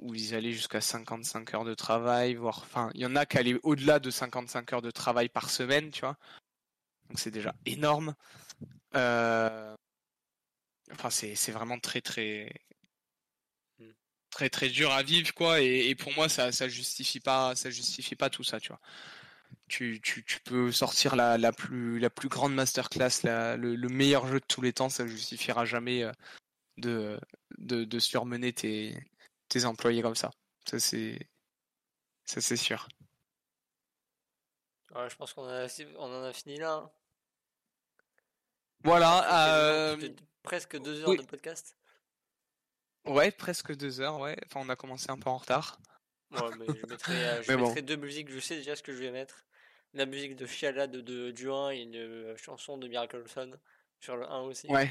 où ils allaient jusqu'à 55 heures de travail, voire, enfin, il y en a qui allaient au-delà de 55 heures de travail par semaine, tu vois. Donc c'est déjà énorme. Euh, Enfin, c'est c'est vraiment très très Mm. très très dur à vivre quoi. Et, et pour moi, ça ça justifie pas ça justifie pas tout ça, tu vois. Tu, tu, tu peux sortir la, la plus la plus grande masterclass, la, le, le meilleur jeu de tous les temps, ça justifiera jamais euh, de de, de surmener tes tes employés comme ça. Ça c'est ça c'est sûr. Ouais, je pense qu'on a, on en a fini là. hein. Voilà. Euh, presque deux heures oui. de podcast. ouais, presque deux heures. Ouais. Enfin, on a commencé un peu en retard. Ouais, mais je mettrai, euh, je Mais bon. mettrai deux musiques, je sais déjà ce que je vais mettre. La musique de Fiala de, de, du 1 et une chanson de Miracle Son sur le 1 aussi. Ouais.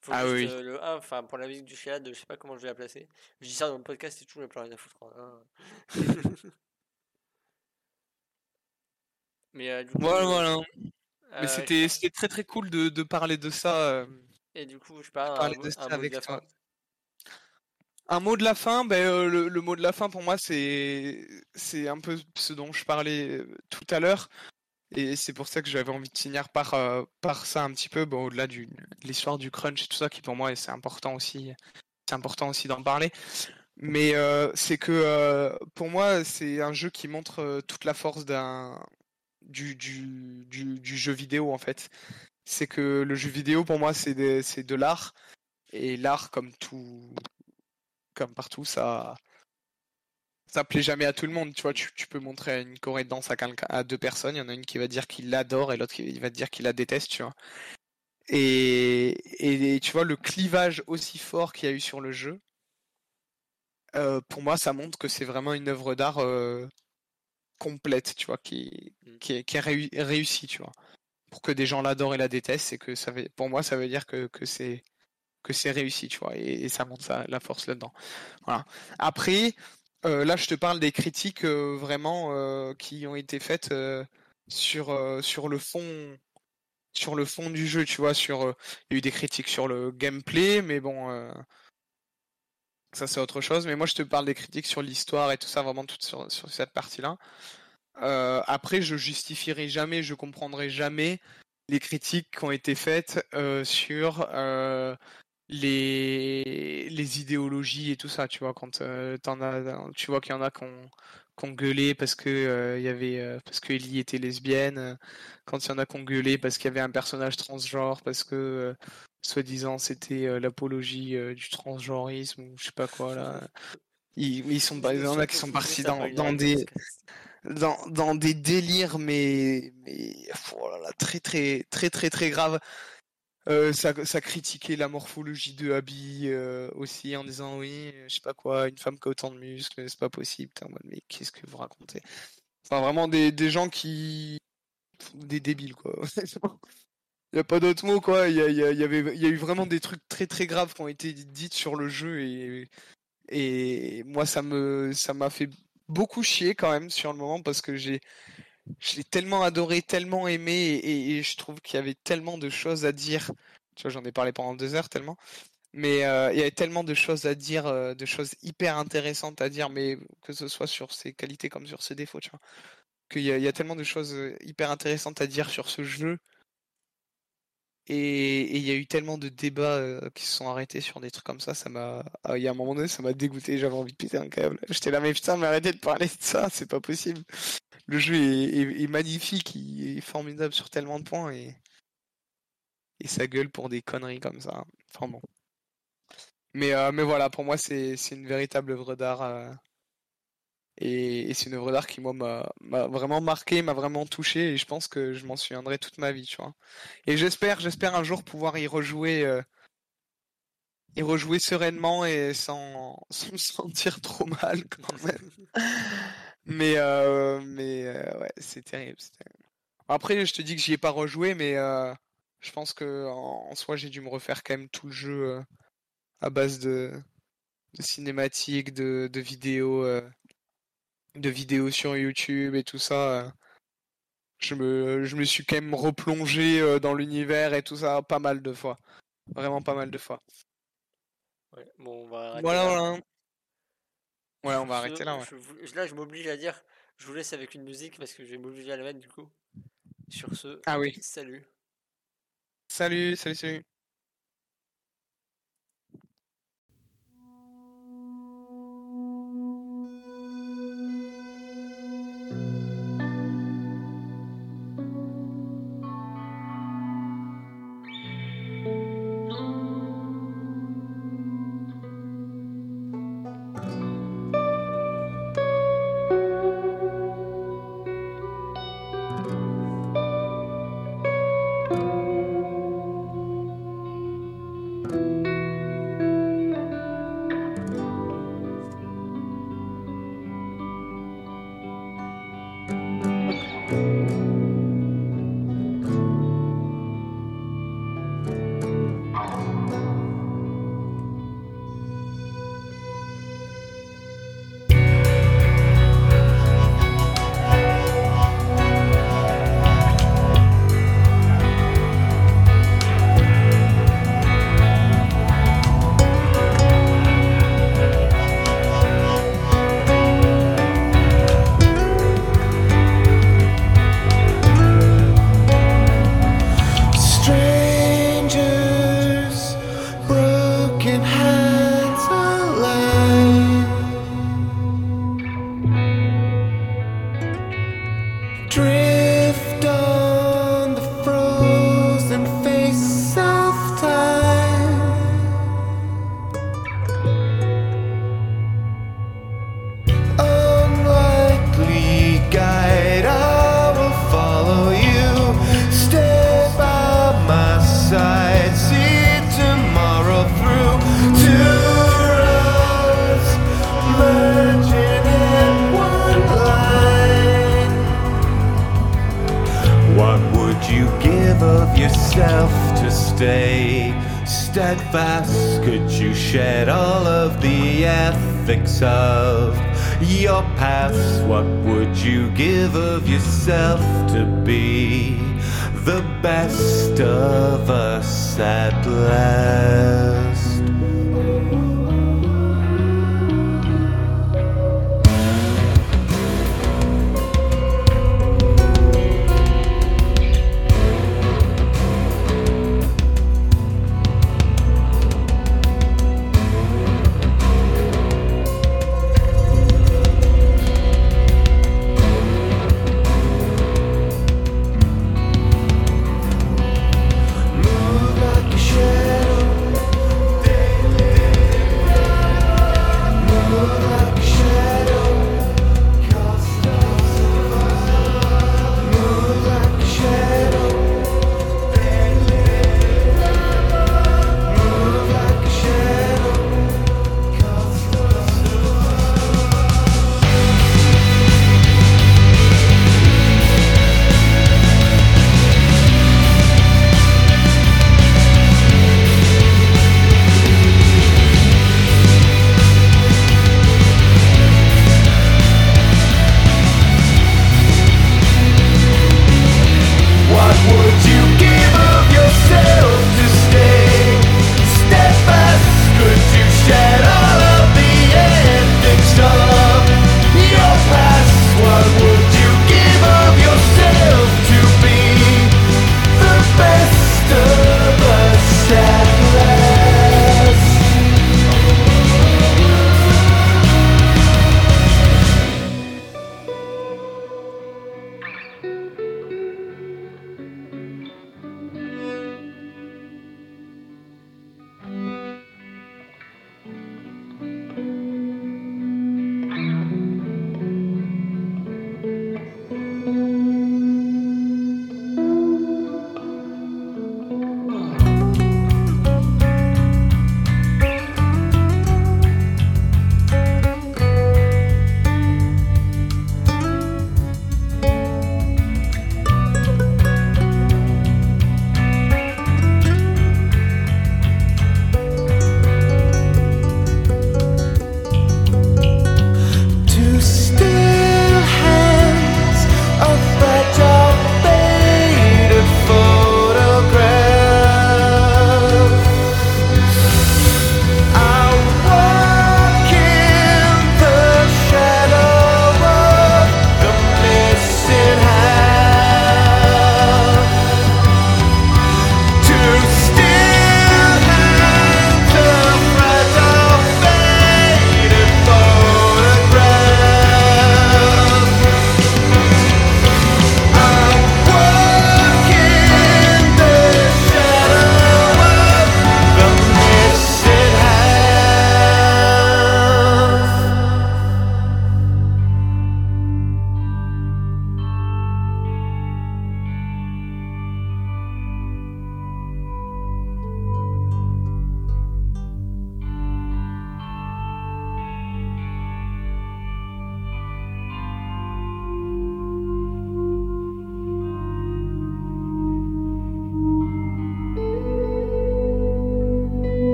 Faut Ah juste, oui. euh, le 1, enfin pour la musique du Fiala, je sais pas comment je vais la placer. Je dis ça dans le podcast et tout, j'ai plus rien à foutre. hein. mais euh, du coup, Voilà, voilà. euh, Mais c'était c'était très très cool de, de parler de ça. euh, Et du coup, je sais pas, un, de ça un mot de avec la toi. fin. Un mot de la fin, ben, euh, le, le mot de la fin pour moi c'est c'est un peu ce dont je parlais euh, tout à l'heure. Et c'est pour ça que j'avais envie de finir par, euh, par ça un petit peu, bon, au-delà de l'histoire du crunch et tout ça, qui pour moi c'est important aussi, c'est important aussi d'en parler. Mais euh, c'est que euh, pour moi c'est un jeu qui montre toute la force d'un du, du, du, jeu vidéo en fait. C'est que le jeu vidéo pour moi c'est de, de l'art et l'art comme tout comme partout ça ça plaît jamais à tout le monde. Tu vois, tu, peux montrer une choré de danse à, à deux personnes. Il y en a une qui va dire qu'il l'adore et l'autre qui va dire qu'il la déteste, tu vois. Et, et, tu vois, le clivage aussi fort qu'il y a eu sur le jeu, euh, pour moi, ça montre que c'est vraiment une œuvre d'art euh, complète, tu vois, qui, mm. qui est, qui est réussie, tu vois. Pour que des gens l'adorent et la détestent, c'est que ça veut, pour moi, ça veut dire que, que c'est que c'est réussi, tu vois, et, ça montre ça, la force là-dedans. Voilà. Après, euh, là, je te parle des critiques euh, vraiment euh, qui ont été faites sur sur le fond sur le fond du jeu, tu vois. Il y a eu des critiques sur le gameplay, mais bon, ça c'est autre chose. Mais moi, je te parle des critiques sur l'histoire et tout ça, vraiment tout sur, sur cette partie-là. après, je justifierai jamais, je comprendrai jamais les critiques qui ont été faites sur les, idéologies et tout ça, tu vois, quand euh, tu vois qu'il y en a qui ont, gueulé parce que euh, y avait euh, parce que Ellie était lesbienne, quand il y en a qui ont gueulé parce qu'il y avait un personnage transgenre, parce que soi-disant c'était l'apologie du transgenrisme ou je sais pas quoi là. Ils, ils sont il y en a qui sont partis dans, dans des dans, dans des délires mais mais oh très très très très très grave euh, ça, critiquait la morphologie de Abby euh, aussi en disant oui, je sais pas quoi, une femme qui a autant de muscles, c'est pas possible. mais qu'est-ce que vous racontez? Enfin, vraiment des, gens qui. des débiles, quoi. Il n'y a pas d'autre mot, quoi. Il y, a, y, a eu vraiment des trucs très très graves qui ont été dits sur le jeu et, et moi, ça me ça m'a fait beaucoup chier quand même sur le moment parce que j'ai je l'ai tellement adoré, tellement aimé, et, je trouve qu'il y avait tellement de choses à dire. Tu vois, j'en ai parlé pendant deux heures tellement. Mais euh, il y avait tellement de choses à dire, euh, de choses hyper intéressantes à dire, mais que ce soit sur ses qualités comme sur ses défauts, tu vois. Qu'il y, a tellement de choses euh, hyper intéressantes à dire sur ce jeu. Et il y a eu tellement de débats qui se sont arrêtés sur des trucs comme ça, ça m'a. Ah, il y a un moment donné, ça m'a dégoûté, j'avais envie de péter un câble. J'étais là, mais putain, mais arrêtez de parler de ça, c'est pas possible le jeu est, magnifique, il est formidable sur tellement de points et, et ça gueule pour des conneries comme ça. Enfin bon. Mais, euh, mais voilà, pour moi, c'est une véritable œuvre d'art. Et, c'est une œuvre d'art qui, moi, m'a vraiment marqué, m'a vraiment touché. Et je pense que je m'en souviendrai toute ma vie, tu vois. Et j'espère, j'espère un jour pouvoir y rejouer. Euh, y rejouer sereinement et sans, sans me sentir trop mal quand même. Mais, euh, mais euh, ouais, c'est terrible, Après, je te dis que j'y ai pas rejoué, mais je pense que en, soi, j'ai dû me refaire quand même tout le jeu à base de, de cinématiques, de vidéos, de vidéos sur YouTube et tout ça. Je me, je me suis quand même replongé dans l'univers et tout ça pas mal de fois. Vraiment pas mal de fois. Ouais, bon, on va voilà, voilà. Ouais, on va arrêter là. Je, là, je m'oblige à dire, je vous laisse avec une musique parce que je vais m'obliger à la mettre du coup. Sur ce, ah oui. Salut. Salut, salut, salut.